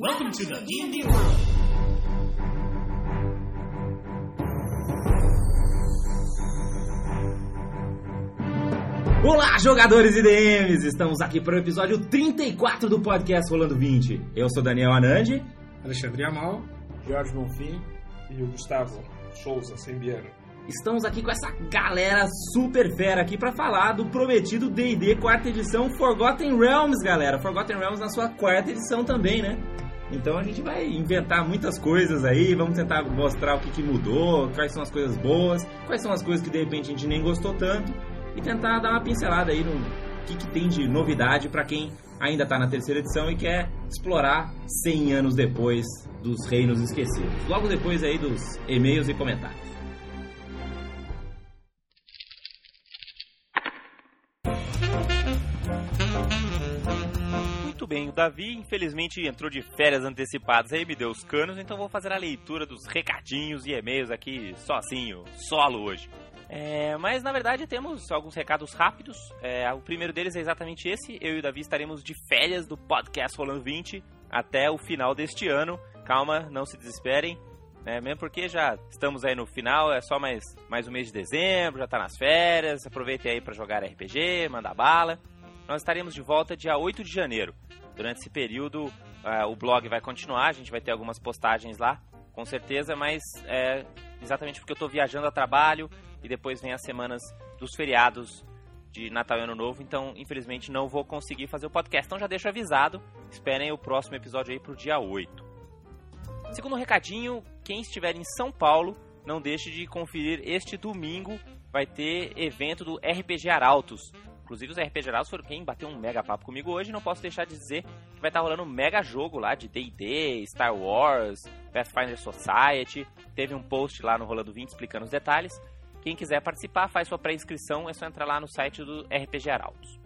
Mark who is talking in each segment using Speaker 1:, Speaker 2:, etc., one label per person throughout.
Speaker 1: Welcome to the D&D world.
Speaker 2: Olá, jogadores e DMs! Estamos aqui para o episódio 34 do podcast Rolando 20. Eu sou Daniel Anandi.
Speaker 3: Alexandre Amal, Jorge Bonfim e o Gustavo Souza Sembiero.
Speaker 2: Estamos aqui com essa galera super fera aqui para falar do prometido D&D quarta edição Forgotten Realms, galera. Forgotten Realms na sua quarta edição também, né? Então a gente vai inventar muitas coisas aí, vamos tentar mostrar o que, que mudou, quais são as coisas boas, quais são as coisas que de repente a gente nem gostou tanto e tentar dar uma pincelada aí no que, que tem de novidade para quem ainda está na terceira edição e quer explorar 100 anos depois dos Reinos Esquecidos. Logo depois aí dos e-mails e comentários.
Speaker 4: Bem, o Davi infelizmente entrou de férias antecipadas aí, me deu os canos, então vou fazer a leitura dos recadinhos e e-mails aqui sozinho, solo hoje. É, mas na verdade temos alguns recados rápidos. É, o primeiro deles é exatamente esse. Eu e o Davi estaremos de férias do podcast Rolando 20 até o final deste ano. Calma, não se desesperem. Né? Mesmo porque já estamos aí no final, é só mais, mais um mês de dezembro, já está nas férias. Aproveitem aí para jogar RPG, mandar bala. Nós estaremos de volta dia 8 de janeiro. Durante esse período, uh, o blog vai continuar, a gente vai ter algumas postagens lá, com certeza, mas é exatamente porque eu estou viajando a trabalho e depois vem as semanas dos feriados de Natal e Ano Novo, então infelizmente não vou conseguir fazer o podcast. Então já deixo avisado, esperem o próximo episódio aí pro dia 8. Segundo recadinho, quem estiver em São Paulo, não deixe de conferir este domingo, vai ter evento do RPG Arautos. Inclusive os RPG Arautos foram quem bateu um mega papo comigo hoje, não posso deixar de dizer que vai estar rolando um mega jogo lá de D&D, Star Wars, Pathfinder Society. Teve um post lá no Rolando 20 explicando os detalhes. Quem quiser participar, faz sua pré-inscrição, é só entrar lá no site do RPG Arautos.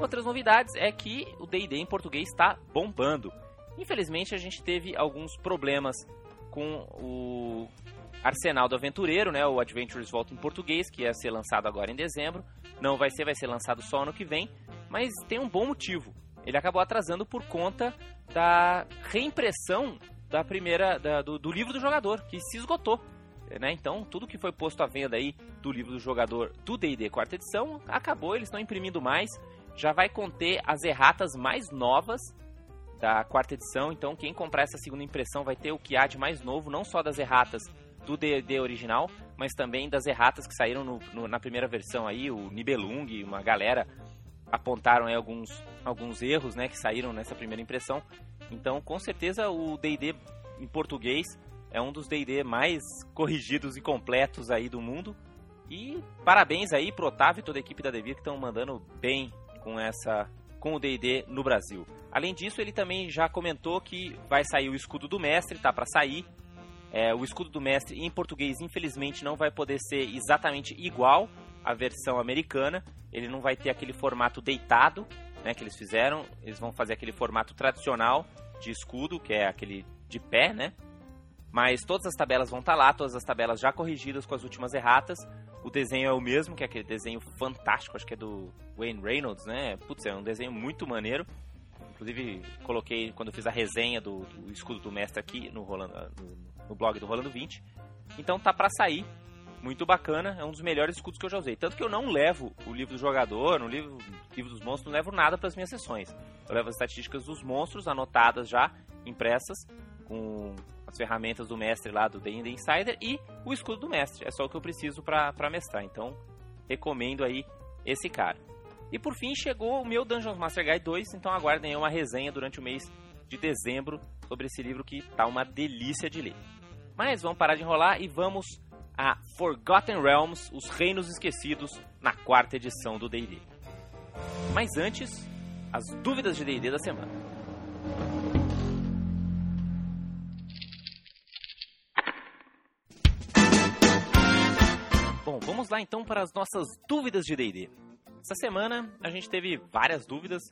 Speaker 4: Outras novidades é que o D&D em português está bombando. Infelizmente a gente teve alguns problemas com o Arsenal do Aventureiro, né, o Adventures Volta em português, que ia ser lançado agora em dezembro. Não vai ser, vai ser lançado só ano que vem, mas tem um bom motivo. Ele acabou atrasando por conta da reimpressão da primeira da, do, do livro do jogador, que se esgotou. Né? Então, tudo que foi posto à venda aí do livro do jogador do D&D quarta edição acabou, eles estão imprimindo mais. Já vai conter as erratas mais novas da quarta edição. Então, quem comprar essa segunda impressão vai ter o que há de mais novo, não só das erratas do D&D original, mas também das erratas que saíram no, no, na primeira versão aí, o Nibelung, uma galera apontaram aí alguns, alguns erros, né, que saíram nessa primeira impressão. Então, com certeza o D&D em português é um dos D&D mais corrigidos e completos aí do mundo. E parabéns aí pro Otávio e toda a equipe da Devir que estão mandando bem com essa com o D&D no Brasil. Além disso, ele também já comentou que vai sair o escudo do mestre, tá para sair. É, o escudo do mestre em português, infelizmente, não vai poder ser exatamente igual à versão americana. Ele não vai ter aquele formato deitado, né, que eles fizeram. Eles vão fazer aquele formato tradicional de escudo, que é aquele de pé, né? Mas todas as tabelas vão estar lá, todas as tabelas já corrigidas com as últimas erratas. O desenho é o mesmo, que é aquele desenho fantástico, acho que é do Wayne Reynolds, né? Putz, é um desenho muito maneiro. Inclusive, coloquei quando fiz a resenha do, do escudo do mestre aqui no, Rolando, no, no blog do Rolando 20. Então tá para sair. Muito bacana, é um dos melhores escudos que eu já usei. Tanto que eu não levo o livro do jogador, no livro, livro dos monstros, não levo nada para as minhas sessões. Eu levo as estatísticas dos monstros anotadas já, impressas, com as ferramentas do mestre lá do D&D Insider e o escudo do mestre. É só o que eu preciso para mestrar. Então, recomendo aí esse cara. E por fim, chegou o meu Dungeons Master Guide 2, então aguardem uma resenha durante o mês de dezembro sobre esse livro que tá uma delícia de ler. Mas vamos parar de enrolar e vamos a Forgotten Realms, Os Reinos Esquecidos, na quarta edição do D&D. Mas antes, as dúvidas de D&D da semana. Bom, vamos lá então para as nossas dúvidas de D&D. Essa semana a gente teve várias dúvidas.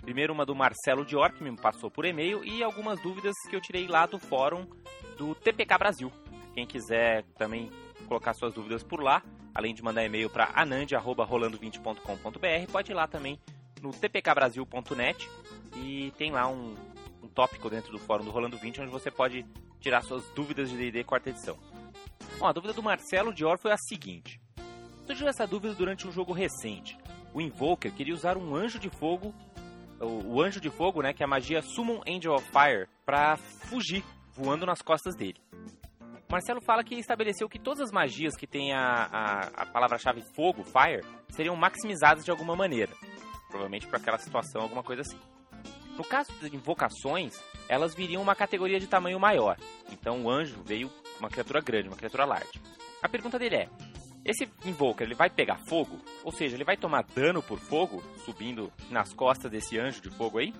Speaker 4: Primeiro uma do Marcelo Dior, que me passou por e-mail, e algumas dúvidas que eu tirei lá do fórum do TPK Brasil. Quem quiser também colocar suas dúvidas por lá, além de mandar e-mail para anand.rolando20.com.br, pode ir lá também no tpkbrasil.net e tem lá um, um tópico dentro do fórum do Rolando 20 onde você pode tirar suas dúvidas de D&D quarta edição. Bom, a dúvida do Marcelo Dior foi a seguinte. Surgiu essa dúvida durante um jogo recente. O Invoker queria usar um anjo de fogo, o, anjo de fogo, né, que é a magia Summon Angel of Fire, para fugir, voando nas costas dele. Marcelo fala que estabeleceu que todas as magias que têm a, a, a palavra-chave fogo, fire, seriam maximizadas de alguma maneira. Provavelmente para aquela situação, alguma coisa assim. No caso das invocações, elas viriam uma categoria de tamanho maior. Então o anjo veio uma criatura grande, uma criatura large. A pergunta dele é: esse invoker ele vai pegar fogo? Ou seja, ele vai tomar dano por fogo subindo nas costas desse anjo de fogo aí?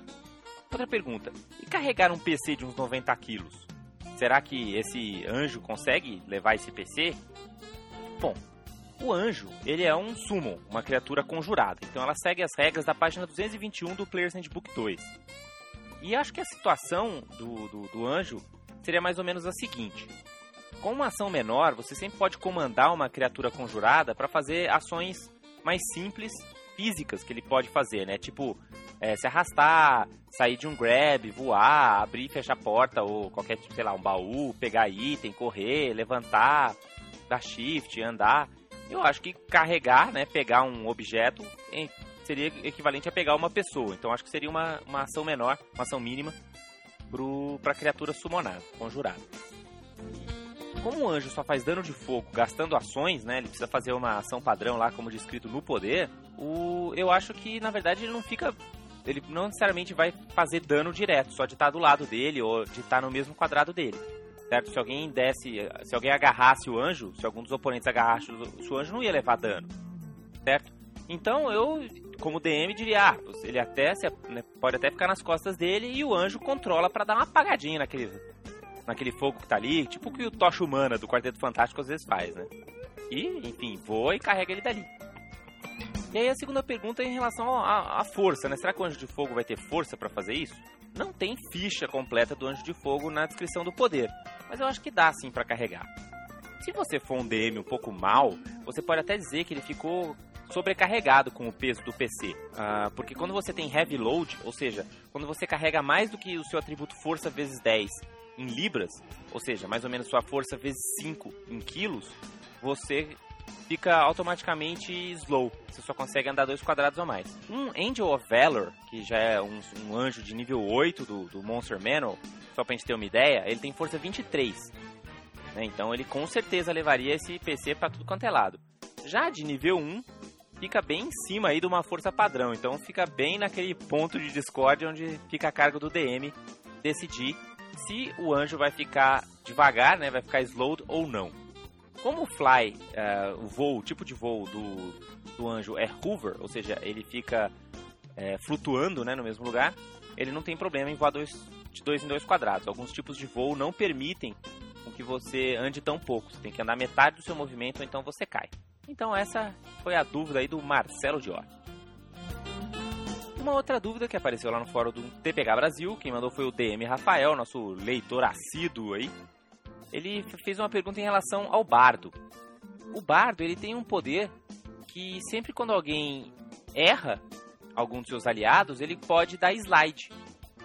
Speaker 4: Outra pergunta: e carregar um PC de uns 90 quilos? Será que esse anjo consegue levar esse PC? Bom, o anjo, ele é um summon, uma criatura conjurada. Então ela segue as regras da página 221 do Player's Handbook 2. E acho que a situação do, do, do anjo seria mais ou menos a seguinte. Com uma ação menor, você sempre pode comandar uma criatura conjurada para fazer ações mais simples, físicas que ele pode fazer, né? Tipo, é, se arrastar, sair de um grab, voar, abrir e fechar a porta, ou qualquer sei lá, um baú, pegar item, correr, levantar, dar shift, andar. Eu acho que carregar, né, pegar um objeto, seria equivalente a pegar uma pessoa. Então acho que seria uma, uma ação menor, uma ação mínima para a criatura summonada, conjurada. Como o anjo só faz dano de fogo gastando ações, né? Ele precisa fazer uma ação padrão lá, como descrito no poder. O, eu acho que na verdade ele não fica ele não necessariamente vai fazer dano direto, só de estar do lado dele ou de estar no mesmo quadrado dele. Certo? Se alguém desse, se alguém agarrasse o anjo, se algum dos oponentes agarrasse o anjo, não ia levar dano. Certo? Então eu, como DM, diria, ah, ele até né, pode até ficar nas costas dele e o anjo controla para dar uma apagadinha naquele, naquele fogo que tá ali, tipo o que o Tocha Humana do Quarteto Fantástico às vezes faz, né? E, enfim, voa e carrega ele dali. E aí a segunda pergunta é em relação à, força, né? Será que o Anjo de Fogo vai ter força para fazer isso? Não tem ficha completa do Anjo de Fogo na descrição do poder, mas eu acho que dá sim para carregar. Se você for um DM um pouco mal, você pode até dizer que ele ficou sobrecarregado com o peso do PC. Ah, porque quando você tem heavy load, ou seja, quando você carrega mais do que o seu atributo força vezes 10 em libras, ou seja, mais ou menos sua força vezes 5 em quilos, você fica automaticamente slow. Você só consegue andar dois quadrados ou mais. Um Angel of Valor, que já é um, um anjo de nível 8 do, do Monster Manual, só pra gente ter uma ideia, ele tem força 23. Né? Então ele com certeza levaria esse PC para tudo quanto é lado. Já de nível 1, fica bem em cima aí de uma força padrão. Então fica bem naquele ponto de discórdia onde fica a cargo do DM decidir se o anjo vai ficar devagar, né, vai ficar slowed ou não. Como o fly, uh, o voo, o tipo de voo do, do anjo é hover, ou seja, ele fica é, flutuando né, no mesmo lugar, ele não tem problema em voar dois, de dois em dois quadrados. Alguns tipos de voo não permitem que você ande tão pouco. Você tem que andar metade do seu movimento ou então você cai. Então essa foi a dúvida aí do Marcelo Dior. Uma outra dúvida que apareceu lá no fórum do TPH Brasil, quem mandou foi o DM Rafael, nosso leitor assíduo aí ele fez uma pergunta em relação ao bardo. O bardo ele tem um poder que sempre quando alguém erra algum dos seus aliados, ele pode dar slide,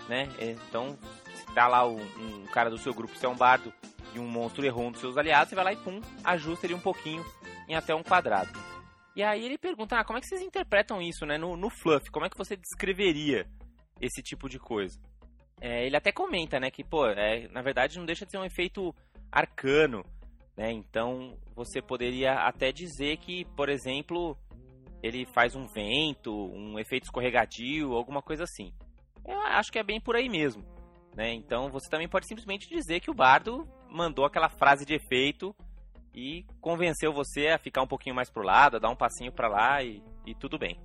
Speaker 4: né? É, então, se tá lá um, um cara do seu grupo, se é um bardo e um monstro errou um dos seus aliados, você vai lá e pum, ajusta ele um pouquinho em até um quadrado. E aí ele pergunta, ah, como é que vocês interpretam isso, né? No, no fluff, como é que você descreveria esse tipo de coisa? É, ele até comenta, né, que, pô, é, na verdade não deixa de ser um efeito arcano, né? Então você poderia até dizer que, por exemplo, ele faz um vento, um efeito escorregadio, alguma coisa assim. Eu acho que é bem por aí mesmo, né? Então você também pode simplesmente dizer que o bardo mandou aquela frase de efeito e convenceu você a ficar um pouquinho mais pro lado, a dar um passinho para lá e, e tudo bem.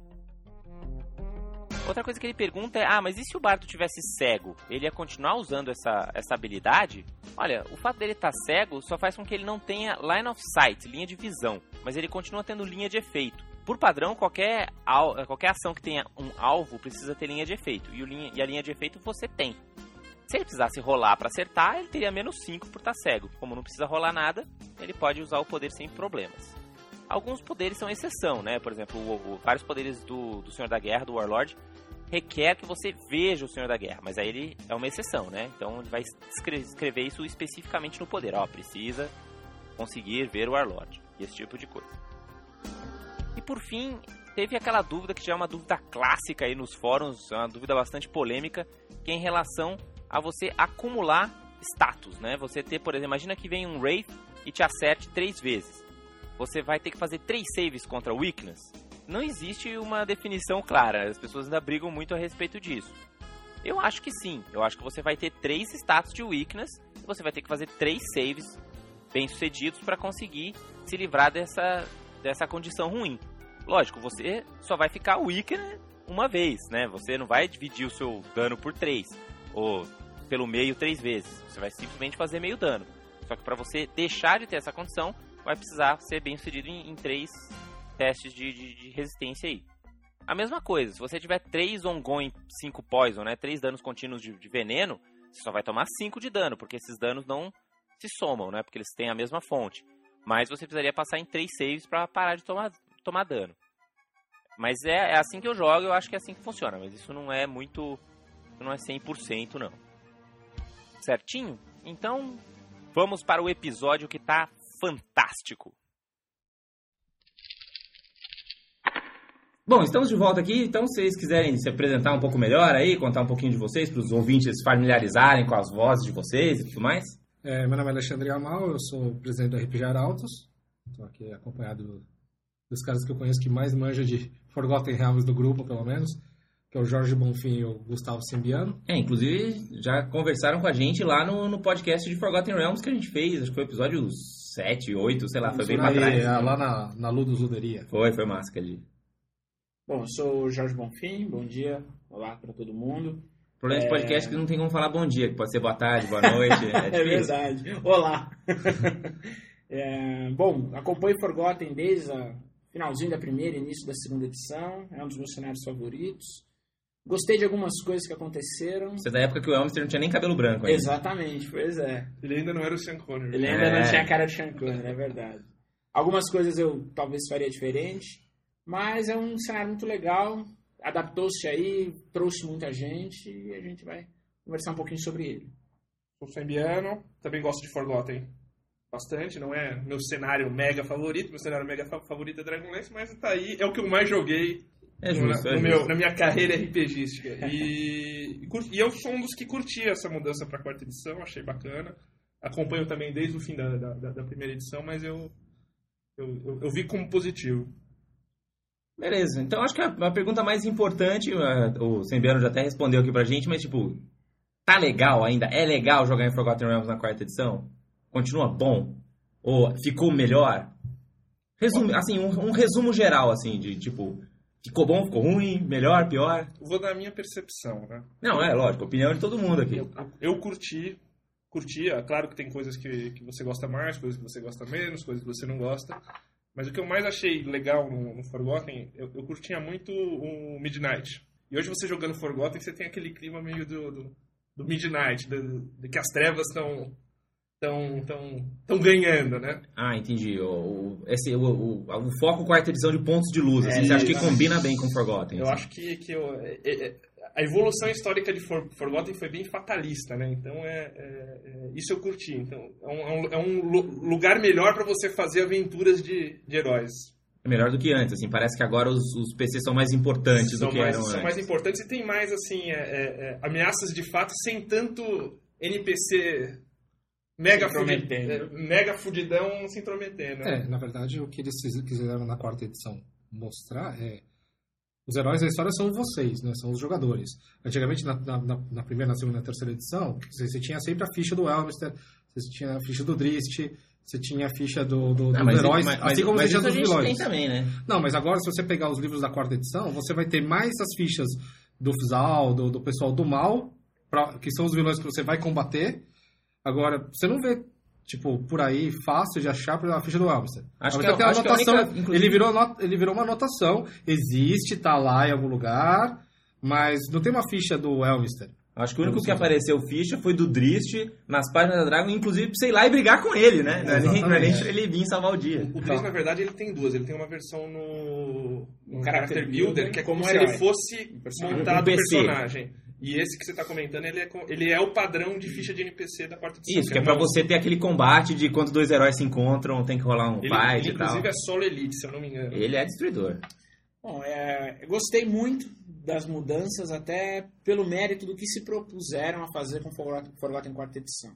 Speaker 4: Outra coisa que ele pergunta é: ah, mas e se o Bardo tivesse cego? Ele ia continuar usando essa, essa habilidade? Olha, o fato dele estar tá cego só faz com que ele não tenha line of sight, linha de visão, mas ele continua tendo linha de efeito. Por padrão, qualquer, qualquer ação que tenha um alvo precisa ter linha de efeito, e, linha, e a linha de efeito você tem. Se ele precisasse rolar para acertar, ele teria menos 5 por estar tá cego. Como não precisa rolar nada, ele pode usar o poder sem problemas. Alguns poderes são exceção, né? Por exemplo, o, o, vários poderes do, do Senhor da Guerra, do Warlord,
Speaker 5: requer que você veja o Senhor da Guerra, mas aí ele é uma exceção, né? Então ele vai escre- escrever isso especificamente no poder. Ó, precisa conseguir ver o Warlord. E esse tipo de coisa. E por fim, teve aquela dúvida que já é uma dúvida clássica aí nos fóruns, é uma dúvida bastante polêmica, que é em relação a você acumular status, né? Você ter, por exemplo, imagina que vem um Wraith e te acerte três vezes. Você vai ter que fazer três saves contra Weakness. Não existe uma definição clara, as pessoas ainda brigam muito a respeito disso. Eu acho que sim, eu acho que você vai ter três status de Weakness e você vai ter que fazer três saves bem sucedidos para conseguir se livrar dessa, dessa condição ruim. Lógico, você só vai ficar weak uma vez, né? Você não vai dividir o seu dano por três ou pelo meio três vezes. Você vai simplesmente fazer meio dano. Só que para você deixar de ter essa condição, vai precisar ser bem sucedido em, em três testes de, de, de resistência aí. A mesma coisa, se você tiver três ongoing, cinco poison, né? Três danos contínuos de, de veneno, você só vai tomar cinco de dano, porque esses danos não se somam, né? Porque eles têm a mesma fonte. Mas você precisaria passar em três saves para parar de tomar, tomar dano. Mas é, é assim que eu jogo, eu acho que é assim que funciona. Mas isso não é muito. Não é 100% não. Certinho? Então, vamos para o episódio que tá fantástico.
Speaker 4: Bom, estamos de volta aqui, então se vocês quiserem se apresentar um pouco melhor aí, contar um pouquinho de vocês, para os ouvintes se familiarizarem com as vozes de vocês e tudo mais.
Speaker 6: É, meu nome é Alexandre Amal, eu sou presidente do RPG Arautos. Estou aqui acompanhado dos caras que eu conheço que mais manja de Forgotten Realms do grupo, pelo menos, que é o Jorge Bonfim e o Gustavo Simbiano.
Speaker 4: É, inclusive já conversaram com a gente lá no, no podcast de Forgotten Realms que a gente fez, acho que foi o episódio 7, 8, sei lá, foi bem pra
Speaker 6: Aí,
Speaker 4: trás.
Speaker 6: é, lá na, na Ludus Luderia.
Speaker 4: Foi, foi massa aquele.
Speaker 7: Bom, eu sou o Jorge Bonfim, bom dia, olá para todo mundo.
Speaker 4: O problema
Speaker 7: É.
Speaker 4: desse podcast é que não tem como falar bom dia, que pode ser boa tarde, boa noite, é
Speaker 7: É verdade, olá. É, bom, acompanho Forgotten desde o finalzinho da primeira e início da segunda edição, é um dos meus cenários favoritos. Gostei de algumas coisas que aconteceram.
Speaker 4: Você é da época que o Elmster não tinha nem cabelo branco ainda.
Speaker 7: Exatamente, pois é.
Speaker 3: Ele ainda não era o Sean Connery.
Speaker 7: Ele ainda
Speaker 4: É.
Speaker 7: não tinha cara de Sean Connery, é verdade. Algumas coisas eu talvez faria diferente, mas é um cenário muito legal. Adaptou-se aí, trouxe muita gente e a gente vai conversar um pouquinho sobre ele.
Speaker 3: Sou sembiano, também gosto de Forgotten bastante, não é meu cenário mega favorito, meu cenário mega fa- favorito é Dragonlance, mas tá aí, é o que eu mais joguei
Speaker 4: É justo,
Speaker 3: na,
Speaker 4: é
Speaker 3: meu- na minha carreira RPGística. E, e eu sou um dos que curti essa mudança pra quarta edição, achei bacana. Acompanho também desde o fim da, da, da- da primeira edição, mas eu, eu, eu, eu vi como positivo.
Speaker 4: Beleza, então acho que a, a pergunta mais importante, a- o Sembiano já até respondeu aqui pra gente, mas tipo, tá legal ainda? É legal jogar em Forgotten Realms na quarta edição? Continua bom? Ou ficou melhor? Resumo, assim, um, um resumo geral, assim, de tipo, ficou bom, ficou ruim, melhor, pior?
Speaker 3: Vou dar a minha percepção, né?
Speaker 4: Não, é lógico, opinião de todo mundo aqui.
Speaker 3: Eu, eu curti, curtia. Claro que tem coisas que, que você gosta mais, coisas que você gosta menos, coisas que você não gosta. Mas o que eu mais achei legal no, no Forgotten, eu, eu curtia muito o Midnight. E hoje você jogando Forgotten, você tem aquele clima meio do, do, do Midnight, de que as trevas estão tão, tão, tão ganhando, né?
Speaker 4: Ah, entendi. O, o- esse, o, o, o foco quarta edição de pontos de luz, assim,
Speaker 7: É,
Speaker 4: você acha que combina bem com Forgotten?
Speaker 3: Eu
Speaker 4: assim?
Speaker 3: acho que, que eu- é- é- a evolução histórica de For- Forgotten foi bem fatalista, né? Então, é, é- é- isso eu curti. Então, é um, é um- é lu- lugar melhor para você fazer aventuras de, de heróis.
Speaker 4: É melhor do que antes, assim, parece que agora os, os PCs são mais importantes
Speaker 3: são
Speaker 4: do que
Speaker 3: mais,
Speaker 4: eram
Speaker 3: são
Speaker 4: antes.
Speaker 3: mais importantes e tem mais, assim, é- é- é, ameaças de fato sem tanto NPC mega,
Speaker 7: Se
Speaker 3: fudi-
Speaker 7: intrometendo.
Speaker 3: é, mega fudidão se intrometendo. né?
Speaker 6: É, na verdade, o que eles quiseram na quarta edição mostrar é. Os heróis da história são vocês, né? São os jogadores. Antigamente, na, na, na- primeira, na segunda e na terceira edição, você, você tinha sempre a ficha do Elmister, você tinha a ficha do Drist, você tinha a ficha do, do,
Speaker 4: Ah,
Speaker 6: dos
Speaker 4: mas,
Speaker 6: heróis,
Speaker 4: mas,
Speaker 6: assim como
Speaker 4: mas
Speaker 6: você tinha dos
Speaker 4: gente
Speaker 6: vilões.
Speaker 4: tem também, né?
Speaker 6: Não, mas agora, se você pegar os livros da quarta edição, você vai ter mais as fichas do Fzal, do, do pessoal do mal, pra- que são os vilões que você vai combater. Agora, você não vê, tipo, por aí, fácil de achar a ficha do.
Speaker 4: Acho que é- acho que a
Speaker 6: anotação,
Speaker 4: única-
Speaker 6: ele, virou ano- ele virou uma anotação, existe, tá lá em algum lugar, mas não tem uma ficha do Elmister.
Speaker 4: Acho que o único que apareceu ficha foi do Drist nas páginas da Dragon, inclusive pra ir lá e brigar com ele, né? Não é nem, não é nem pra ele vir salvar o dia.
Speaker 3: O Driz, na verdade, ele tem duas. Ele tem uma versão no, no
Speaker 7: Character
Speaker 3: Character Builder,
Speaker 7: Builder,
Speaker 3: que é
Speaker 7: como
Speaker 3: se ele fosse montado
Speaker 4: Um
Speaker 3: o
Speaker 4: PC.
Speaker 3: personagem. E esse que você está comentando, ele é, ele é o padrão de ficha de NPC da quarta edição.
Speaker 4: Isso, que é pra
Speaker 3: uma-
Speaker 4: você ter aquele combate de quando dois heróis se encontram, tem que rolar um
Speaker 3: Ele,
Speaker 4: fight
Speaker 3: ele,
Speaker 4: e tal.
Speaker 3: inclusive, é solo elite, se eu não me engano.
Speaker 4: Ele é destruidor.
Speaker 7: Bom, é, eu gostei muito das mudanças, até pelo mérito do que se propuseram a fazer com Forgotten, Forgotten quarta edição.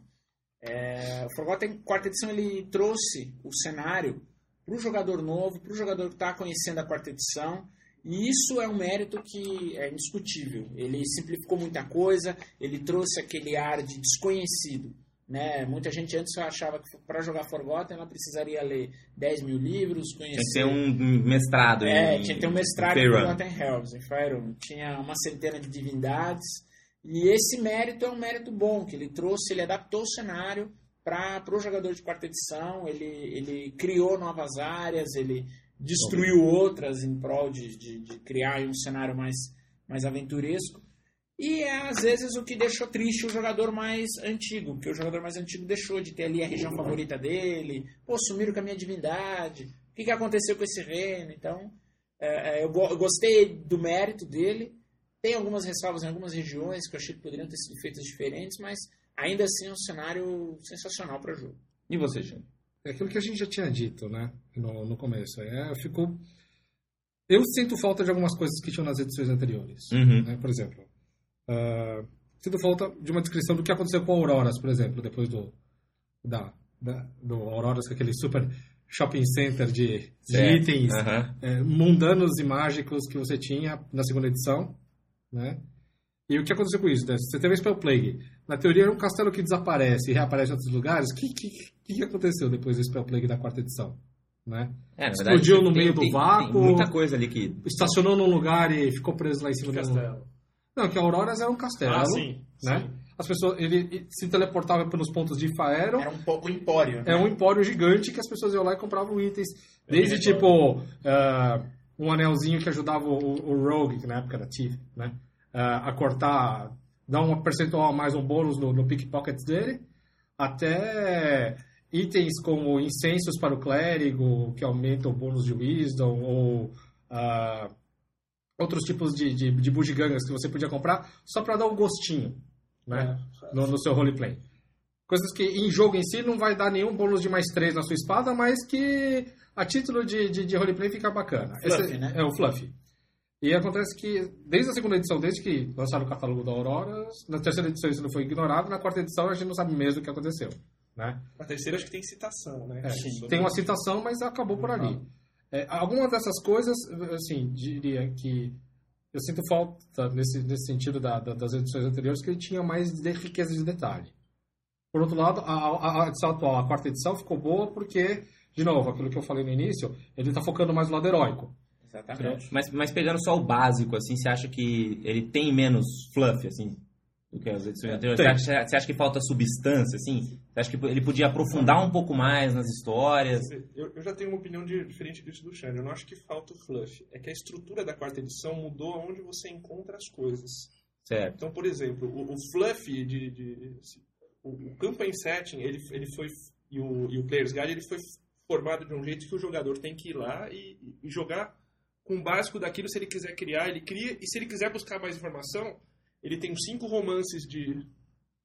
Speaker 7: É, o Forgotten quarta edição ele trouxe o cenário para o jogador novo, para o jogador que está conhecendo a quarta edição, e isso é um mérito que é indiscutível. Ele simplificou muita coisa, ele trouxe aquele ar de desconhecido. Né? Muita gente antes achava que para jogar Forgotten ela precisaria ler 10 mil livros, conhecer
Speaker 4: Tem que ter um mestrado
Speaker 7: é,
Speaker 4: em
Speaker 7: tinha que ter um mestrado
Speaker 4: em.
Speaker 7: Forgotten Realms, em Faerun. Tinha uma centena de divindades. E esse mérito é um mérito bom, que ele trouxe, ele adaptou o cenário para o jogador de quarta edição, ele, ele criou novas áreas, ele destruiu outras em prol de, de, de criar um cenário mais, mais aventuresco. E é, às vezes, o que deixou triste o jogador mais antigo, porque o jogador mais antigo deixou de ter ali a região favorita dele, pô, sumiram com a minha divindade, o que, que aconteceu com esse reino? Então, é, é, eu, go- eu gostei do mérito dele, tem algumas ressalvas em algumas regiões que eu achei que poderiam ter sido feitas diferentes, mas ainda assim é um cenário sensacional para o jogo.
Speaker 4: E você, Xande?
Speaker 6: É aquilo que a gente já tinha dito, né? No, no começo. É, ficou... Eu sinto falta de algumas coisas que tinham nas edições anteriores.
Speaker 4: Uhum.
Speaker 6: né? Por exemplo, ah, sinto falta de uma descrição do que aconteceu com a Auroras, por exemplo, depois do, da, da- do Auroras, aquele super shopping center de, de
Speaker 4: Certo.
Speaker 6: itens
Speaker 4: Aham.
Speaker 6: é, mundanos e mágicos que você tinha na segunda edição, né? E o que aconteceu com isso? né? Você teve Spell Plague. Na teoria, era um castelo que desaparece e reaparece em outros lugares. Que, que, que, que aconteceu depois do Spell Plague da quarta edição? Né?
Speaker 4: É, na
Speaker 6: Explodiu no
Speaker 4: tem-
Speaker 6: meio do
Speaker 4: tem-
Speaker 6: vácuo.
Speaker 4: Tem muita coisa ali que.
Speaker 6: Estacionou num lugar e ficou preso lá em cima do
Speaker 3: Castelo.
Speaker 6: Não, que a Auroras era um castelo.
Speaker 3: Ah, sim.
Speaker 6: Né?
Speaker 3: sim.
Speaker 6: As pessoas, ele ele se teleportava pelos pontos de Faeron.
Speaker 7: Era um pouco empório. né?
Speaker 6: É um empório gigante que as pessoas iam lá e compravam itens. Desde
Speaker 3: me
Speaker 6: tipo ah, um anelzinho que ajudava o, o Rogue, que na época era Thief, né? ah, a cortar, dar um percentual a mais, um bônus no, no pickpocket dele, até itens como incensos para o clérigo, que aumentam o bônus de Wisdom, ou ah, outros tipos de, de, de bugigangas que você podia comprar só para dar um gostinho né? no, no seu roleplay. Coisas que em jogo em si não vai dar nenhum bônus de mais 3 na sua espada, mas que a título de, de, de roleplay fica bacana.
Speaker 7: Fluffy, né?
Speaker 6: É o Fluffy. E acontece que, desde a segunda edição, desde que lançaram o catálogo da Aurora, na terceira edição isso não foi ignorado, na quarta edição a gente não sabe mesmo o que aconteceu. Né?
Speaker 3: Na terceira acho que tem citação, né?
Speaker 6: É,
Speaker 3: Sobre-
Speaker 6: tem uma citação, mas acabou por ali. É, algumas dessas coisas, assim, diria que eu sinto falta nesse, nesse sentido da- da- das edições anteriores, que ele tinha mais de riqueza de detalhe. Por outro lado, a, a- a edição atual, a quarta edição, ficou boa porque, de novo, aquilo que eu falei no início, ele está focando mais no lado heróico.
Speaker 7: Exatamente.
Speaker 4: Mas, mas pegando só o básico, assim, você acha que ele tem menos fluff, assim, do que as edições anteriores? Você acha, você acha que falta substância, assim? Você acha que ele podia aprofundar um pouco mais nas histórias?
Speaker 3: Eu, eu já tenho uma opinião de- diferente disso do Xande. Eu não acho que falta o fluff. É que a estrutura da quarta edição mudou onde você encontra as coisas.
Speaker 4: Certo.
Speaker 3: Então, por exemplo, o, o fluff de... de- o, o campaign setting, ele, ele foi... E o, e o Player's Guide, ele foi formado de um jeito que o jogador tem que ir lá e, e jogar com o básico daquilo se ele quiser criar, ele cria. E se ele quiser buscar mais informação, ele tem cinco romances de,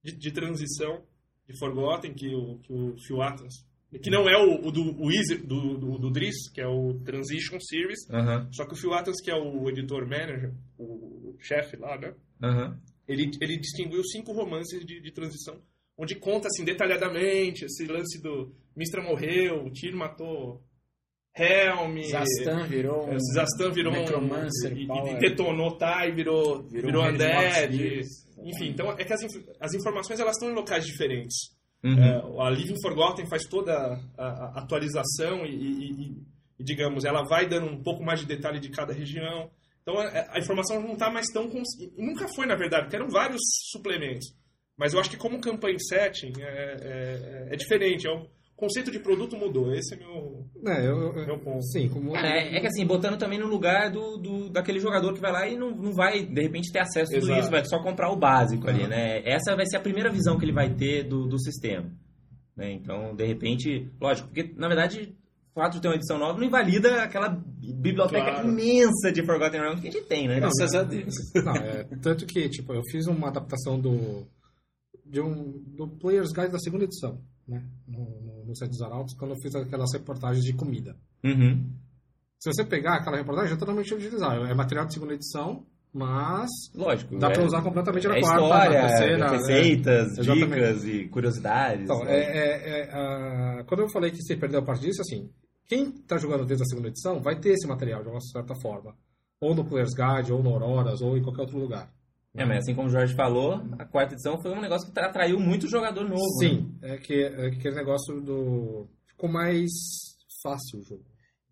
Speaker 3: de, de transição de Forgotten, que o, que o Phil Atlas... Que não é o, o do, o Easy, do, do, do Driss, que é o Transition Series,
Speaker 4: Aham,
Speaker 3: só que o Phil Atlas, que é o editor-manager, o chefe lá, né?
Speaker 4: aham.
Speaker 3: Ele, ele distinguiu cinco romances de, de transição, onde conta, assim, detalhadamente esse lance do Mistra morreu, o Tyr matou Helm...
Speaker 7: Zastan virou um
Speaker 3: é, Zastan virou
Speaker 7: necromancer,
Speaker 3: um... E,
Speaker 7: power.
Speaker 3: e detonou Tai, virou,
Speaker 7: Virou
Speaker 3: virou,
Speaker 7: um
Speaker 3: Undead... Enfim, então é que as, as informações elas estão em locais diferentes.
Speaker 4: Uhum.
Speaker 3: É, a Living Forgotten faz toda a, a atualização e, e- e- e, digamos, ela vai dando um pouco mais de detalhe de cada região. Então, a, a informação não está mais tão... cons- Nunca foi, na verdade, porque eram vários suplementos. Mas eu acho que como campaign setting é, é- é diferente. É um- conceito de produto mudou. Esse é meu,
Speaker 6: É, eu, eu-
Speaker 3: meu ponto.
Speaker 6: sim, como...
Speaker 4: Cara, é, é que assim, botando também no lugar do, do- daquele jogador que vai lá e não, não vai, de repente, ter acesso a tudo
Speaker 3: Exato.
Speaker 4: isso, vai só comprar o básico ali,
Speaker 6: Uhum.
Speaker 4: né? Essa vai ser a primeira visão que ele vai ter do, do sistema. né? Então, de repente, lógico, porque na verdade, o fato de ter uma edição nova não invalida aquela biblioteca
Speaker 3: Claro.
Speaker 4: imensa de Forgotten Realms que a gente tem, né?
Speaker 7: Graças a Deus.
Speaker 6: Não, é, tanto que, tipo, eu fiz uma adaptação do de um do Player's Guide da segunda edição, né? No, no, no site dos Arautos, quando eu fiz aquelas reportagens de comida.
Speaker 4: Uhum.
Speaker 6: Se você pegar aquela reportagem, é totalmente utilizável. É material de segunda edição, mas
Speaker 4: Lógico.
Speaker 6: dá
Speaker 4: é,
Speaker 6: pra usar completamente na
Speaker 4: é
Speaker 6: quarta,
Speaker 4: história,
Speaker 6: na terceira. né?
Speaker 4: receitas, dicas e curiosidades.
Speaker 6: Então,
Speaker 4: né?
Speaker 6: é, é, é, a- quando eu falei que você perdeu a parte disso, assim, quem tá jogando desde a segunda edição vai ter esse material de uma certa forma. Ou no Player's Guide, ou no Auroras, ou em qualquer outro lugar.
Speaker 4: É, mas assim como o Jorge falou, a quarta edição foi um negócio que atraiu muito jogador novo. né?
Speaker 6: Sim, é que é aquele negócio do. Ficou mais fácil o jogo.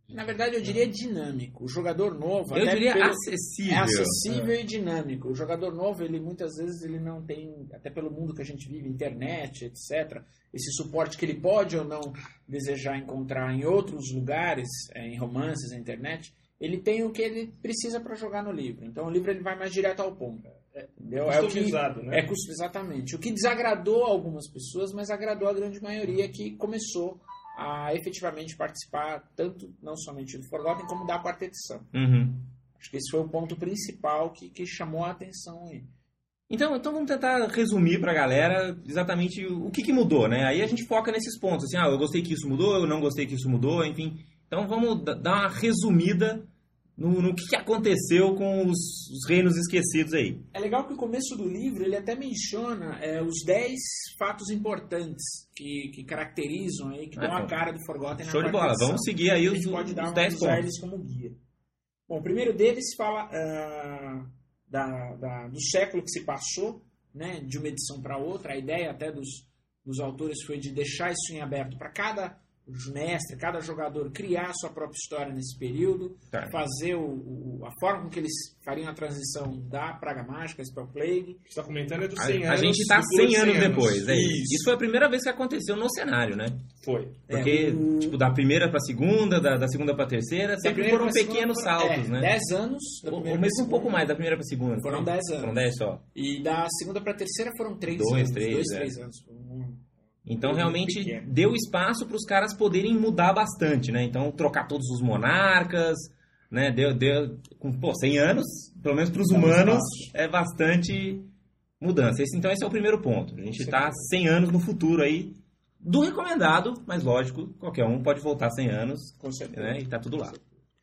Speaker 7: Na verdade, eu diria dinâmico. O jogador novo,
Speaker 4: Eu diria
Speaker 7: pelo-
Speaker 4: acessível.
Speaker 7: é acessível e dinâmico. O jogador novo, ele muitas vezes ele não tem, até pelo mundo que a gente vive, internet, etc. Esse suporte que ele pode ou não desejar encontrar em outros lugares, é, em romances, na internet, ele tem o que ele precisa para jogar no livro. Então o livro ele vai mais direto ao ponto. Entendeu? É o que,
Speaker 3: né?
Speaker 7: é cus- exatamente. O que desagradou algumas pessoas, mas agradou a grande maioria que começou a efetivamente participar, tanto não somente do Forgotten, como da quarta edição.
Speaker 4: Uhum.
Speaker 7: Acho que esse foi o ponto principal que, que chamou a atenção aí.
Speaker 4: Então, então vamos tentar resumir pra galera exatamente o que, que mudou, né? Aí a gente foca nesses pontos, assim, ah, eu gostei que isso mudou, eu não gostei que isso mudou, enfim. Então vamos da- dar uma resumida no, no que, aconteceu com os, os reinos esquecidos aí.
Speaker 7: É legal que o começo do livro ele até menciona é, os 10 fatos importantes que, que caracterizam aí, que
Speaker 4: Ah,
Speaker 7: dão a cara do Forgotten na
Speaker 4: Show de bola, vamos seguir aí
Speaker 7: a
Speaker 4: os,
Speaker 7: gente pode dar
Speaker 4: os
Speaker 7: uma
Speaker 4: 10
Speaker 7: usar
Speaker 4: pontos.
Speaker 7: como guia. Bom, o primeiro deles fala ah, da, da- do século que se passou, né, de uma edição para outra. A ideia até dos, dos autores foi de deixar isso em aberto para cada mestre, cada jogador criar a sua própria história nesse período,
Speaker 4: Tá.
Speaker 7: fazer o, o- a forma com que eles fariam a transição da Praga Mágica, Spell Plague.
Speaker 3: O está comentando é dos
Speaker 4: A,
Speaker 3: 100
Speaker 4: a
Speaker 3: anos.
Speaker 4: gente tá
Speaker 3: do pulo de
Speaker 4: 100 anos depois, é isso.
Speaker 3: Isso.
Speaker 4: Foi a primeira vez que aconteceu no cenário, né?
Speaker 3: Foi.
Speaker 4: Porque,
Speaker 7: É, o-
Speaker 4: tipo, da primeira pra segunda, da, da segunda pra terceira,
Speaker 7: Da
Speaker 4: sempre foram
Speaker 7: segunda
Speaker 4: pequenos saltos,
Speaker 7: é,
Speaker 4: né?
Speaker 7: 10 anos. da
Speaker 4: Ou, ou mesmo um pouco mais, da primeira pra segunda.
Speaker 7: Foram 10 anos.
Speaker 4: Foram 10 só.
Speaker 7: E da segunda para terceira foram 3
Speaker 4: Dois,
Speaker 7: anos.
Speaker 4: três,
Speaker 7: 2,
Speaker 4: é.
Speaker 7: 3 anos.
Speaker 4: Então, realmente,
Speaker 7: pequeno.
Speaker 4: deu espaço para os caras poderem mudar bastante, né? Então, trocar todos os monarcas, né? Deu, deu com, pô, 100 anos, pelo menos para os
Speaker 7: um
Speaker 4: humanos, é bastante mudança. Esse, então, esse é o primeiro ponto. A gente está 100 anos no futuro aí, do recomendado, mas lógico, qualquer um pode voltar 100 anos, né? E tá tudo lá.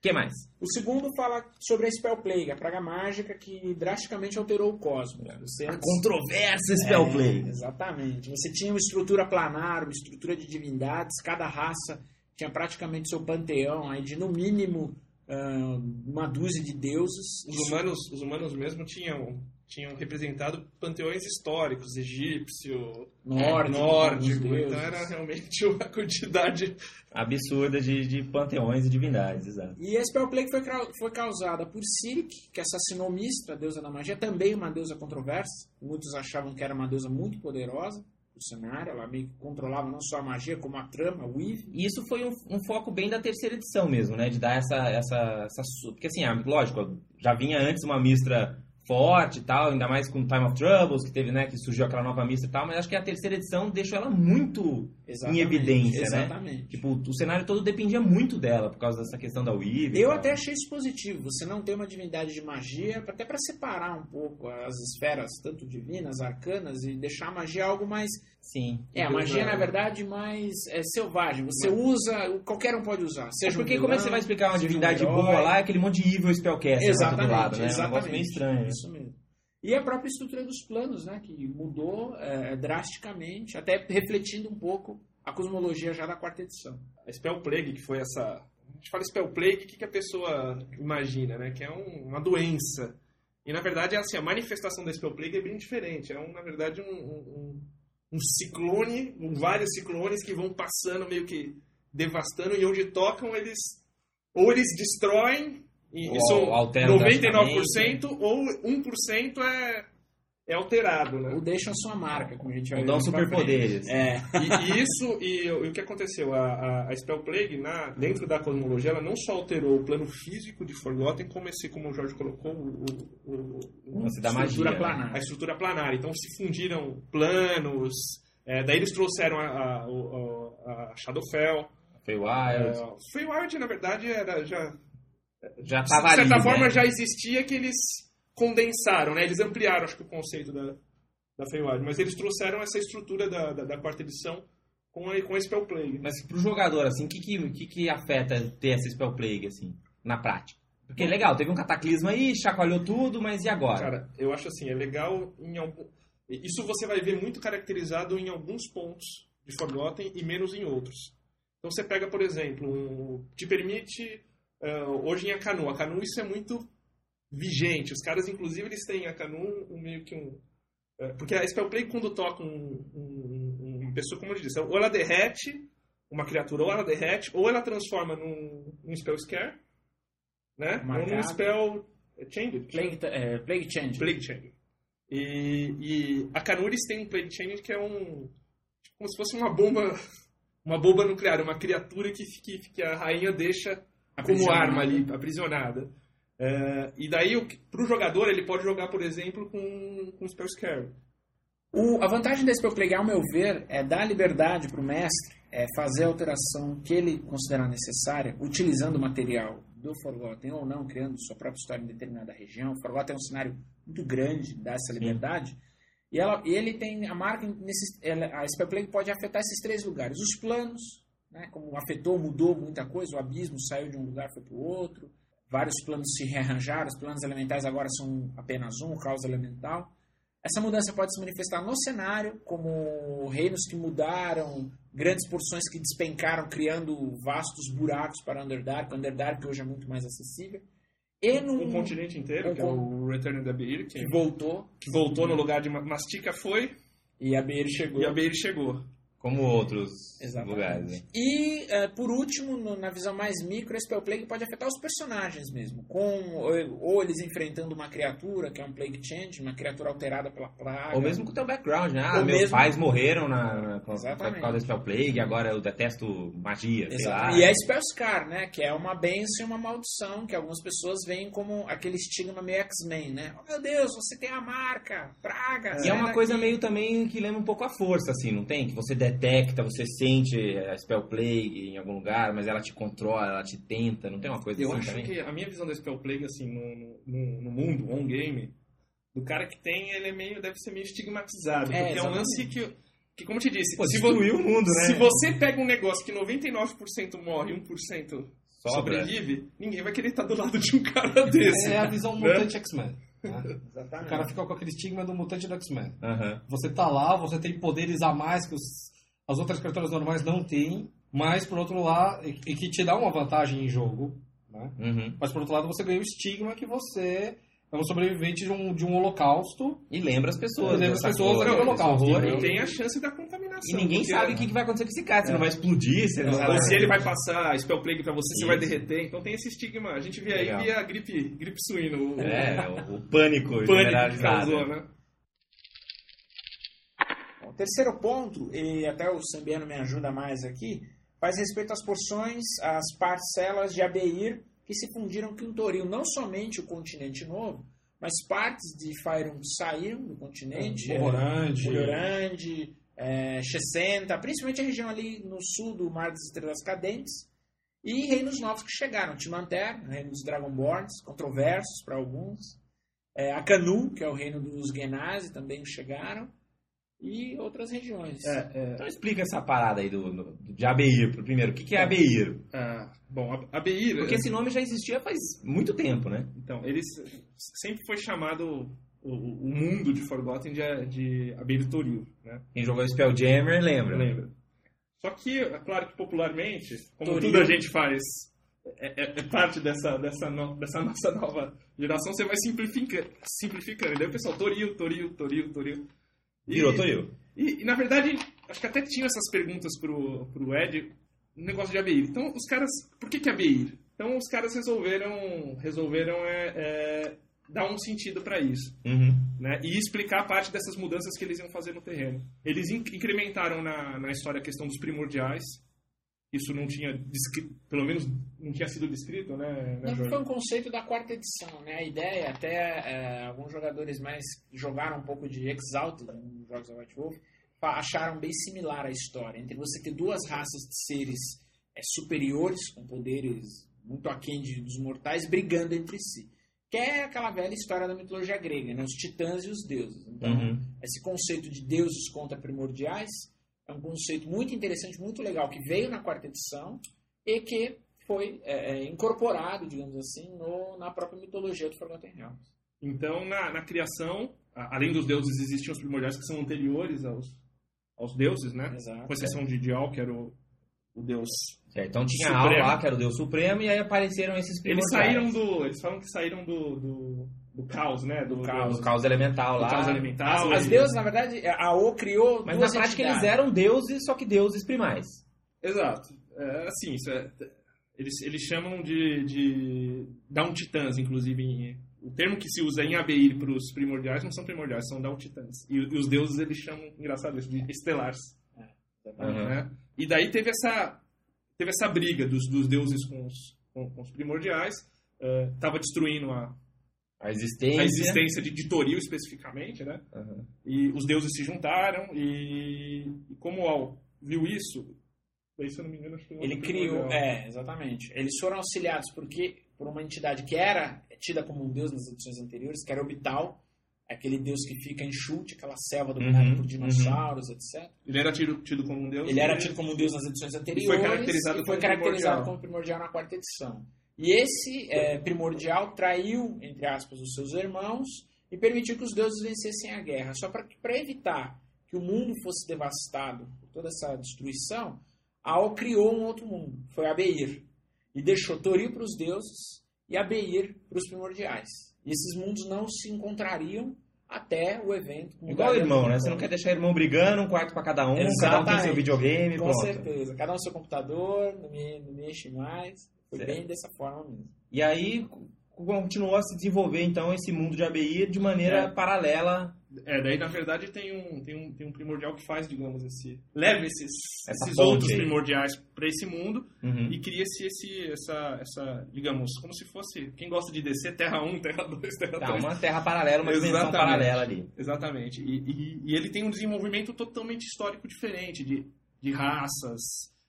Speaker 4: O que mais?
Speaker 7: O segundo fala sobre a Spell Plague, a praga mágica que drasticamente alterou o cosmos. Você antes-
Speaker 4: Controversa Spell
Speaker 7: É,
Speaker 4: Play.
Speaker 7: Exatamente. Você tinha uma estrutura planar, uma estrutura de divindades, cada raça tinha praticamente seu panteão aí de no mínimo ah, uma dúzia de deuses.
Speaker 3: Os humanos, os humanos mesmo tinham, tinham representado panteões históricos, egípcio,
Speaker 7: Nórdico,
Speaker 3: nórdico.
Speaker 7: alguns
Speaker 3: Então era realmente uma quantidade.
Speaker 4: Absurda de, de panteões e divindades, exato.
Speaker 7: E a Spell Plague foi, foi causada por Sirik, que assassinou Mistra, a deusa da magia, também uma deusa controversa. Muitos achavam que era uma deusa muito poderosa no cenário, ela meio que controlava não só a magia, como a trama, a Weave.
Speaker 4: E isso foi um, um foco bem da terceira edição mesmo, né? De dar essa. essa, essa porque assim, lógico, já vinha antes uma mistra forte e tal, ainda mais com Time of Troubles, que teve, né? Que surgiu aquela nova mistra e tal, mas acho que a terceira edição deixou ela muito em evidência, né?
Speaker 7: Exatamente.
Speaker 4: Tipo, o cenário todo dependia muito dela por causa dessa questão da Weave.
Speaker 7: Eu até achei isso positivo. Você não ter uma divindade de magia, até para separar um pouco as esferas, tanto divinas, arcanas, e deixar a magia algo mais.
Speaker 4: Sim.
Speaker 7: É, a magia, na verdade, mais é, selvagem. Você usa, qualquer um pode usar. Seja
Speaker 4: porque
Speaker 7: um
Speaker 4: como é que
Speaker 7: vilão,
Speaker 4: você vai explicar uma
Speaker 7: um
Speaker 4: divindade
Speaker 7: herói.
Speaker 4: boa lá, aquele monte de evil spellcaster do
Speaker 7: Exatamente,
Speaker 4: lado, né? É um
Speaker 7: exatamente.
Speaker 4: negócio meio estranho.
Speaker 7: E a própria estrutura dos planos, né, que mudou é, drasticamente, até refletindo um pouco a cosmologia já da quarta edição.
Speaker 3: A Spell Plague, que foi essa. A gente fala Spell Plague, o que, que a pessoa imagina, né? Que é um- uma doença. E na verdade, assim, a manifestação da Spell Plague é bem diferente. É, um, na verdade, um, um, um ciclone, um- vários ciclones que vão passando, meio que devastando, e onde tocam, eles. Ou eles destroem, e
Speaker 4: Ou
Speaker 3: isso
Speaker 4: alteram
Speaker 3: 99%, ou 1% é é alterado, né?
Speaker 7: Ou deixam sua marca, como a gente vai
Speaker 4: Ou
Speaker 7: ver
Speaker 4: dão superpoderes.
Speaker 7: É.
Speaker 3: E, e isso, e, o- e o que aconteceu? A, a, a Spell Plague, na, dentro da cosmologia, ela não só alterou o plano físico de Forgotten, como esse, como o Jorge colocou, o, o, o-
Speaker 4: da
Speaker 7: Estrutura
Speaker 4: magia.
Speaker 7: planar.
Speaker 3: a estrutura planar. Então se fundiram planos, é, daí eles trouxeram a, a, o- a Shadowfell.
Speaker 4: Feywild.
Speaker 3: É, Feywild, na verdade, era já
Speaker 4: já
Speaker 3: de certa
Speaker 4: ali,
Speaker 3: forma
Speaker 4: né?
Speaker 3: já existia que eles condensaram, né? Eles ampliaram, acho que o conceito da, da Feywild, mas eles trouxeram essa estrutura da, da, da quarta edição com a, com a Spell Plague.
Speaker 4: Mas pro jogador, assim, o que, que, que, que afeta ter essa Spell Plague, assim, na prática? Porque legal, teve um cataclismo aí, chacoalhou tudo, mas e agora?
Speaker 3: Cara, eu acho assim, é legal em algum... Isso você vai ver muito caracterizado em alguns pontos de Forgotten e menos em outros. Então você pega, por exemplo, um... te permite eh, hoje em Akanu. Akanu isso é muito vigente. Os caras, inclusive, eles têm Akanu um, meio que um... eh, porque a Spell Plague, quando toca um, um, uma pessoa, como eu disse, ou ela derrete uma criatura, ou ela derrete, ou ela transforma num, num Spell Scare, né? Ou num
Speaker 7: Marcado.
Speaker 3: Spell Change.
Speaker 7: Plague, é, Plague Change.
Speaker 3: Plague Change. E, e a Canuris tem um Plague Change que é um. tipo, como se fosse uma bomba. Uma bomba nuclear, uma criatura que, que, que a rainha deixa como arma ali, aprisionada. É, e daí, o que- pro jogador, ele pode jogar, por exemplo, com, com Spell Scare.
Speaker 7: O- a vantagem da Spell Plague, ao meu ver, é dar liberdade para o mestre é fazer a alteração que ele considerar necessária, utilizando o material do Forgotten ou não, criando sua própria história em determinada região. O Forgotten é um cenário muito grande, dá essa liberdade. E, ela, ele tem a marca, nesses, ela- a Spell Plague pode afetar esses três lugares. Os planos, né, como afetou, mudou muita coisa, o abismo saiu de um lugar foi para o outro, vários planos se rearranjaram, os planos elementais agora são apenas um, o caos elemental. Essa mudança pode se manifestar no cenário, como reinos que mudaram, grandes porções que despencaram, criando vastos buracos para Underdark. Underdark hoje é muito mais acessível. E num
Speaker 3: Um continente inteiro,
Speaker 7: um
Speaker 3: que é o Return of the Beir, que,
Speaker 7: que voltou,
Speaker 3: que voltou no lugar de Ma- Mastica foi
Speaker 7: e a Beir chegou.
Speaker 3: e a Beir chegou.
Speaker 4: Como outros
Speaker 7: Exatamente.
Speaker 4: lugares?
Speaker 7: E, eh, por último, no- na visão mais micro, esse Spell Plague pode afetar os personagens mesmo. Com, ou, ou eles enfrentando uma criatura, que é um Plague Change, uma criatura alterada pela praga.
Speaker 4: Ou mesmo com o teu background, né? Ah,
Speaker 7: Ou
Speaker 4: meus
Speaker 7: mesmo-
Speaker 4: pais morreram na, na, por causa da Spell Plague, agora eu detesto magia, sei lá.
Speaker 7: E é Spellscar, né? Que é uma benção e uma maldição, que algumas pessoas veem como aquele estigma meio X-Men, né? Oh meu Deus, você tem a marca, praga.
Speaker 4: E é uma
Speaker 7: daqui.
Speaker 4: coisa meio também que lembra um pouco a força, assim, não tem? Que você detecta, você sente a Spell Plague em algum lugar, mas ela te controla, ela te tenta, não tem uma coisa
Speaker 3: Eu
Speaker 4: assim
Speaker 3: acho
Speaker 4: também?
Speaker 3: que a minha visão da Spell Plague, assim, no, no, no mundo, on game, do cara que tem, ele é meio, deve ser meio estigmatizado.
Speaker 7: É,
Speaker 3: porque é um lance que, que, como eu te disse,
Speaker 4: Pô,
Speaker 3: se, vo-
Speaker 4: o mundo, né?
Speaker 3: se você pega um negócio que 99% morre e 1%
Speaker 4: Sobra.
Speaker 3: sobrevive, ninguém vai querer estar do lado de um cara desse.
Speaker 6: É a visão
Speaker 3: Né?
Speaker 6: mutante X-Men. né? O
Speaker 7: Exatamente.
Speaker 6: cara fica com aquele estigma do mutante do X-Men.
Speaker 4: Aham.
Speaker 6: Você tá lá, você tem poderes a mais que os- as outras criaturas normais não têm, mas por outro lado, e, e que te dá uma vantagem em jogo, né?
Speaker 4: Uhum.
Speaker 6: Mas por outro lado, você ganha o estigma que você é um sobrevivente de um, de um holocausto.
Speaker 4: E lembra as pessoas.
Speaker 6: E lembra as
Speaker 4: dessa
Speaker 6: pessoas local,
Speaker 4: horror,
Speaker 6: entendeu?
Speaker 3: E tem a chance da contaminação.
Speaker 4: E ninguém
Speaker 3: porque-
Speaker 4: sabe o que, que vai acontecer com esse cara. Se não vai explodir, se ele não
Speaker 3: Ou
Speaker 4: vai...
Speaker 3: se ele vai passar Spell Plague pra você, você vai
Speaker 4: Isso.
Speaker 3: derreter. Então tem esse estigma. A gente vê aí
Speaker 4: Legal.
Speaker 3: via gripe, gripe suína. O,
Speaker 4: É, o, o pânico,
Speaker 3: o pânico
Speaker 4: generalizado.
Speaker 3: causou, né?
Speaker 7: O terceiro ponto, e até o Sambiano me ajuda mais aqui, faz respeito às porções, às parcelas de Abeir que se fundiram com Toril. Não somente o continente novo, mas partes de Faerun saíram do continente. é,
Speaker 6: Morande.
Speaker 7: Mulhorande, é, Chessenta, principalmente a região ali no sul do Mar das Estrelas Cadentes, e reinos novos que chegaram, Timanter, reino dos Dragonborns, controversos para alguns, é, Akanu, que é o reino dos Genasi, também chegaram, e outras regiões.
Speaker 3: É, é,
Speaker 4: Então explica essa parada aí do, do- de Abeir, primeiro. O que, que é Abeir?
Speaker 3: ah, bom, a, a Beir...
Speaker 4: Porque esse nome já existia faz muito tempo, né?
Speaker 3: Então, eles sempre foi chamado o, o mundo de Forgotten de, de Abeir Toril, né?
Speaker 4: Quem jogou Spelljammer lembra.
Speaker 3: Lembra? Só que, é claro que popularmente, como
Speaker 7: Toril.
Speaker 3: tudo a gente faz, é, é- é parte dessa, dessa, no- dessa nossa nova geração, você vai simplificando. simplificando. E daí o pessoal, Toril, Toril, Toril, Toril. E-
Speaker 4: Toril.
Speaker 3: E, e, na verdade, acho que até tinham essas perguntas pro, pro Ed no negócio de Abeir. Então, os caras. Por que, que Abeir? Então, os caras resolveram, resolveram é, é, dar um sentido para isso.
Speaker 4: Uhum.
Speaker 3: né, e explicar parte dessas mudanças que eles iam fazer no terreno. Eles in- incrementaram na, na história a questão dos primordiais. Isso não tinha, pelo menos não tinha sido descrito, né? né,
Speaker 7: Não, foi um conceito da quarta edição, né? A ideia, até é, alguns jogadores mais jogaram um pouco de Exalted nos jogos da White Wolf, acharam bem similar a história. Entre você ter duas raças de seres é, superiores, com poderes muito aquém de, dos mortais, brigando entre si. Que é aquela velha história da mitologia grega, né? Os titãs e os deuses. Então,
Speaker 4: Uhum.
Speaker 7: esse conceito de deuses contra primordiais é um conceito muito interessante, muito legal, que veio na quarta edição e que foi é, é, incorporado, digamos assim, no- na própria mitologia do Forgotten Realms.
Speaker 3: Então, na, na criação, além dos deuses, existiam os primordiais que são anteriores aos, aos deuses, né?
Speaker 7: Exato.
Speaker 3: Com exceção de Dial, que era o, o deus.
Speaker 4: Certo, Então tinha. Al lá, que era o Deus Supremo, e aí apareceram esses
Speaker 3: Eles
Speaker 4: primordiais.
Speaker 3: saíram do. Eles falam que saíram do, do, do caos, né? Do,
Speaker 7: caos.
Speaker 4: O caos elemental
Speaker 3: do
Speaker 4: lá.
Speaker 3: caos elemental.
Speaker 7: As
Speaker 3: e-
Speaker 7: deuses, na verdade, a O criou
Speaker 4: Mas
Speaker 7: duas
Speaker 4: na prática eles
Speaker 7: entidades.
Speaker 4: eram deuses, só que deuses primais.
Speaker 3: Exato. É, assim, isso é- eles, eles chamam de, de Down-Titãs, inclusive. Em, o termo que se usa em Abeir para os primordiais não são primordiais, são Down-Titãs. E, e os deuses eles chamam, engraçado isso, de estelares.
Speaker 4: Uhum.
Speaker 3: né? E daí teve essa, teve essa briga dos, dos deuses com os, com, com os primordiais. Estava destruindo a,
Speaker 4: A existência.
Speaker 3: a existência de, de Toril especificamente, né?
Speaker 4: Uhum.
Speaker 3: E os deuses se juntaram e, e como o Al viu isso, daí, se eu não me engano, acho que
Speaker 7: Ele criou, é, exatamente. Eles foram auxiliados porque por uma entidade que era tida como um deus nas edições anteriores, que era Orbital, aquele deus que fica em chute, aquela selva dominada
Speaker 4: Uhum,
Speaker 7: por dinossauros, etc.
Speaker 3: Ele era tido, tido como um deus.
Speaker 7: Ele era
Speaker 3: e-
Speaker 7: tido como um deus nas edições anteriores
Speaker 3: foi caracterizado
Speaker 7: e foi
Speaker 3: como
Speaker 7: caracterizado
Speaker 3: primordial.
Speaker 7: como primordial na quarta edição. E esse é, primordial traiu, entre aspas, os seus irmãos e permitiu que os deuses vencessem a guerra. Só para evitar que o mundo fosse devastado por toda essa destruição, Ao criou um outro mundo, foi Abeir. E deixou Toril para os deuses e Abeir para os primordiais. E esses mundos não se encontrariam até o evento.
Speaker 4: Igual irmão, né? Você não quer deixar irmão brigando, um quarto pra cada um, cada um tem
Speaker 7: Exatamente.
Speaker 4: seu videogame,
Speaker 7: Com
Speaker 4: pronto.
Speaker 7: certeza. Cada um seu computador, não me, não me enche mais. Foi
Speaker 4: Certo.
Speaker 7: bem dessa forma mesmo.
Speaker 4: E aí continuou a se desenvolver então esse mundo de ABI de maneira
Speaker 3: É.
Speaker 4: paralela.
Speaker 3: É, daí na verdade tem um, tem um, tem um primordial que faz, digamos, esse. leva esses,
Speaker 4: Essa
Speaker 3: esses outros
Speaker 4: aí.
Speaker 3: primordiais para esse mundo
Speaker 4: Uhum.
Speaker 3: e cria-se esse, essa, essa, digamos, como se fosse. Quem gosta de descer, Terra 1, Terra 2, Terra
Speaker 4: Tá,
Speaker 3: 3.
Speaker 4: uma terra paralela, uma dimensão
Speaker 3: Exatamente.
Speaker 4: paralela ali.
Speaker 3: Exatamente. E, e- e ele tem um desenvolvimento totalmente histórico diferente, de, de raças.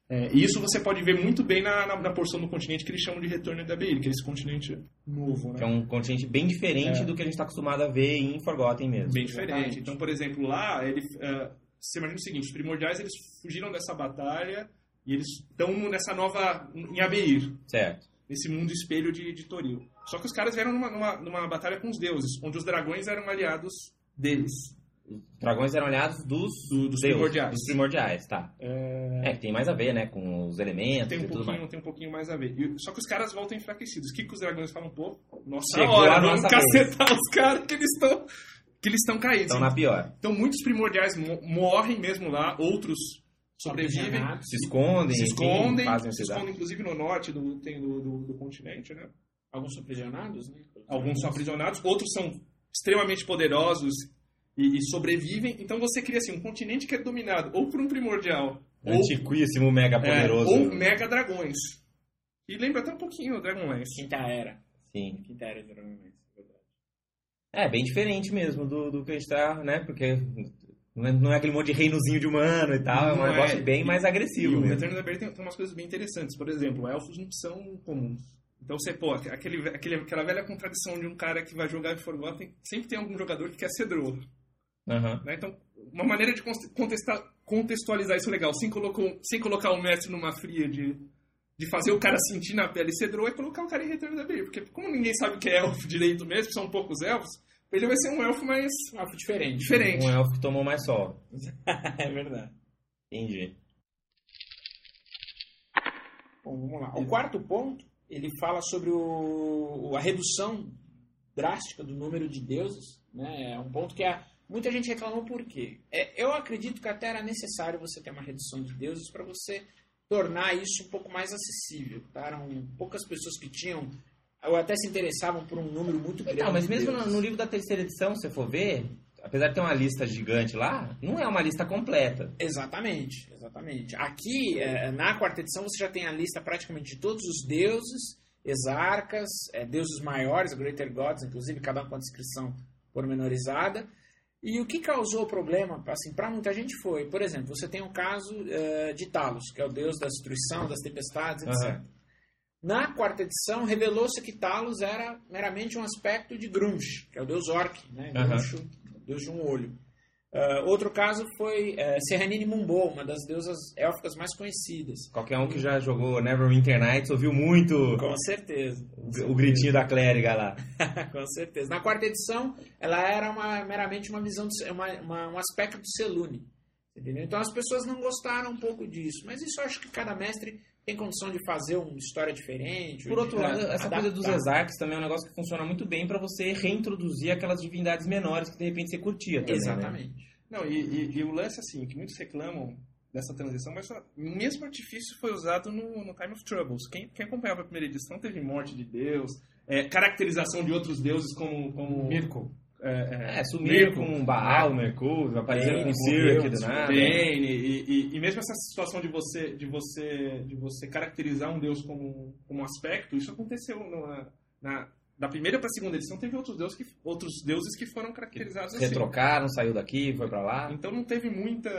Speaker 3: É, e isso você pode ver muito bem na, na, na porção do continente que eles chamam de Retorno da Beir, que é esse continente novo, né?
Speaker 4: Que é um continente bem diferente
Speaker 3: É.
Speaker 4: do que a gente está acostumado a ver em Forgotten mesmo.
Speaker 3: bem diferente. Então, por exemplo, lá, ele, eh, você imagina o seguinte, os primordiais eles fugiram dessa batalha e eles estão nessa nova, em Abeir,
Speaker 4: Certo.
Speaker 3: nesse mundo espelho de, de Toril. Só que os caras vieram numa, numa, numa batalha com os deuses, onde os dragões eram aliados deles.
Speaker 4: Os dragões eram aliados dos,
Speaker 3: Do- dos
Speaker 4: deuses,
Speaker 3: primordiais.
Speaker 4: Dos primordiais, tá.
Speaker 3: É,
Speaker 4: É, que tem mais a ver, né? Com os elementos
Speaker 3: tem, um
Speaker 4: e tudo
Speaker 3: pouquinho,
Speaker 4: mais.
Speaker 3: tem um pouquinho mais a ver. E- só que os caras voltam enfraquecidos. O que, que os dragões falam? Pô, nossa
Speaker 4: Chegou
Speaker 3: hora, vamos cacetar os caras que eles estão que eles estão caídos.
Speaker 4: Estão na pior.
Speaker 3: Então muitos primordiais mo- morrem mesmo lá, outros sobrevivem.
Speaker 4: Se escondem,
Speaker 3: se escondem,
Speaker 4: fazem
Speaker 3: se escondem inclusive no norte do, tem do, do, do continente, né?
Speaker 7: Alguns são aprisionados, né?
Speaker 3: Alguns são aprisionados, outros são extremamente poderosos e, e sobrevivem. Então você cria assim um continente que é dominado ou por um primordial ou,
Speaker 4: Antiquíssimo, mega
Speaker 3: é,
Speaker 4: poderoso.
Speaker 3: ou mega dragões. E lembra até um pouquinho o Dragonlance.
Speaker 7: Quinta era.
Speaker 4: Sim.
Speaker 7: Quinta era de Dragonlance, é verdade.
Speaker 4: É, bem diferente mesmo do, do que a gente tá, né? Porque não é, não é aquele monte de reinozinho de humano e tal, é um
Speaker 3: Não é.
Speaker 4: negócio bem mais
Speaker 3: E
Speaker 4: agressivo
Speaker 3: o
Speaker 4: mesmo.
Speaker 3: Retorno da Beira tem, tem umas coisas bem interessantes. Por exemplo, elfos não são comuns. Então você, pô, aquele, aquele, aquela velha contradição de um cara que vai jogar em Forgotten, sempre tem algum jogador que quer ser Drow.
Speaker 4: Aham.
Speaker 3: Né? Então, uma maneira de contextualizar isso legal, sem, colocou, sem colocar o mestre numa fria de, de fazer o cara sentir na pele ser Drow, é colocar o cara em Retorno da Beira. Porque como ninguém sabe o que é elfo direito mesmo, são poucos elfos, ele vai ser um elfo mais
Speaker 7: Um elfo diferente.
Speaker 3: diferente.
Speaker 4: Um elfo que tomou mais sol.
Speaker 7: é verdade.
Speaker 4: Entendi.
Speaker 7: Bom, vamos lá. O quarto ponto, ele fala sobre o, a redução drástica do número de deuses. Né? É um ponto que a, muita gente reclamou por quê? É, eu acredito que até era necessário você ter uma redução de deuses para você tornar isso um pouco mais acessível. Tá? Eram poucas pessoas que tinham ou até se interessavam por um número muito grande.
Speaker 4: Então, mas mesmo no, no livro da terceira edição, se você for ver, apesar de ter uma lista gigante lá, não é uma lista completa.
Speaker 7: Exatamente, exatamente. Aqui, eh, na quarta edição, você já tem a lista praticamente de todos os deuses, exarcas, eh, deuses maiores, Greater Gods, inclusive, cada um com a descrição pormenorizada. E o que causou o problema, assim, para muita gente foi, por exemplo, você tem o caso eh, de Talos, que é o deus da destruição, das tempestades, etc.
Speaker 4: Aham.
Speaker 7: Na quarta edição, revelou-se que Talos era meramente um aspecto de Grunge, que é o deus orc, né? Grunge, deus de um olho. Ah, outro caso foi uh, Serranine Mumbo, uma das deusas élficas mais conhecidas.
Speaker 4: Qualquer um que já jogou Neverwinter Nights ouviu muito
Speaker 7: Com certeza.
Speaker 4: o, o gritinho da clériga lá.
Speaker 7: Com certeza. Na quarta edição, ela era uma, meramente uma visão, de, uma, uma- um aspecto do Selune. Entendeu? Então as pessoas não gostaram um pouco disso. Mas isso eu acho que cada mestre tem condição de fazer uma história diferente.
Speaker 4: Por outro lado, essa coisa dos
Speaker 7: adaptar.
Speaker 4: exarques também é um negócio que funciona muito bem pra você reintroduzir aquelas divindades menores que de repente você curtia também, né?
Speaker 7: Exatamente.
Speaker 3: Não, e, e- e o lance, assim, que muitos reclamam dessa transição, mas o mesmo artifício foi usado no, no Time of Troubles. Quem, quem acompanhava a primeira edição teve morte de Deus, é, caracterização de outros deuses como... como
Speaker 6: Mirko.
Speaker 3: É,
Speaker 4: É, sumiram
Speaker 3: Mirko,
Speaker 4: com Baal, Mercúrio, apareceram
Speaker 7: Bane,
Speaker 4: com Sir aqui do nada.
Speaker 3: Bane, e, e, e mesmo essa situação de você, de você, de você caracterizar um deus como, como um aspecto, isso aconteceu no- na, da primeira para a segunda edição, teve outros deuses que, outros deuses que foram caracterizados assim.
Speaker 4: Retrocaram, saiu daqui, foi pra lá.
Speaker 3: Então não teve muita.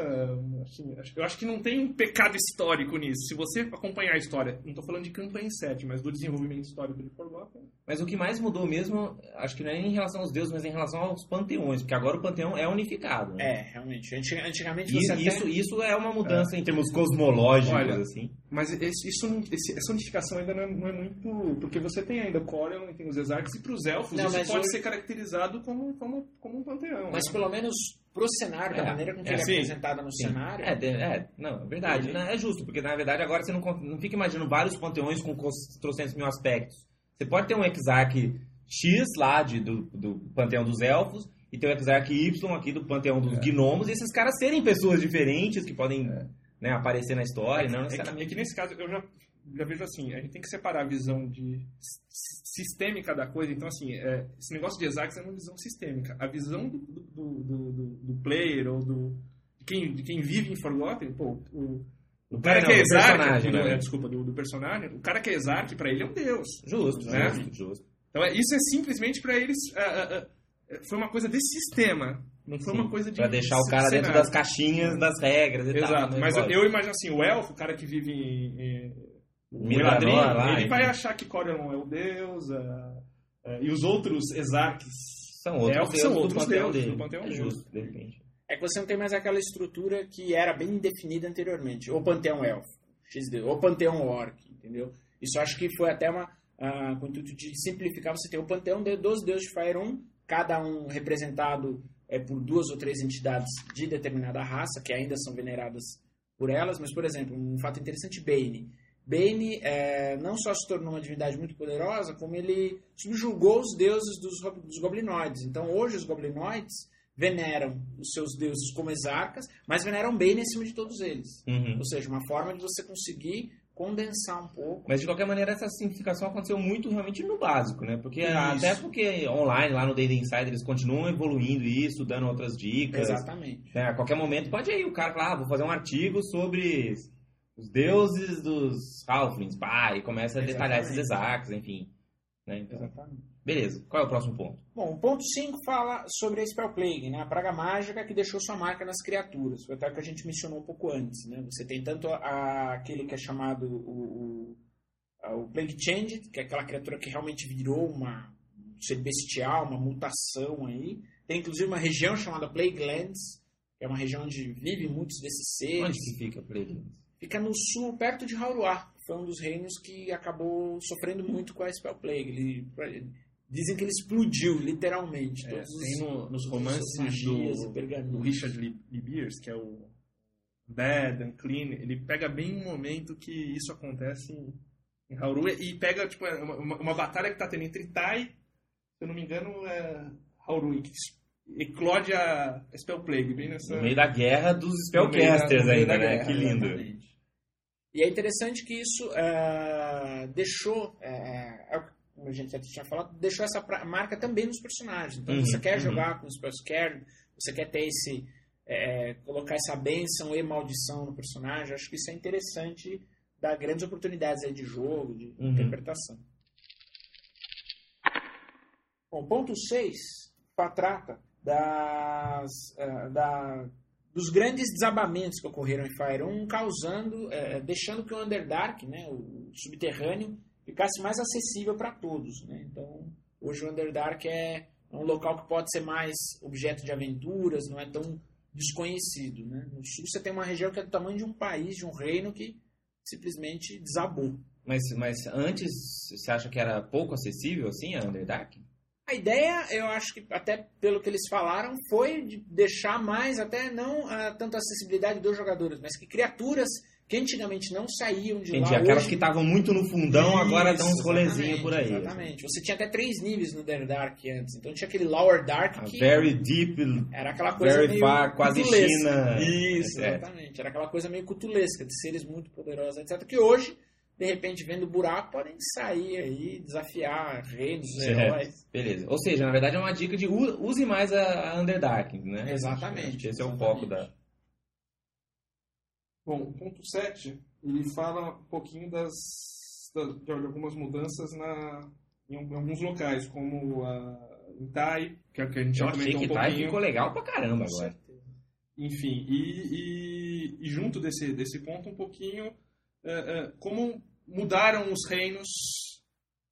Speaker 3: assim, eu acho que não tem um pecado histórico nisso. Se você acompanhar a história, não estou falando de campanha 7, mas do desenvolvimento histórico de Forgotten.
Speaker 4: Mas o que mais mudou mesmo, acho que não é em relação aos deuses, mas em relação aos panteões, porque agora o panteão é unificado. Né?
Speaker 7: É, realmente. Antig- Antigamente
Speaker 4: E
Speaker 7: você até-
Speaker 4: isso, isso é uma mudança em termos cosmológicos,
Speaker 3: Olha,
Speaker 4: assim.
Speaker 3: Mas esse- isso, esse- essa unificação ainda não é, não é muito. Porque você tem ainda Corion e tem os Exarchs, e para os elfos
Speaker 7: Não,
Speaker 3: isso pode
Speaker 7: hoje-
Speaker 3: ser caracterizado como, como, como um panteão.
Speaker 7: Mas
Speaker 3: né?
Speaker 7: pelo menos pro cenário, da
Speaker 4: É,
Speaker 7: maneira com que
Speaker 4: é,
Speaker 7: ele é
Speaker 3: sim,
Speaker 7: apresentado no
Speaker 4: Sim.
Speaker 7: cenário.
Speaker 4: É, é, não, é verdade. Né? É justo, porque na verdade agora você não, não fica imaginando vários panteões com trocentos mil aspectos. Você pode ter um Exarch X lá de, do, do panteão dos elfos e ter o Exarch Y aqui do panteão dos gnomos e esses caras serem pessoas diferentes que podem né, aparecer na história, não
Speaker 3: É que, é que nesse caso eu já, já vejo assim, a gente tem que separar a visão de sistêmica da coisa. Então, assim, é, esse negócio de Exarchs é uma visão sistêmica. A visão do, do, do, do- do player ou do, de, quem, de quem vive em Forgotten, pô, o, o cara
Speaker 4: Não,
Speaker 3: que é Exarch,
Speaker 4: né?
Speaker 3: é, desculpa, do, do personagem, o cara que é Exarch, pra ele é um deus.
Speaker 4: Justo,
Speaker 3: Né?
Speaker 4: justo, justo.
Speaker 3: Então, é, isso é simplesmente pra eles. ah, ah, ah, foi uma coisa desse sistema. Não foi
Speaker 4: Sim,
Speaker 3: uma coisa de.
Speaker 4: Pra deixar o cara dentro
Speaker 3: cenário.
Speaker 4: das caixinhas das regras e tal.
Speaker 3: Exato,
Speaker 4: né?
Speaker 3: mas eu, eu imagino assim, o elfo, o cara que vive em, em
Speaker 4: Lá,
Speaker 3: ele vai achar que Corion é o deus, ah, ah, e os outros exarques
Speaker 4: São outros
Speaker 3: elfos são
Speaker 4: do
Speaker 3: outros
Speaker 4: panteão
Speaker 3: deuses
Speaker 4: dele.
Speaker 3: do panteão
Speaker 4: é justo, de repente.
Speaker 7: É que você não tem mais aquela estrutura que era bem definida anteriormente. Ou Panteão Elfo, ou Panteão Orc, entendeu? Isso acho que foi até uma. ah, com o intuito de simplificar, você tem o Panteão de- dos deuses de 1, cada um representado é, por duas ou três entidades de determinada raça, que ainda são veneradas por elas. Mas, por exemplo, um fato interessante: Bane. Bane é, não só se tornou uma divindade muito poderosa, como ele subjugou os deuses dos, dos goblinoides. Então, hoje, os goblinoides veneram os seus deuses como exarcas, mas veneram Bane acima de todos eles.
Speaker 4: Uhum.
Speaker 7: Ou seja, uma forma de você conseguir condensar um pouco.
Speaker 4: Mas de qualquer maneira, essa simplificação aconteceu muito realmente no básico, né? Porque
Speaker 7: Isso.
Speaker 4: até porque online, lá no Data Insider, eles continuam evoluindo isso, dando outras dicas.
Speaker 7: Exatamente.
Speaker 4: né? A qualquer momento pode aí o cara falar, ah, vou fazer um artigo sobre os deuses dos Halflings, pá, e começa a detalhar esses
Speaker 7: Exatamente.
Speaker 4: exarcos, enfim. Né? Então,
Speaker 7: Exatamente.
Speaker 4: beleza, qual é o próximo ponto?
Speaker 7: Bom, o ponto 5 fala sobre a Spell Plague, né? a praga mágica que deixou sua marca nas criaturas. Foi até o que a gente mencionou um pouco antes. Né? Você tem tanto a- aquele que é chamado o, o, o Plague Changed, que é aquela criatura que realmente virou uma um ser bestial, uma mutação aí. Tem inclusive uma região chamada Plague Lands, que é uma região onde vivem muitos desses seres.
Speaker 4: Onde que fica Plague?
Speaker 7: Fica no sul, perto de Hauruá. Foi um dos reinos que acabou sofrendo muito com a Spell Plague. Ele, dizem que ele explodiu, literalmente.
Speaker 3: É, tem no- nos romances
Speaker 7: magias
Speaker 3: do- do Richard Beers, que é o Bad and Clean, ele pega bem um momento que isso acontece em, Hauru e pega tipo, uma, uma- uma batalha que tá tendo entre Tai, se eu não me engano, é Hauru, e que eclode a Spell Plague, bem nessa...
Speaker 4: No meio da guerra dos
Speaker 3: No meio da-
Speaker 4: Spellcasters ainda,
Speaker 3: da
Speaker 4: né?
Speaker 3: guerra,
Speaker 4: que lindo.
Speaker 7: Exatamente. E é interessante que isso eh, deixou. é como a gente já tinha falado, deixou essa marca também nos personagens. Então,
Speaker 4: Uhum,
Speaker 7: você quer
Speaker 4: uhum.
Speaker 7: jogar com os scare, você quer ter esse. é, colocar essa bênção e maldição no personagem, acho que isso é interessante, dá grandes oportunidades de jogo, de
Speaker 4: Uhum.
Speaker 7: interpretação. Bom, ponto 6 trata das, eh, da- dos grandes desabamentos que ocorreram em Fire 1, causando, eh, deixando que o Underdark, né, o subterrâneo, ficasse mais acessível para todos. Né? Então, hoje o Underdark é um local que pode ser mais objeto de aventuras, não é tão desconhecido. Né? No sul você tem uma região que é do tamanho de um país, de um reino que simplesmente desabou.
Speaker 4: Mas, mas antes, você acha que era pouco acessível, assim, a Underdark?
Speaker 7: A ideia, eu acho que até pelo que eles falaram, foi de deixar mais, até não ah, tanto a acessibilidade dos jogadores, mas que criaturas que antigamente não saíam de
Speaker 4: Entendi,
Speaker 7: lá
Speaker 4: aquelas
Speaker 7: hoje...
Speaker 4: que estavam muito no fundão, agora
Speaker 7: Isso,
Speaker 4: dão uns rolezinhos por aí. assim.
Speaker 7: Exatamente. Você tinha até três níveis no The Dark antes. Então tinha aquele Lower Dark
Speaker 4: A
Speaker 7: que
Speaker 4: very deep,
Speaker 7: era aquela coisa
Speaker 4: very
Speaker 7: meio
Speaker 4: far, quase. China.
Speaker 7: Isso,
Speaker 4: É.
Speaker 7: exatamente. Era aquela coisa meio cutulesca, de seres muito poderosos, etc. Que hoje, de repente, vendo o buraco, podem sair aí, desafiar reinos,
Speaker 4: É.
Speaker 7: heróis.
Speaker 4: Beleza. Ou seja, na verdade é uma dica de use mais a, Underdark, né?
Speaker 7: Exatamente,
Speaker 4: Esse é o foco da.
Speaker 3: Bom, o ponto 7, ele fala um pouquinho das, da- de algumas mudanças na, em al- alguns locais, como a em Tai, que é o que a gente
Speaker 4: Eu
Speaker 3: já
Speaker 4: achei
Speaker 3: comentou
Speaker 4: que
Speaker 3: um pouquinho.
Speaker 4: ficou legal pra caramba agora.
Speaker 3: Enfim, e, e- e junto desse, desse ponto um pouquinho como mudaram os reinos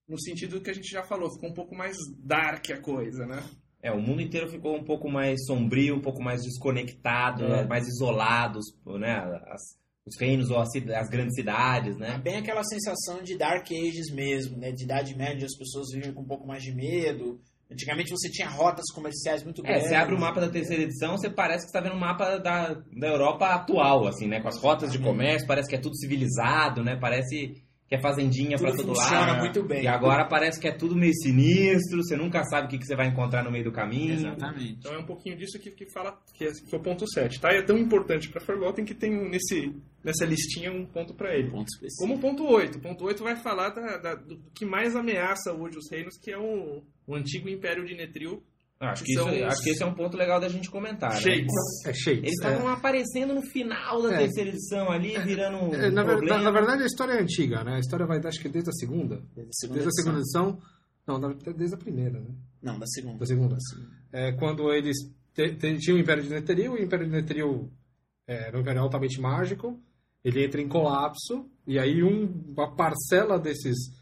Speaker 3: no sentido que a gente já falou, ficou um pouco mais dark a coisa, né?
Speaker 4: É, o mundo inteiro ficou um pouco mais sombrio, um pouco mais desconectado,
Speaker 7: É.
Speaker 4: mais isolados, né? As- os reinos ou as, as grandes cidades,
Speaker 7: É
Speaker 4: né?
Speaker 7: bem aquela sensação de Dark Ages mesmo, né? De Idade Média, as pessoas vivem com um pouco mais de medo. Antigamente você tinha rotas comerciais muito
Speaker 4: É,
Speaker 7: grandes.
Speaker 4: você abre o mapa da terceira edição, você parece que está vendo um mapa da, da Europa atual, assim, né? Com as rotas de comércio, parece que é tudo civilizado, né? Parece que é fazendinha pra todo
Speaker 7: funciona
Speaker 4: lado.
Speaker 7: muito bem.
Speaker 4: E agora parece que é tudo meio sinistro, você nunca sabe o que, que você vai encontrar no meio do caminho.
Speaker 7: Exatamente.
Speaker 3: Então é um pouquinho disso que, que fala, que é, que é o ponto 7, tá? E é tão importante para Forgotten que tem nesse, nessa listinha um ponto para ele.
Speaker 7: Ponto específico.
Speaker 3: Como o ponto 8. O ponto 8 vai falar da, da- do que mais ameaça hoje os reinos, que é o, o antigo Império de Netril.
Speaker 4: Ah, Acho que, isso,
Speaker 3: os-
Speaker 4: acho que esse é um ponto legal da gente comentar, né?
Speaker 3: Shades.
Speaker 6: É cheio.
Speaker 4: Eles estavam aparecendo no final da
Speaker 6: É.
Speaker 4: terceira edição ali, virando um
Speaker 6: É, na, ver-
Speaker 4: problema.
Speaker 6: na- na verdade, a história é antiga, né? A história vai, acho que desde a segunda.
Speaker 7: Desde a segunda
Speaker 6: Desde a segunda
Speaker 7: edição.
Speaker 6: Não, desde a primeira, né?
Speaker 7: Não, da segunda.
Speaker 6: Da segunda. É, quando eles tinham o Império de Netheril, o Império de Netheril é, era um império altamente mágico, ele entra em colapso, e aí um- uma parcela desses, de-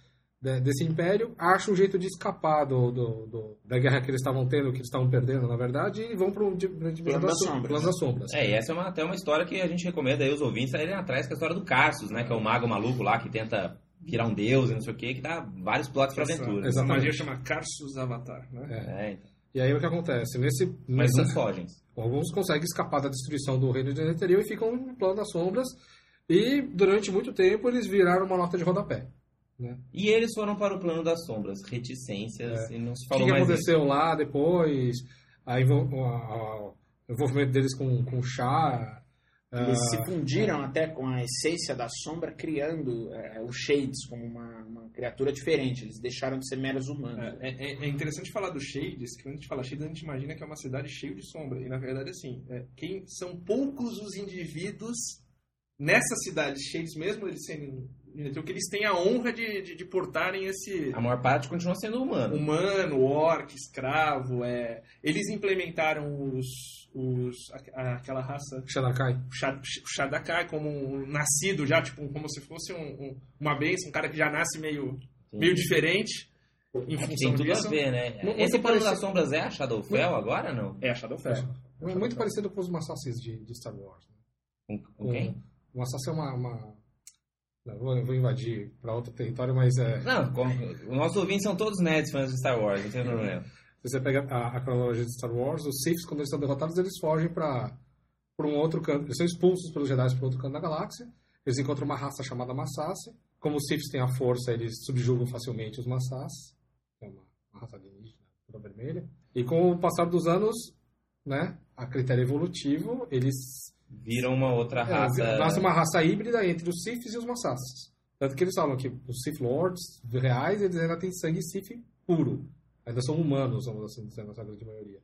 Speaker 6: desse império acha um jeito de escapar do, do- do- da guerra que eles estavam tendo, que eles estavam perdendo, na verdade, e vão para o
Speaker 7: Plano das Sombras.
Speaker 6: Plano das Sombras.
Speaker 4: É, e essa é uma, até uma história que a gente recomenda aí os ouvintes irem atrás, que é a história do Carsus, né? Que é o mago maluco lá que tenta virar um deus e não sei o que, que dá vários plots pra
Speaker 3: Essa,
Speaker 4: aventura.
Speaker 3: essa
Speaker 6: Exatamente.
Speaker 3: magia chama Carsus Avatar, né?
Speaker 4: É, então.
Speaker 6: E aí o que acontece? Nesse,
Speaker 4: mas
Speaker 6: nessa-
Speaker 4: não fogem.
Speaker 6: Alguns conseguem escapar da destruição do reino de Netheril e ficam no plano das sombras. E durante muito tempo eles viraram uma nota de rodapé. Né?
Speaker 4: E eles foram para o plano das sombras, reticências, e não se
Speaker 6: O que,
Speaker 4: falou
Speaker 6: que
Speaker 4: mais disso.
Speaker 6: aconteceu lá depois? A envol- a- a- o envolvimento deles com, com o chá.
Speaker 7: Eles
Speaker 6: ah,
Speaker 7: se fundiram até com a essência da sombra, criando é, os Shades como uma, uma criatura diferente. Eles deixaram de ser meros humanos.
Speaker 3: É, é- é interessante falar do Shades, que quando a gente fala Shades, a gente imagina que é uma cidade cheia de sombra. E na verdade, assim, é, quem são poucos os indivíduos nessa cidade de Shades, mesmo eles sendo Netheril, que eles têm a honra de, de, de portarem esse
Speaker 4: A maior parte continua sendo humano.
Speaker 3: humano, orc, escravo. É, eles implementaram os, os, a- aquela raça
Speaker 6: Shadakai.
Speaker 3: Shadakai como um nascido já, tipo, como se fosse um- um- uma bênção, um cara que já nasce meio,
Speaker 4: Sim.
Speaker 3: meio diferente em
Speaker 4: Tem tudo
Speaker 3: disso.
Speaker 4: a ver, né?
Speaker 6: Muito
Speaker 4: Esse plano
Speaker 6: parecido.
Speaker 4: das sombras é a Shadowfell agora, não?
Speaker 3: É a Shadowfell.
Speaker 6: É muito parecido com os Massassis de, de Star Wars. né?
Speaker 4: Com, com quem?
Speaker 6: O Massassi é uma. uma... Não, eu vou invadir para outro território, mas é.
Speaker 4: Não, os nossos ouvintes são todos nerds fãs de Star Wars, não tem problema.
Speaker 6: Se você pega a, a cronologia de Star Wars, os Siths, quando eles são derrotados, eles fogem para um outro canto. Eles são expulsos pelos Jedi para outro canto da galáxia. Eles encontram uma raça chamada Massassi. Como os Siths têm a força, eles subjugam facilmente os Massassi. É uma, uma raça alienígena, toda vermelha. E com o passar dos anos, né, a critério evolutivo, eles
Speaker 4: Viram uma outra
Speaker 6: é,
Speaker 4: raça.
Speaker 6: nasce uma raça híbrida entre os Siths e os Massassis. Tanto que eles falam que os Sith Lords reais, eles ainda têm sangue Sith puro. Ainda são humanos, vamos assim dizer, na grande maioria.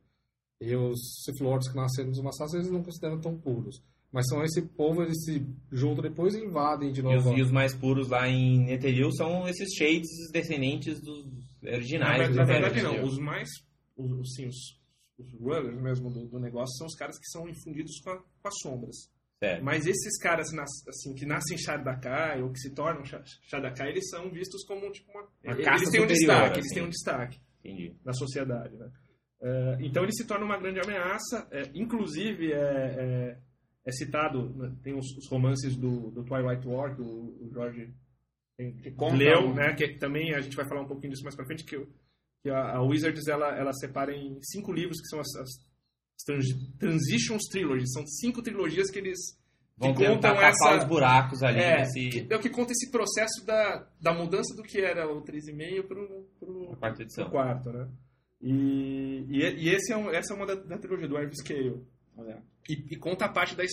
Speaker 6: E os Sith Lords que nasceram dos Massacres, eles não consideram tão puros. Mas são esse povo, eles se juntam depois e invadem de
Speaker 4: E os,
Speaker 6: novo.
Speaker 4: e os mais puros lá em Netheril são esses Shades descendentes dos
Speaker 3: Na,
Speaker 4: originais.
Speaker 3: na verdade, não. Os mais. Os, os- sim, os, os runners mesmo do, do negócio são os caras que são infundidos com, a- com as sombras.
Speaker 4: Certo.
Speaker 3: Mas esses caras assim, que nascem Shadakai ou que se tornam Sha- Shadakai, eles são vistos como tipo uma.
Speaker 4: Uma
Speaker 3: eles têm um destaque,
Speaker 4: assim.
Speaker 3: eles têm um destaque
Speaker 4: Entendi.
Speaker 3: na sociedade. Né? Eh, então ele se torna uma grande ameaça. eh, inclusive, é, é, é citado, né, tem os, os romances do, do Twilight War, que o, o Jorge tem- que
Speaker 7: conta
Speaker 3: leu, né, que também a gente vai falar um pouquinho disso mais pra frente, que, que a, a Wizards ela, ela separa em cinco livros que são as, as trans- Transitions Trilogies. São cinco trilogias que eles
Speaker 4: Vão
Speaker 3: que contam essa-
Speaker 4: os buracos ali
Speaker 3: é,
Speaker 4: nesse...
Speaker 3: que, é o que conta esse processo da, da mudança do que era o 3,5 pro, pro,
Speaker 4: na quarta edição.
Speaker 3: o quarto, né? E, e, e esse é um, essa é uma da, da trilogia do Arv Scale. E, e conta a parte da-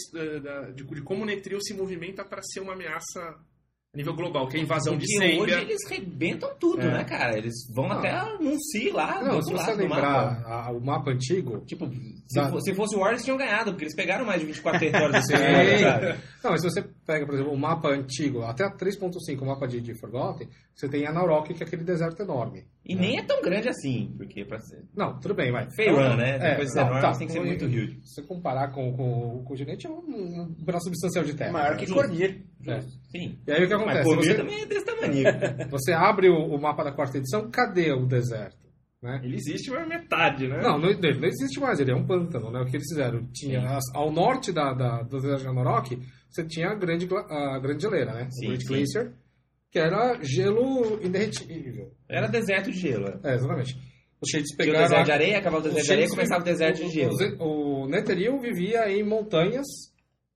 Speaker 3: da- de, de como o Netril se movimenta para ser uma ameaça a nível global, que é a invasão de
Speaker 4: Porque hoje eles rebentam tudo,
Speaker 3: É.
Speaker 4: né, cara? Eles vão
Speaker 6: Não.
Speaker 4: até anunciar lá, do
Speaker 6: Não,
Speaker 4: outro
Speaker 6: se você
Speaker 4: lado do
Speaker 6: lembrar
Speaker 4: mapa.
Speaker 6: a- o mapa antigo,
Speaker 4: Tipo, se,
Speaker 6: Da-
Speaker 4: se fosse o War, eles tinham ganhado, porque eles pegaram mais de 24 territórios
Speaker 6: Sim.
Speaker 4: mundo, sabe?
Speaker 6: Não, mas se você pega, por exemplo, o mapa antigo, até a 3.5, o mapa de, de Forgotten, você tem Anauroch, que é aquele deserto enorme.
Speaker 4: E nem é tão grande assim, porque pra ser...
Speaker 6: Não, tudo bem, vai.
Speaker 4: Feirun, né?
Speaker 6: É,
Speaker 4: Depois enorme,
Speaker 6: tá.
Speaker 4: tem que ser muito huge.
Speaker 6: Se você comparar com, com o continente, é um, um braço substancial de terra.
Speaker 7: Maior que Cornir.
Speaker 6: É.
Speaker 4: Sim.
Speaker 6: E aí o que
Speaker 4: Mas
Speaker 6: acontece?
Speaker 4: Cormir
Speaker 6: Você,
Speaker 4: também é desse tamanho.
Speaker 6: você abre o, o mapa da quarta edição, cadê o deserto? Né?
Speaker 3: Ele existe, mas metade, né?
Speaker 6: Não, não, ele não existe mais, ele é um pântano, né? O que eles fizeram? Tinha, as- ao norte da, da, do deserto de Anauroch, você tinha a grande, a grande geleira, né?
Speaker 4: Sim,
Speaker 6: o Great
Speaker 4: sim.
Speaker 6: Glacier, que era gelo inderretível.
Speaker 4: Era deserto de gelo. é.
Speaker 6: Exatamente. Os Shades
Speaker 4: Tinha o
Speaker 6: pegaram...
Speaker 4: deserto de areia, acabava o deserto de areia e começava o deserto de gelo.
Speaker 6: O, o Netheril vivia em montanhas.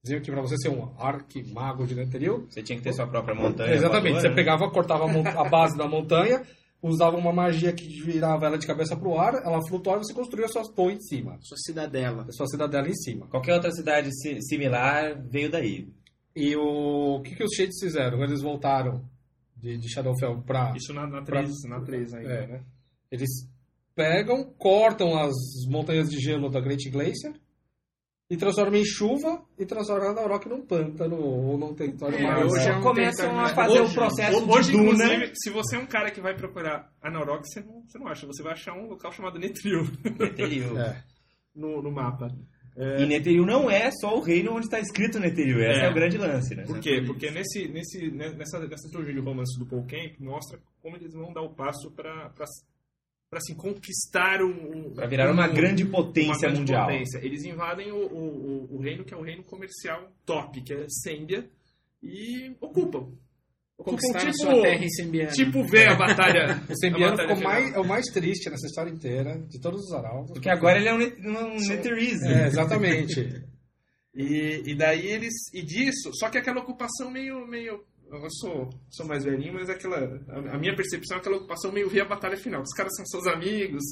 Speaker 6: Diziam que para você ser um arquimago de Netheril,
Speaker 4: Você tinha que ter sua própria montanha.
Speaker 6: Exatamente.
Speaker 4: voadora,
Speaker 6: Você
Speaker 4: né?
Speaker 6: pegava, cortava a base da montanha, usava uma magia que virava ela de cabeça pro ar, ela flutuava e você construía suas torres em cima.
Speaker 7: Sua cidadela.
Speaker 6: A sua cidadela em cima.
Speaker 4: Qualquer outra cidade si- similar veio daí.
Speaker 6: E o, o que, que os Shades fizeram? Quando eles voltaram de, de Shadowfell pra.
Speaker 3: Isso na, na 3, na 3 ainda,
Speaker 6: É.
Speaker 3: né?
Speaker 6: Eles pegam, cortam as montanhas de gelo da Great Glacier e transformam em chuva e transformam a Rock num pântano ou num território
Speaker 7: É,
Speaker 6: mais.
Speaker 7: hoje é um
Speaker 4: Começam a fazer o
Speaker 7: hoje-
Speaker 4: processo
Speaker 3: Hoje,
Speaker 4: de duna.
Speaker 3: inclusive, se você é um cara que vai procurar Anauroch, você não, você não acha. Você vai achar um local chamado Netril
Speaker 4: Netheril.
Speaker 6: É.
Speaker 3: no, no mapa.
Speaker 4: E Netheril não é só o reino onde está escrito Netheril. Esse é.
Speaker 3: É.
Speaker 4: o grande lance, né?
Speaker 3: Por quê? Porque nesse, nesse, nessa, nessa trilogia de romances do Paul Camp mostra como eles vão dar o passo para assim, conquistar um, um-
Speaker 4: Pra virar uma
Speaker 3: um-
Speaker 4: grande
Speaker 3: uma
Speaker 4: potência
Speaker 3: grande
Speaker 4: mundial.
Speaker 3: potência. Eles invadem o, o, o- o reino que é o reino comercial top, que é Sembia, e ocupam. Ocupam
Speaker 7: Conquistaram
Speaker 3: tipo,
Speaker 7: sua terra em Sembiano.
Speaker 3: tipo ver a batalha.
Speaker 6: O Sembiano ficou mais, é o mais triste nessa história inteira, de todos os arautos.
Speaker 4: Porque agora ele é um, um Netherese.
Speaker 6: É, exatamente.
Speaker 3: E, e daí eles. E disso, só que aquela ocupação meio. meio eu sou, sou mais velhinho, mas aquela. A, a minha percepção é aquela ocupação meio ver a batalha final. Os caras são seus amigos.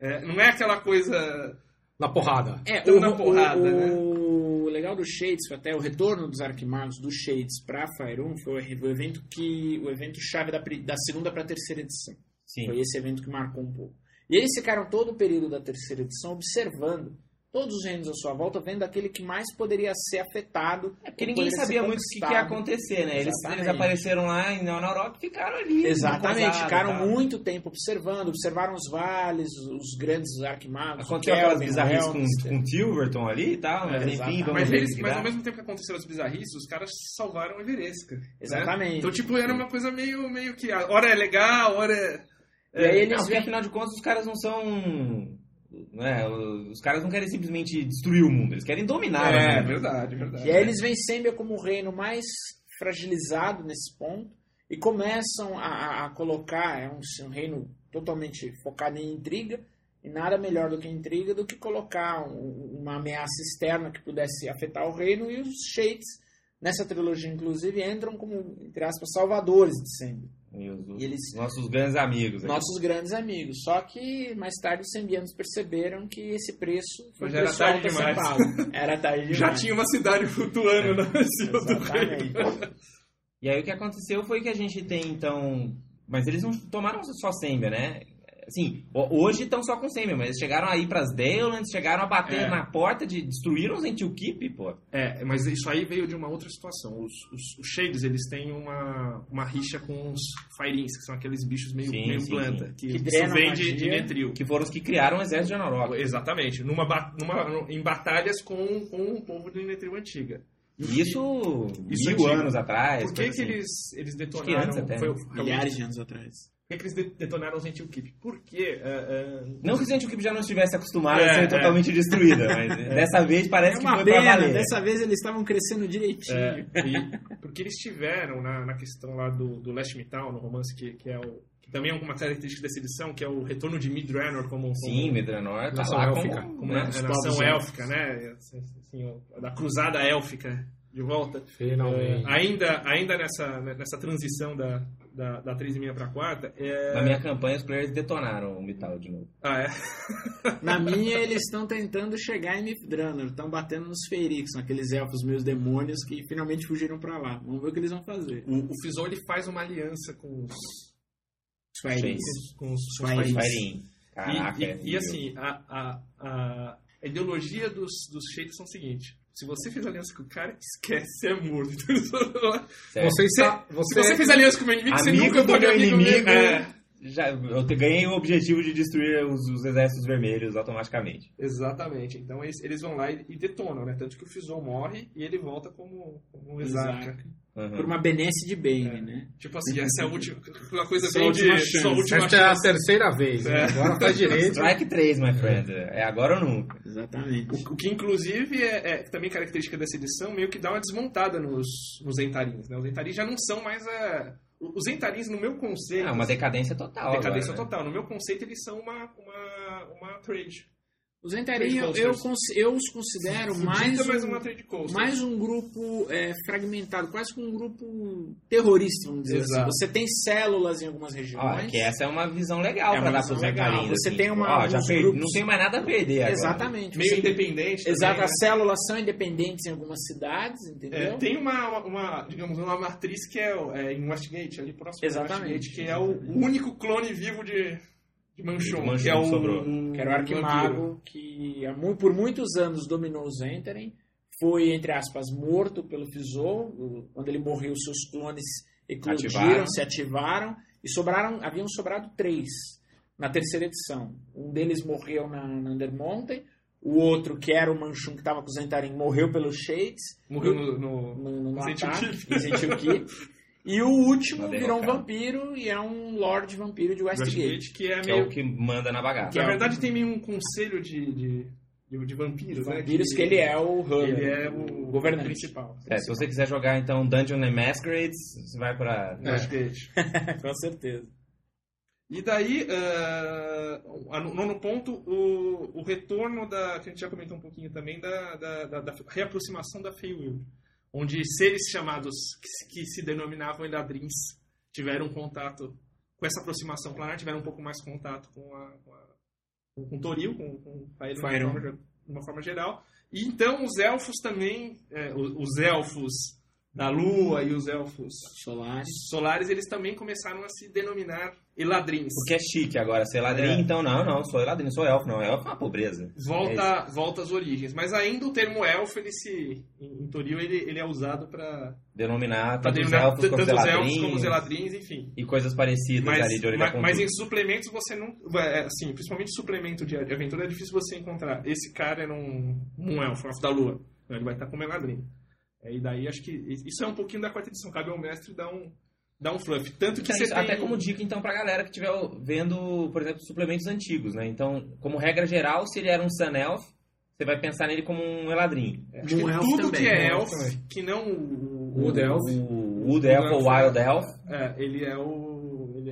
Speaker 3: é, não é aquela coisa.
Speaker 6: Na porrada.
Speaker 7: É,
Speaker 3: Tão
Speaker 7: o,
Speaker 3: na porrada,
Speaker 7: o,
Speaker 3: né?
Speaker 7: o legal do Shades, foi até o retorno dos Arquimagos do Shades pra Faerun, foi o evento que o evento chave da, da segunda pra terceira edição.
Speaker 4: Sim.
Speaker 7: Foi esse evento que marcou um pouco. E eles ficaram todo o período da terceira edição observando todos os reinos à sua volta, vendo aquele que mais poderia ser afetado.
Speaker 4: É porque ninguém sabia muito o que, que ia acontecer, né? Eles,
Speaker 7: Exatamente.
Speaker 4: eles apareceram lá em Neonauroc e ficaram ali.
Speaker 7: Exatamente, ficaram
Speaker 4: tá?
Speaker 7: muito tempo observando, observaram os vales, os grandes arquimagos.
Speaker 4: Aconteceu
Speaker 7: o
Speaker 4: aquelas bizarrices com, com Tilverton ali e tal, mas
Speaker 7: É,
Speaker 4: enfim,
Speaker 3: Mas, eles, mas ao mesmo tempo que aconteceram as bizarrices, os caras salvaram a Everesca. né?
Speaker 7: Exatamente.
Speaker 3: Então, tipo, era uma coisa meio, meio que. A hora é legal, a hora é.
Speaker 7: E aí
Speaker 4: Não,
Speaker 7: eles
Speaker 4: porque
Speaker 7: vêm
Speaker 4: afinal de contas os caras não são. Né, os caras não querem simplesmente destruir o mundo, eles querem dominar
Speaker 3: É,
Speaker 4: o mundo.
Speaker 3: verdade, verdade.
Speaker 7: E aí eles veem Sembia como o reino mais fragilizado nesse ponto e começam a, a- colocar, é um, um reino totalmente focado em intriga, e nada melhor do que intriga do que colocar um- uma ameaça externa que pudesse afetar o reino, e os Shades, nessa trilogia inclusive, entram como, entre aspas, salvadores de Sembia.
Speaker 4: E
Speaker 7: E eles-
Speaker 4: nossos grandes amigos. aqui.
Speaker 7: Nossos grandes amigos. Só que mais tarde os sembianos perceberam que esse preço foi
Speaker 3: Mas
Speaker 7: um
Speaker 3: era tarde demais.
Speaker 7: Era tarde demais.
Speaker 3: Já tinha uma cidade flutuando na do reino.
Speaker 7: Exatamente.
Speaker 4: E aí o que aconteceu foi que a gente tem, então... Mas eles não tomaram só Sembia, né? Assim, ho- hoje estão só com Sembia, mas eles chegaram aí pras Dalelands, chegaram a bater
Speaker 3: É.
Speaker 4: na porta, de destruíram os Keep, pô.
Speaker 3: É, mas isso aí veio de uma outra situação. Os, os, os Shades, eles têm uma, uma rixa com os Firings, que são aqueles bichos meio,
Speaker 4: Sim,
Speaker 3: meio
Speaker 4: sim,
Speaker 3: planta,
Speaker 4: sim.
Speaker 3: que,
Speaker 7: Que
Speaker 3: vem de, de Netril.
Speaker 4: Que foram os que criaram o exército de Anorok.
Speaker 3: Exatamente, numa, numa, em batalhas com, com o povo de Netril antiga.
Speaker 4: Isso,
Speaker 3: Isso
Speaker 4: mil
Speaker 3: antigo.
Speaker 4: anos atrás.
Speaker 3: Por que, que
Speaker 4: assim.
Speaker 3: eles, eles
Speaker 4: que
Speaker 3: detonaram...
Speaker 4: antes até,
Speaker 3: foi,
Speaker 4: né?
Speaker 3: o-
Speaker 7: Milhares de anos atrás.
Speaker 3: Por que, que eles de- detonaram os Entil Keep? Porque... ah, ah,
Speaker 4: Não que o Entil Keep já não estivesse acostumado
Speaker 3: É,
Speaker 4: a ser
Speaker 3: é.
Speaker 4: totalmente destruída, mas dessa vez parece
Speaker 7: É
Speaker 4: que
Speaker 7: uma
Speaker 4: foi pra
Speaker 7: pena,
Speaker 4: valer.
Speaker 7: dessa vez eles estavam crescendo direitinho.
Speaker 3: É, e- porque eles tiveram na, na questão lá do, do Last Metal, no romance, que, que é o. Que também é uma característica dessa edição, que é o retorno de Midranor como. como
Speaker 4: Sim, Medranor tá
Speaker 6: Nação
Speaker 4: lá
Speaker 6: élfica.
Speaker 4: como,
Speaker 3: como
Speaker 4: né?
Speaker 3: nação élfica, né? Assim, assim, o- da cruzada élfica de volta.
Speaker 6: Finalmente.
Speaker 3: É, ainda, ainda nessa, nessa transição da, da, da 3,5 para a quarta. É...
Speaker 4: Na minha campanha, os players detonaram o Metal de novo.
Speaker 3: Ah, é.
Speaker 7: Na minha, eles estão tentando chegar em Mithranor. Estão batendo nos Feyrix, são aqueles elfos meus demônios que finalmente fugiram pra lá. Vamos ver o que eles vão fazer.
Speaker 3: O, o Fizol ele faz uma aliança com os.
Speaker 7: Os Feyrix.
Speaker 3: Com os, com os.
Speaker 4: Firing. Caraca.
Speaker 3: E,
Speaker 4: é
Speaker 3: e- e
Speaker 4: horrível.
Speaker 3: assim, a, a, a ideologia dos, dos Shades são o seguinte: se você fez aliança com o cara, esquece, você é morto. Então,
Speaker 4: Certo.
Speaker 6: Você está.
Speaker 3: se
Speaker 6: Você,
Speaker 3: você fez aliança com o meu inimigo, você
Speaker 4: Amigo
Speaker 3: nunca
Speaker 4: do
Speaker 3: pode
Speaker 4: meu
Speaker 3: amigo
Speaker 4: inimigo.
Speaker 3: meu. É,
Speaker 4: Já, eu ganhei o objetivo de destruir os, os exércitos vermelhos automaticamente.
Speaker 3: exatamente. Então eles, eles vão lá e, e detonam, né? Tanto que o Fizol morre e ele volta como, como um Exarca.
Speaker 4: Uhum.
Speaker 7: Por uma benesse de Bane,
Speaker 3: É.
Speaker 7: né?
Speaker 3: Tipo assim, essa é a última. Uma coisa bem de.
Speaker 7: chance.
Speaker 3: Última
Speaker 6: esta é a
Speaker 3: chance.
Speaker 6: terceira vez. né?
Speaker 3: É.
Speaker 6: Agora faz direito.
Speaker 4: Strike 3, my friend. É agora ou nunca.
Speaker 7: Exatamente.
Speaker 3: O, o que, inclusive, é, é também característica dessa edição, meio que dá uma desmontada nos, nos Entarins. Né? Os Entarins já não são mais a. Os Entarins, no meu conceito.
Speaker 4: É uma decadência total.
Speaker 3: decadência
Speaker 4: agora, né?
Speaker 3: total. No meu conceito, eles são uma, uma, uma trade.
Speaker 7: Os Entarim, eu, eu, eu os considero mais um, mais um grupo é, fragmentado, quase que um grupo terrorista, vamos dizer
Speaker 3: Exato.
Speaker 7: assim. Você tem células em algumas regiões.
Speaker 4: que essa é uma visão legal
Speaker 7: É
Speaker 4: pra
Speaker 7: uma
Speaker 4: dar pros
Speaker 7: legal.
Speaker 4: Entarins.
Speaker 7: Você
Speaker 4: assim.
Speaker 7: tem uma-
Speaker 4: Ó, já perdi-
Speaker 7: grupos-
Speaker 4: Não tem mais nada a perder agora.
Speaker 7: Exatamente.
Speaker 3: Meio
Speaker 7: Você-
Speaker 3: independente.
Speaker 7: Exato,
Speaker 3: também,
Speaker 7: as células são independentes em algumas cidades,
Speaker 3: né?
Speaker 7: entendeu?
Speaker 3: É, tem uma, uma, digamos, uma matriz que é, o- é em Westgate, ali próximo
Speaker 7: Exatamente.
Speaker 3: Westgate, que é o único clone vivo de, de Manchon,
Speaker 4: Manchon
Speaker 3: que é o,
Speaker 7: Que era o
Speaker 3: vampiro.
Speaker 7: Arquimago, que por muitos anos dominou os Enteren, foi, entre aspas, morto pelo Fizou. Quando ele morreu, seus clones eclodiram,
Speaker 4: Ativaram.
Speaker 7: se ativaram, e sobraram, haviam sobrado três na terceira edição. Um deles morreu na, na Undermountain, o outro, que era o Manchun que estava com os Entaren, morreu pelos Shades,
Speaker 3: Morreu no, no,
Speaker 7: no, no, no
Speaker 3: Sentiu
Speaker 7: ataque, E o último
Speaker 4: Na
Speaker 7: virou um vampiro e é um Lord Vampiro de Westgate.
Speaker 3: Westgate, que é
Speaker 4: Que é
Speaker 3: meio...
Speaker 4: o que manda na bagaça.
Speaker 7: Que
Speaker 3: Na
Speaker 7: é
Speaker 3: verdade, tem meio um conselho de, de, de, de vampiros, né?
Speaker 7: Vampiros que ele é o Hunter,
Speaker 3: Ele é o
Speaker 7: governante.
Speaker 3: principal.
Speaker 4: É, se você quiser jogar então Dungeon and Masquerades, você vai pra.
Speaker 3: Westgate.
Speaker 7: Com certeza.
Speaker 3: E daí, no nono ponto, o, o retorno da. que a gente já comentou um pouquinho também, da, da, da- da reaproximação da Feywild. Onde seres chamados, que, se- que se denominavam Eladrins, tiveram contato com essa aproximação planar, tiveram um pouco mais contato com a. Com, a, com, com Toril, com, com Faerun de uma
Speaker 7: Faerun.
Speaker 3: forma ge- de uma forma geral. E então os elfos também, é, os, os elfos da lua e os elfos
Speaker 7: Solares.
Speaker 3: solares, eles também começaram a se denominar Eladrins.
Speaker 4: Porque é chique agora ser ladrinho,
Speaker 3: É.
Speaker 4: então não, não, sou ladrinho, sou elfo, não. Elfo é uma pobreza. É
Speaker 3: volta, volta às origens. Mas ainda o termo elfo, ele se. Em, em Toril, ele, ele é usado para
Speaker 4: Denominar tanto os
Speaker 3: denominar
Speaker 4: elfos
Speaker 3: tanto
Speaker 4: como os
Speaker 3: como os eladrins, enfim.
Speaker 4: e coisas parecidas
Speaker 3: Mas,
Speaker 4: ali de orelha
Speaker 3: mas, mas em suplementos você não. é, Assim, principalmente suplemento de aventura, é difícil você encontrar. Esse cara era um, um elfo, um elfo da lua. Então, ele vai estar como eladrim. É, e daí acho que isso é um pouquinho da quarta edição. Cabe ao mestre dar um, dar um fluff. Tanto que
Speaker 4: Então,
Speaker 3: você
Speaker 4: isso
Speaker 3: tem...
Speaker 4: Até como dica, então, pra galera que estiver vendo, por exemplo, suplementos antigos, né? Então, como regra geral, se ele era um Sun Elf, você vai pensar nele como um Eladrin.
Speaker 3: Acho que
Speaker 7: Um elfo
Speaker 3: tudo
Speaker 7: também,
Speaker 3: que é elfo,
Speaker 6: elfo também.
Speaker 3: que não o,
Speaker 6: Wood Elf.
Speaker 4: O Wood Elf ou Wild Elf,
Speaker 3: É, ele é o.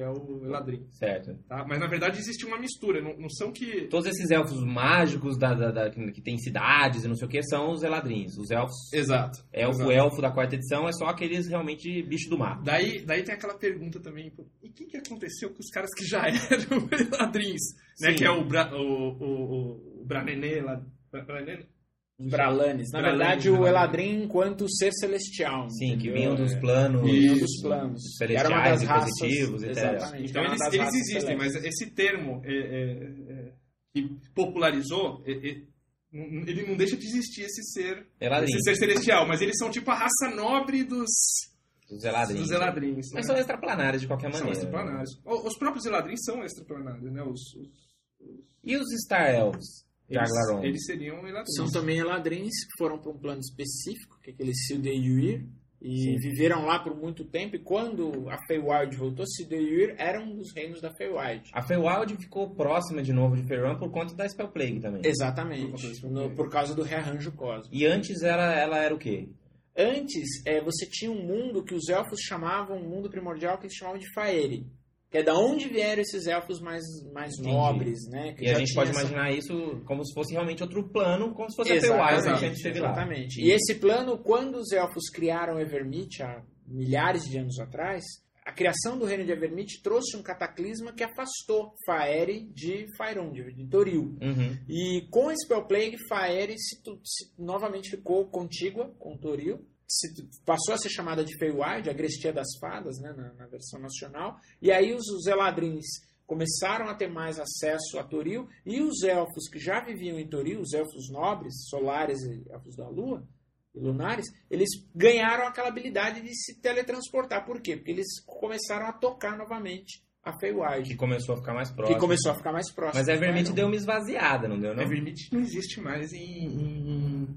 Speaker 3: É o Eladrin.
Speaker 4: certo.
Speaker 3: Tá? Mas na verdade existe uma mistura. Não, não são que.
Speaker 4: Todos esses elfos mágicos da, da- da- que, tem cidades e não sei o que são os Eladrins. Os elfos,
Speaker 3: Exato.
Speaker 4: elfo,
Speaker 3: exato.
Speaker 4: elfo da quarta edição é só aqueles realmente bicho do mar.
Speaker 3: Daí, daí tem aquela pergunta também, pô, e o que, que aconteceu com os caras que já eram Eladrins? Né? Que é o, Bra, o, o, o, o Branenê Branenê?
Speaker 7: Os Bralanes. Na
Speaker 3: Bralanes,
Speaker 7: verdade, o
Speaker 3: Eladrin.
Speaker 7: Eladrin enquanto ser celestial.
Speaker 4: Sim, que
Speaker 7: entendeu?
Speaker 4: vinham dos
Speaker 7: É,
Speaker 4: planos.
Speaker 7: vinham dos planos.
Speaker 4: celestiais e
Speaker 7: raças,
Speaker 4: positivos e.
Speaker 7: Exatamente.
Speaker 3: Então eles, eles existem, mas
Speaker 7: celestes.
Speaker 3: esse termo é, é, é, que popularizou, é, é, não- ele não deixa de existir esse ser,
Speaker 4: Eladrin.
Speaker 3: esse ser celestial, mas eles são tipo a raça nobre dos,
Speaker 4: Dos Eladrin.
Speaker 3: dos Eladrins.
Speaker 4: Mas
Speaker 3: né?
Speaker 4: são extraplanares de qualquer
Speaker 3: São
Speaker 4: maneira.
Speaker 3: extraplanários. O- Os próprios Eladrins são extraplanários, né? Os, os-
Speaker 4: E os Star Elves?
Speaker 3: Eles, eles seriam Eladrins.
Speaker 7: São também Eladrins que foram para um plano específico, que é aquele Sildeir, e viveram lá por muito tempo. E quando a Feywild voltou, Sildeir era um dos reinos da Feywild.
Speaker 4: A Feywild ficou próxima de novo de Feyran por conta da Spell Plague também.
Speaker 3: Por
Speaker 7: Exatamente,
Speaker 3: desse
Speaker 7: no- por causa do rearranjo cósmico.
Speaker 4: E antes ela, ela era o quê?
Speaker 7: Antes, é, você tinha um mundo que os elfos chamavam, um mundo primordial que eles chamavam de Faeri. Que é da onde vieram esses elfos mais, mais
Speaker 4: Entendi.
Speaker 7: nobres, né? Que
Speaker 4: E a gente pode
Speaker 7: essa-
Speaker 4: imaginar isso como se fosse realmente outro plano, como se fosse a
Speaker 7: Exatamente,
Speaker 4: Feywild que a gente teve lá.
Speaker 7: exatamente. E esse plano, quando os elfos criaram Evermit há milhares de anos atrás, a criação do reino de Evermit trouxe um cataclisma que afastou Faeri de Faerun, de Toril.
Speaker 4: Uhum.
Speaker 7: E com esse Spell Plague, Faeri se, se- novamente ficou contígua com Toril. Passou a ser chamada de Feywild, a Grestia das Fadas, né, na, na versão nacional. E aí os, os Eladrins começaram a ter mais acesso a Toril. E os elfos que já viviam em Toril, os elfos nobres, solares e elfos da lua, e lunares, eles ganharam aquela habilidade de se teletransportar. Por quê? Porque eles começaram a tocar novamente a Feywild,
Speaker 4: Que começou a ficar mais próximo.
Speaker 7: que começou a ficar mais próximo.
Speaker 4: Mas
Speaker 7: Faerun.
Speaker 4: deu uma esvaziada, não deu, não?
Speaker 3: Evermit não existe mais em, em.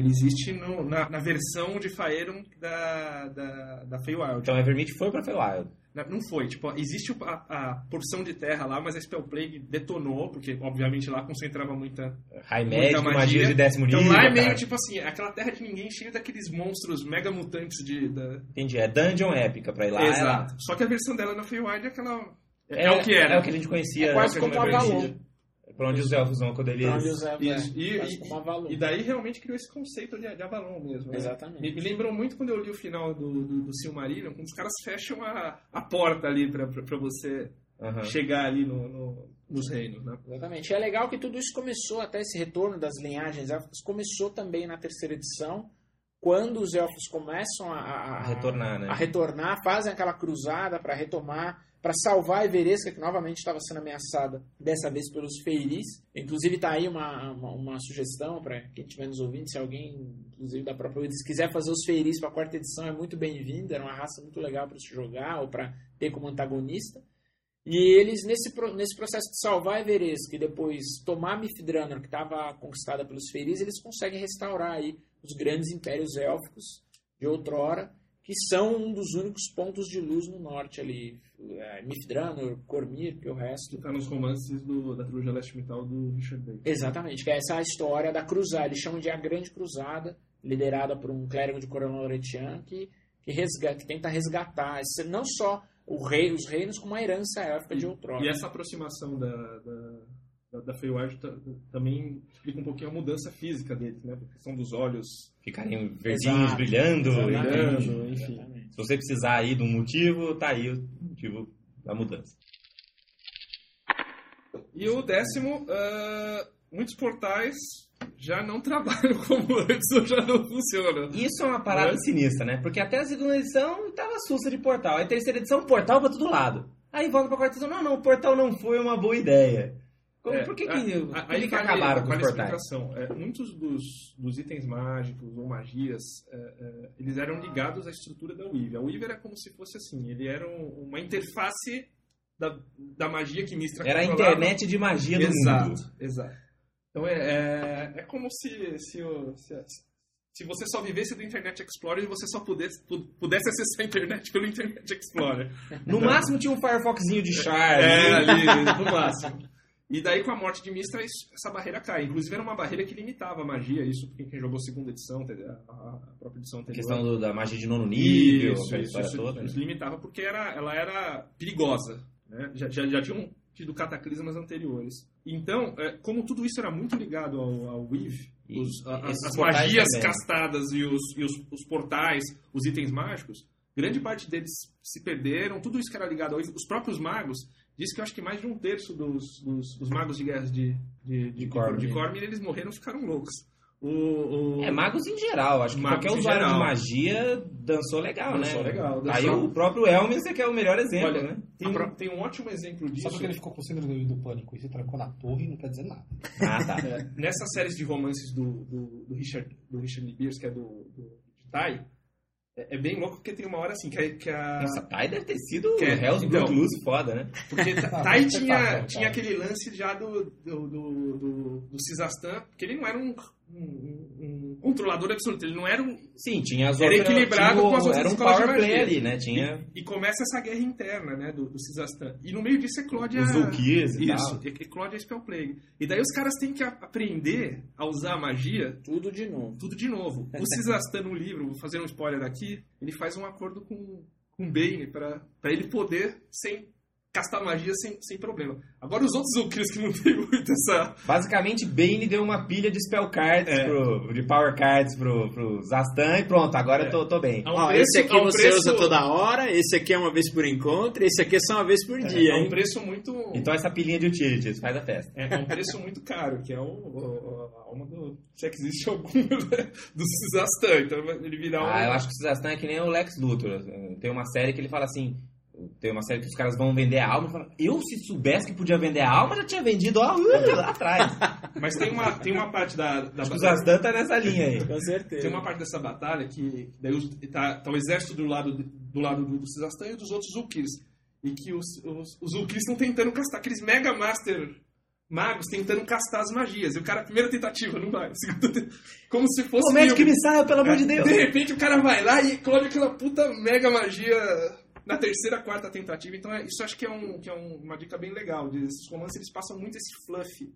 Speaker 3: Ele existe no- na, na versão de Faerun da, da, da Feywild.
Speaker 4: Então a Evermit foi pra Feywild.
Speaker 3: Na- Não foi, tipo, existe a, a porção de terra lá, mas a Spell Plague detonou, porque obviamente lá concentrava muita,
Speaker 4: High
Speaker 3: muita
Speaker 4: Magic, magia de décimo
Speaker 3: Então
Speaker 4: nível.
Speaker 3: lá é meio
Speaker 4: cara.
Speaker 3: tipo assim, aquela terra de ninguém cheia daqueles monstros mega mutantes de. Da...
Speaker 4: Entendi, é dungeon épica pra ir lá.
Speaker 3: Exato. Só que a versão dela na Feywild é aquela.
Speaker 4: É,
Speaker 3: É, o que era.
Speaker 4: É o que a gente conhecia.
Speaker 7: É quase
Speaker 4: é
Speaker 7: como
Speaker 4: a
Speaker 7: Avalon.
Speaker 4: Pra onde os elfos vão quando eles...
Speaker 7: Pra onde os elfos-
Speaker 3: Isso. E, e- e daí realmente criou esse conceito de, de Avalon mesmo. né?
Speaker 7: Exatamente.
Speaker 3: Me, me lembrou muito quando eu li o final do, do, do Silmarillion, quando os caras fecham a, a porta ali pra, pra, pra você
Speaker 4: Aham.
Speaker 3: chegar ali no, no- nos reinos, né?
Speaker 7: Exatamente. E é legal que tudo isso começou, até esse retorno das linhagens élficas, começou também na terceira edição, quando os elfos começam a, a-
Speaker 4: A retornar, né?
Speaker 7: a retornar, fazem aquela cruzada para retomar, para salvar a Everesca, que novamente estava sendo ameaçada, dessa vez pelos feiris. Inclusive está aí uma, uma, uma sugestão para quem estiver nos ouvindo, se alguém, inclusive da própria Wizards, quiser fazer os feiris para a quarta edição, é muito bem-vindo, era uma raça muito legal para se jogar ou para ter como antagonista. E eles, nesse, nesse processo de salvar a Everesca e depois tomar Mifdranor, que estava conquistada pelos Feiris, eles conseguem restaurar aí os grandes impérios élficos de outrora, que são um dos únicos pontos de luz no norte ali. É, Mifdranor, Cormir, que o resto.
Speaker 3: Que tá nos romances do, da trilogia Leste Metal do Richard Bacon.
Speaker 7: Exatamente, que é essa história da cruzada. Eles chamam de a Grande Cruzada, liderada por um clérigo de Coronel Loretian, que, que, resga- que tenta resgatar esse- não só o rei, os reinos, como a herança élfica de outrora.
Speaker 3: E essa aproximação da, da, da, Feywild ta- também explica um pouquinho a mudança física deles, né? A questão dos olhos
Speaker 4: Ficarem verdinhos,
Speaker 7: Exato.
Speaker 4: brilhando.
Speaker 3: Brilhando, enfim.
Speaker 7: Exatamente.
Speaker 4: Se você precisar aí de um motivo, tá aí o motivo da mudança.
Speaker 3: E o décimo, ah, muitos portais já não trabalham como antes ou já não funcionam.
Speaker 4: Isso é uma parada
Speaker 3: É.
Speaker 4: sinistra, né? Porque até a segunda edição tava sussa de portal. Aí a terceira edição, portal pra todo lado. Aí volta pra quarta edição, não, não, o portal não foi uma boa ideia.
Speaker 3: É,
Speaker 4: por que, que,
Speaker 3: a- a-
Speaker 4: que, que acabaram com os portais?
Speaker 3: explicação. É, muitos dos, dos itens mágicos ou magias, é, é, eles eram ligados à estrutura da Weave. A Weave era como se fosse assim, ele era um- uma interface da, da magia que Mistra
Speaker 4: Era a internet de magia do
Speaker 3: exato,
Speaker 4: mundo.
Speaker 3: Exato. Então é, é, é como se, se, o- se, se você só vivesse do Internet Explorer e você só pudesse, pu- pudesse acessar a internet pelo Internet Explorer.
Speaker 4: No máximo tinha um Firefoxzinho de char.
Speaker 3: É,
Speaker 4: ali.
Speaker 3: ali, no máximo. E daí, com a morte de Mistra, essa barreira cai. Inclusive, era uma barreira que limitava a magia. Isso porque quem jogou segunda edição, a, a própria edição
Speaker 4: A
Speaker 3: anterior.
Speaker 4: questão do- da magia de nono nível,
Speaker 3: Isso, isso, isso,
Speaker 4: toda. né?
Speaker 3: isso limitava porque era, ela era perigosa. Né? Já, já, já tinham tido cataclismas anteriores. Então, é, como tudo isso era muito ligado ao, ao Weave, os- a- as, magias
Speaker 4: também.
Speaker 3: castadas e, os, e os, os portais, os itens mágicos, grande parte deles se perderam. Tudo isso que era ligado ao Weave, os próprios magos, diz que eu acho que mais de um terço dos, dos, dos magos de guerra de, de, de,
Speaker 4: De Cormyr,
Speaker 3: eles morreram e ficaram loucos.
Speaker 7: O, o-
Speaker 4: É, magos em geral. Acho que
Speaker 7: Magos
Speaker 4: qualquer usuário
Speaker 7: geral.
Speaker 4: de magia dançou legal,
Speaker 7: Dançou
Speaker 4: né?
Speaker 7: legal, dançou.
Speaker 4: Aí o próprio Elmis é que é o melhor exemplo,
Speaker 3: Olha,
Speaker 4: né?
Speaker 3: Tem um,
Speaker 7: pro-
Speaker 3: tem um ótimo exemplo disso.
Speaker 6: Só porque ele ficou com síndrome do pânico e se trancou na torre não quer dizer nada.
Speaker 4: Ah, tá.
Speaker 3: É, nessas séries de romances do, do, do Richard, do Richard Lee Beers, que é do, do de Tai, é, é bem louco porque tem uma hora assim que a. Que a
Speaker 4: Nossa, deve ter sido
Speaker 3: Que é-
Speaker 4: Hell's
Speaker 3: então.
Speaker 4: Lucy foda, né?
Speaker 3: porque
Speaker 6: Ah,
Speaker 3: Tai
Speaker 6: você
Speaker 3: tinha, tinha aquele lance já do, do, do, do, do Cisastan, porque ele não era um controlador absoluto, ele não era um.
Speaker 4: Sim, tinha as
Speaker 3: Era
Speaker 4: outras...
Speaker 3: equilibrado
Speaker 4: tinha
Speaker 3: com as outras
Speaker 4: Era um power play
Speaker 3: magia.
Speaker 4: ali, né? Tinha
Speaker 3: E começa essa guerra interna, né, do, do Cisastan. E no meio disso é Cláudia.
Speaker 4: os Zulkirs e
Speaker 3: Isso,
Speaker 4: tal.
Speaker 3: e e Cláudia é Spell Plague. E daí os caras têm que aprender a usar a magia
Speaker 7: Tudo de novo.
Speaker 3: tudo de novo. O Cisastan no livro, vou fazer um spoiler aqui, ele faz um acordo com, com Bane pra pra ele poder sem castar magia sem, sem problema. Agora os outros Zulkirs que não tem muito essa...
Speaker 4: Basicamente, Bane deu uma pilha de spell cards,
Speaker 3: É.
Speaker 4: pro, de power cards pro, pro Zastan e pronto, agora eu tô, tô bem.
Speaker 3: um
Speaker 7: Ó,
Speaker 3: preço-
Speaker 7: esse aqui
Speaker 3: um
Speaker 7: você
Speaker 3: preço-
Speaker 7: usa toda hora, esse aqui é uma vez por encontro, esse aqui é só uma vez por dia,
Speaker 3: É um
Speaker 7: hein?
Speaker 3: preço muito...
Speaker 4: Então essa pilhinha de utilities, faz a festa.
Speaker 3: É, é um preço muito caro, que é o, o- a alma do... Se é que existe algum né, do Cisastan. Então ele virar um...
Speaker 4: Ah, eu acho que o Zastan é que nem o Lex Luthor. Tem uma série que ele fala assim... Tem uma série que os caras vão vender a alma. e Eu, se soubesse que podia vender a alma, já tinha vendido ó, uh, lá atrás.
Speaker 3: Mas tem uma, tem uma parte da... da
Speaker 4: Acho que o Zastan tá nessa linha aí.
Speaker 7: Com certeza.
Speaker 3: Tem uma parte dessa batalha que daí os- tá, tá o exército do lado do lado do, do Cisastan e dos outros Zulkirs. E que os, os, os Zulkirs estão tentando castar aqueles Mega Master magos tentando castar as magias. E o cara, primeira tentativa, não vai. Como se fosse.
Speaker 4: Médico que me saia, pelo amor de Deus.
Speaker 3: De repente o cara vai lá e clone aquela puta mega magia na terceira, quarta tentativa. Então é, isso acho que é, um, que é um- uma dica bem legal. Esses romances eles passam muito esse fluff.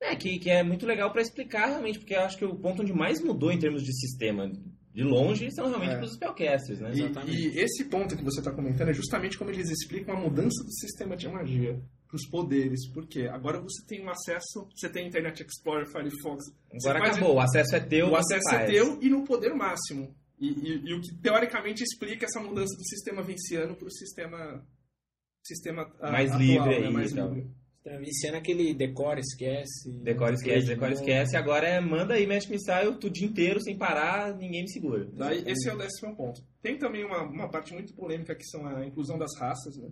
Speaker 4: É, que, que é muito legal pra explicar realmente, porque eu acho que o ponto onde mais mudou em termos de sistema de longe são realmente
Speaker 3: É.
Speaker 4: pros spellcasters, né?
Speaker 3: E, e esse ponto que você está comentando é justamente como eles explicam a mudança do sistema de magia para os poderes. Porque agora você tem um acesso, você tem Internet Explorer, Firefox.
Speaker 4: Agora
Speaker 3: faz-
Speaker 4: acabou, o acesso é teu.
Speaker 3: O acesso é
Speaker 4: faz.
Speaker 3: teu e no poder máximo. E, e- e o que teoricamente explica essa mudança do sistema venciano para o sistema, sistema ah,
Speaker 4: Mais
Speaker 3: atual,
Speaker 4: livre
Speaker 3: né?
Speaker 4: aí,
Speaker 3: mais
Speaker 4: então.
Speaker 3: livre.
Speaker 7: Tá Iniciando aquele decora, esquece.
Speaker 4: Decore, esquece, decore,
Speaker 7: Bom.
Speaker 4: esquece. Agora é manda aí, Magic Missile, tu o dia inteiro, sem parar, ninguém me segura.
Speaker 3: Daí, esse é o décimo ponto. Tem também uma, uma parte muito polêmica que são a inclusão das raças, né?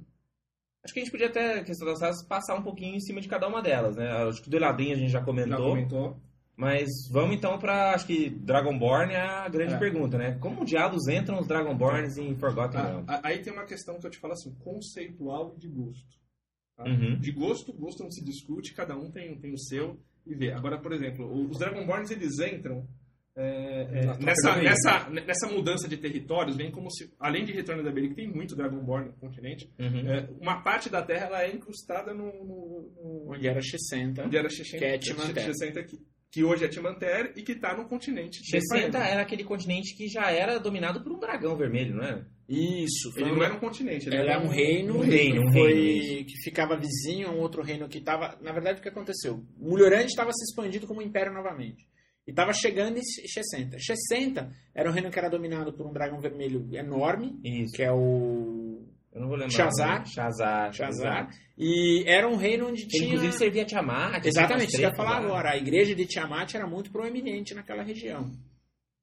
Speaker 4: Acho que a gente podia até, a questão das raças, passar um pouquinho em cima de cada uma delas, né? Acho que do Ladrinho a gente já
Speaker 3: Já
Speaker 4: comentou. Mas vamos então pra, acho que Dragonborn é a grande
Speaker 3: É.
Speaker 4: pergunta, né? Como diabos entram os Dragonborns em Forgotten
Speaker 3: Ah,
Speaker 4: Realms?
Speaker 3: aí tem uma questão que eu te falo assim, conceitual e de gosto. tá?
Speaker 4: Uhum.
Speaker 3: De gosto, gosto não se discute, cada um tem, tem o seu e vê. Agora, por exemplo, os Dragonborns eles entram é, é, nessa, nessa, nessa mudança de territórios, vem como se, além de Retorno da Belém, que tem muito Dragonborn no continente,
Speaker 4: Uhum.
Speaker 3: é, uma parte da Terra ela é incrustada no, no, no
Speaker 7: Onde era 60.
Speaker 3: onde era Xexen-
Speaker 7: Que é
Speaker 3: que, que hoje é Timanter e que está no continente. de
Speaker 4: Xexenta
Speaker 3: Faerûn.
Speaker 4: era aquele continente que já era dominado por um dragão vermelho, não era?
Speaker 7: Isso. foi
Speaker 3: Ele
Speaker 7: um-
Speaker 3: não era um continente, ele
Speaker 7: Ela é
Speaker 3: era
Speaker 7: um reino,
Speaker 4: um reino, um
Speaker 7: que, foi,
Speaker 4: reino,
Speaker 7: que ficava vizinho a um outro reino que estava. Na verdade, o que aconteceu? Mulhorande estava se expandindo como império novamente. E estava chegando em 60. 60 era um reino que era dominado por um dragão vermelho enorme,
Speaker 4: Isso.
Speaker 7: que é o
Speaker 4: Eu não vou lembrar.
Speaker 7: Shazar.
Speaker 4: Shazar.
Speaker 7: Shazar. E era um reino onde tinha.
Speaker 4: inclusive, servia Tiamat.
Speaker 7: Exatamente, isso que eu ia falar agora. A igreja de Tiamat era muito proeminente naquela região.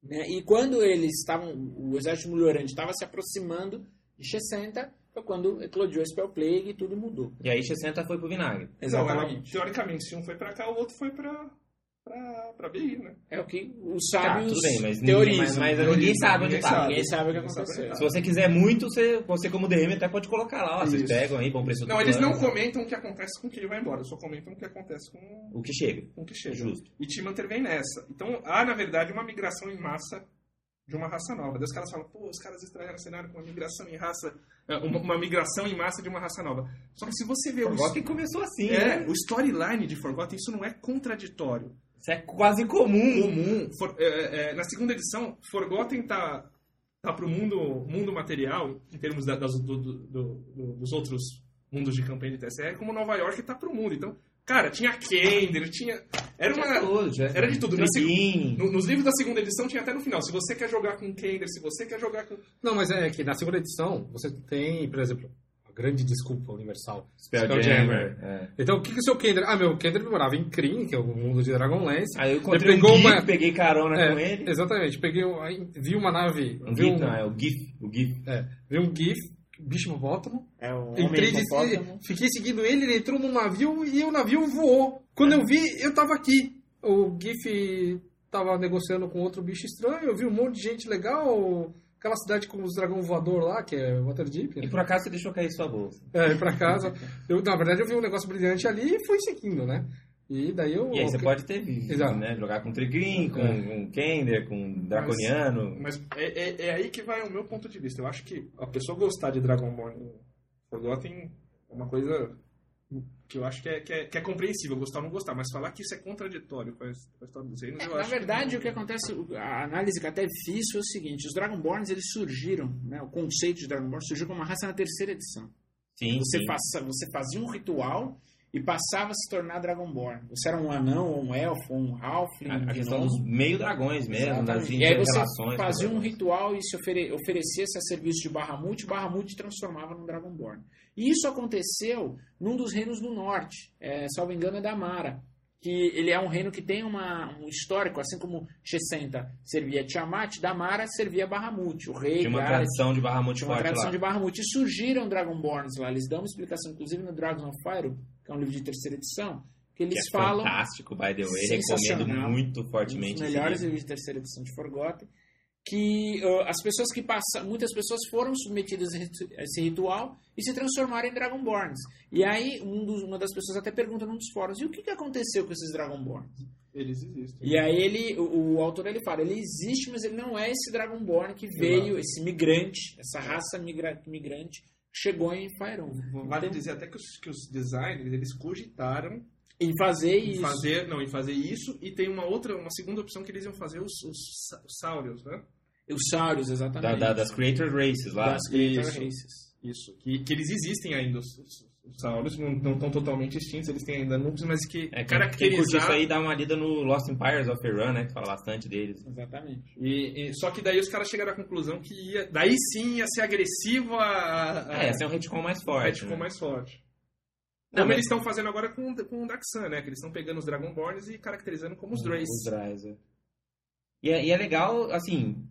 Speaker 7: né? E quando eles estavam, o exército mulhorante estava se aproximando de 60, foi quando eclodiu a Spell Plague e tudo mudou.
Speaker 4: E aí Xexenta foi pro vinagre.
Speaker 3: Não, ela,
Speaker 7: Exatamente.
Speaker 3: teoricamente, se um foi pra cá, o outro foi pra, pra, pra BI, né?
Speaker 7: É o que os
Speaker 4: Tá,
Speaker 7: sábios
Speaker 4: tudo bem, mas, ninguém,
Speaker 7: teorizam.
Speaker 4: mas, mas
Speaker 3: Teorizam,
Speaker 4: ninguém sabe onde tá.
Speaker 3: sabe.
Speaker 7: Ninguém sabe o que aconteceu.
Speaker 4: Se você quiser muito, você, você como DM até pode colocar lá. ó, Vocês pegam aí, bom preço do
Speaker 3: Não, eles não
Speaker 4: plano,
Speaker 3: comentam o que acontece com quem ele vai embora, só comentam o que acontece com,
Speaker 4: O que chega.
Speaker 3: com o que chega.
Speaker 4: Justo.
Speaker 3: E Timanter vem nessa. Então, há, na verdade, uma migração em massa de uma raça nova. Daí os caras falam, pô, os caras estranharam o cenário com uma migração em raça, é, uma, uma migração em massa de uma raça nova. Só que se você vê o,
Speaker 4: Forgotten começou assim,
Speaker 3: é,
Speaker 4: né?
Speaker 3: o storyline de Forgotten, isso não é contraditório.
Speaker 4: Isso é quase comum.
Speaker 3: comum. For- é, é, na segunda edição, Forgotten tá, tá pro mundo, mundo material, em termos da- das- do- do- do- do- dos outros mundos de campanha de TSR, como Nova York tá pro mundo. Então, cara, tinha Kender, tinha. Era uma.
Speaker 4: já-
Speaker 3: Era de tudo. Na no- nos livros da segunda edição tinha até no final. Se você quer jogar com Kender, se você quer jogar com.
Speaker 6: Não, mas é que na segunda edição você tem, por exemplo, grande desculpa universal.
Speaker 4: Spelljammer. É.
Speaker 6: Então, o que que o seu Kendrick... Ah, meu, o Kendrick morava em Kryn, que é o mundo de Dragonlance.
Speaker 4: Aí eu encontrei
Speaker 6: pegou
Speaker 4: um GIF,
Speaker 6: uma-
Speaker 4: peguei carona
Speaker 6: É,
Speaker 4: com ele.
Speaker 6: Exatamente. Peguei, um- aí vi uma nave...
Speaker 4: Um
Speaker 6: vi,
Speaker 4: GIF,
Speaker 6: um,
Speaker 4: não, é o GIF. O GIF.
Speaker 6: é, vi um GIF, bicho hipopótamo.
Speaker 7: É o
Speaker 6: Entrei de,
Speaker 7: hipopótamo.
Speaker 6: fiquei seguindo ele, ele entrou num navio e o navio voou. Quando eu vi, eu tava aqui. O GIF tava negociando com outro bicho estranho, eu vi um monte de gente legal. Aquela cidade com os dragão voador lá, que é Waterdeep.
Speaker 4: E
Speaker 6: Né?
Speaker 4: por acaso você deixou cair sua bolsa.
Speaker 6: É, ir pra casa. Eu, na verdade, eu vi um negócio brilhante ali e fui seguindo, né? E daí eu.
Speaker 4: E aí você pode ter visto,
Speaker 6: Exato.
Speaker 4: né? Jogar com Trigrin, com,
Speaker 6: É.
Speaker 4: com Kender, com Draconiano.
Speaker 3: Mas é, é, é aí que vai o meu ponto de vista. Eu acho que a pessoa gostar de Dragonborn Forgotten é uma coisa que eu acho que é, que é, que é compreensível, gostar ou não gostar. Mas falar que isso é contraditório com a, com a história dos reinos, eu
Speaker 7: Na
Speaker 3: acho
Speaker 7: verdade,
Speaker 3: que
Speaker 7: o que acontece, a análise que até fiz foi o seguinte: os Dragonborns eles surgiram, né, o conceito de Dragonborn surgiu como uma raça na terceira edição.
Speaker 4: Sim,
Speaker 7: Você,
Speaker 4: sim.
Speaker 7: passa, você fazia um ritual e passava a se tornar Dragonborn. Você era um anão, ou um elfo, ou um halfling,
Speaker 4: A, a
Speaker 7: um
Speaker 4: questão dos meio dragões mesmo, das
Speaker 7: Exatamente. E aí você fazia um ritual e se ofere oferecesse a serviço de Bahamut, Bahamut transformava num Dragonborn. E isso aconteceu num dos reinos do norte, é, salvo engano é da Mara, que ele é um reino que tem uma, um histórico, assim como Chessenta servia Tiamat, Damara servia Bahamut, o rei
Speaker 4: Tinha uma
Speaker 7: Gareth,
Speaker 4: tradição de Bahamut
Speaker 7: tinha uma tradição
Speaker 4: lá.
Speaker 7: de Bahamut. E surgiram Dragonborns lá, eles dão uma explicação, inclusive no Dragons of Fire, que é um livro de terceira edição, que eles
Speaker 4: que é
Speaker 7: falam
Speaker 4: fantástico, by the way. Recomendo muito
Speaker 7: um dos
Speaker 4: fortemente.
Speaker 7: melhores
Speaker 4: livro.
Speaker 7: livros de terceira edição de Forgotten, que uh, as pessoas que passam, muitas pessoas foram submetidas a esse- ritual e se transformaram em Dragonborns. E aí um dos- uma das pessoas até pergunta num dos fóruns, e o que, que aconteceu com esses Dragonborns?
Speaker 3: eles existem.
Speaker 7: E aí ele, o, o autor ele fala, ele existe, mas ele não é esse Dragonborn que veio, esse migrante, essa raça migra, migrante, chegou em Faerun.
Speaker 3: Vale dizer até que os, que os designers, eles cogitaram
Speaker 7: Em fazer
Speaker 3: em
Speaker 7: isso.
Speaker 3: fazer, não, em fazer isso e tem uma outra, uma segunda opção que eles iam fazer os, os, os Saurios, né?
Speaker 7: Os Saurios,
Speaker 4: Da-
Speaker 7: exatamente.
Speaker 4: da- das Creator Races lá.
Speaker 7: das Creator
Speaker 3: Isso.
Speaker 7: Races.
Speaker 3: Isso, que, que eles existem ainda, os, os, os Saurios, não não estão totalmente extintos, eles têm ainda núcleos, mas que
Speaker 4: É,
Speaker 3: caracterizar...
Speaker 4: isso aí dá uma lida no Lost Empires of Iran, né? Que fala bastante deles.
Speaker 7: Exatamente.
Speaker 3: E, e- só que daí os caras chegaram à conclusão que ia, daí sim ia ser agressivo a, a,
Speaker 4: É, esse é um retcon mais forte.
Speaker 3: ficou
Speaker 4: né?
Speaker 3: mais forte.
Speaker 4: Não,
Speaker 3: Como
Speaker 4: mas-
Speaker 3: eles estão fazendo agora com, com o Daxan, né? Que eles estão pegando os Dragonborns e caracterizando como os Drace.
Speaker 4: Os Drais, é. E, é, e é legal, assim,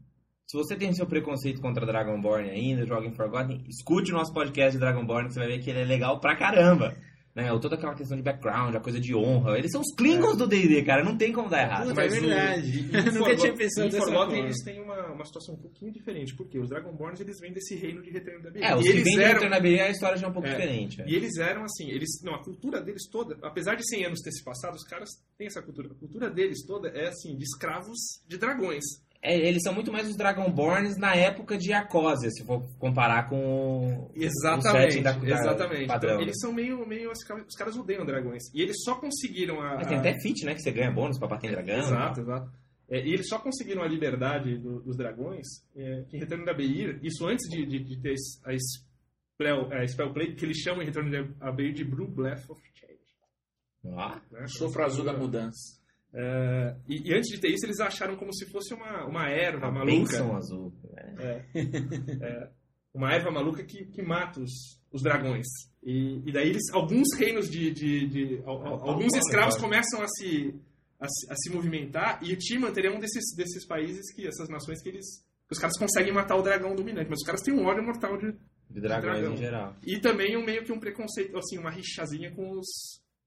Speaker 4: se você tem seu preconceito contra Dragonborn ainda, joga em Forgotten, escute o nosso podcast de Dragonborn, que você vai ver que ele é legal pra caramba. Né? Ou toda aquela questão de background, a coisa de honra. Eles são os Klingons do D&D, cara, não tem como dar errado.
Speaker 7: Puta, é verdade.
Speaker 3: O,
Speaker 7: Eu nunca tinha pensado
Speaker 3: Forgotten
Speaker 7: forma.
Speaker 3: eles têm uma, uma situação um pouquinho diferente. Porque os Dragonborns eles vêm desse reino de Retorno da Beleza.
Speaker 4: É, os
Speaker 3: e
Speaker 4: que
Speaker 3: eles
Speaker 4: vêm de
Speaker 3: eram
Speaker 4: Return na Beleza, a história já é um pouco
Speaker 3: É.
Speaker 4: diferente. é.
Speaker 3: E eles eram assim, eles não, a cultura deles toda, apesar de 100 anos ter se passado, os caras têm essa cultura. A cultura deles toda é assim, de escravos de dragões.
Speaker 4: É, eles são muito mais os Dragonborns na época de Arcosia, se for comparar com o
Speaker 3: Exatamente,
Speaker 4: setting da, da
Speaker 3: exatamente.
Speaker 4: padrão.
Speaker 3: Então,
Speaker 4: né?
Speaker 3: eles são meio, meio os caras, os caras odeiam dragões. E eles só conseguiram a,
Speaker 4: Mas tem até feat, né? Que você ganha bônus pra bater em dragão.
Speaker 3: Exato, exato. É, e eles só conseguiram a liberdade do- dos dragões é, que em Retorno da Beir, isso antes de, de, de ter a spell, a spell play, que eles chamam em Retorno da Beir de Blue Breath of Change.
Speaker 4: Ah,
Speaker 3: Né?
Speaker 7: Sopro azul da mudança.
Speaker 3: É, e, e antes de ter isso, eles acharam como se fosse uma, uma erva
Speaker 4: a
Speaker 3: maluca.
Speaker 4: bênção azul. né?
Speaker 3: Uma erva maluca que, que mata os, os dragões. E, e daí eles, alguns reinos de. de, de- al- al- alguns escravos começam a se, a, a se movimentar e o Timanter é um desses, desses países que, essas nações que eles. que os caras conseguem matar o dragão dominante, mas os caras têm um ódio mortal de.
Speaker 4: De dragões
Speaker 3: dragão.
Speaker 4: em geral.
Speaker 3: E também um, meio que um preconceito, assim, uma rixazinha com os,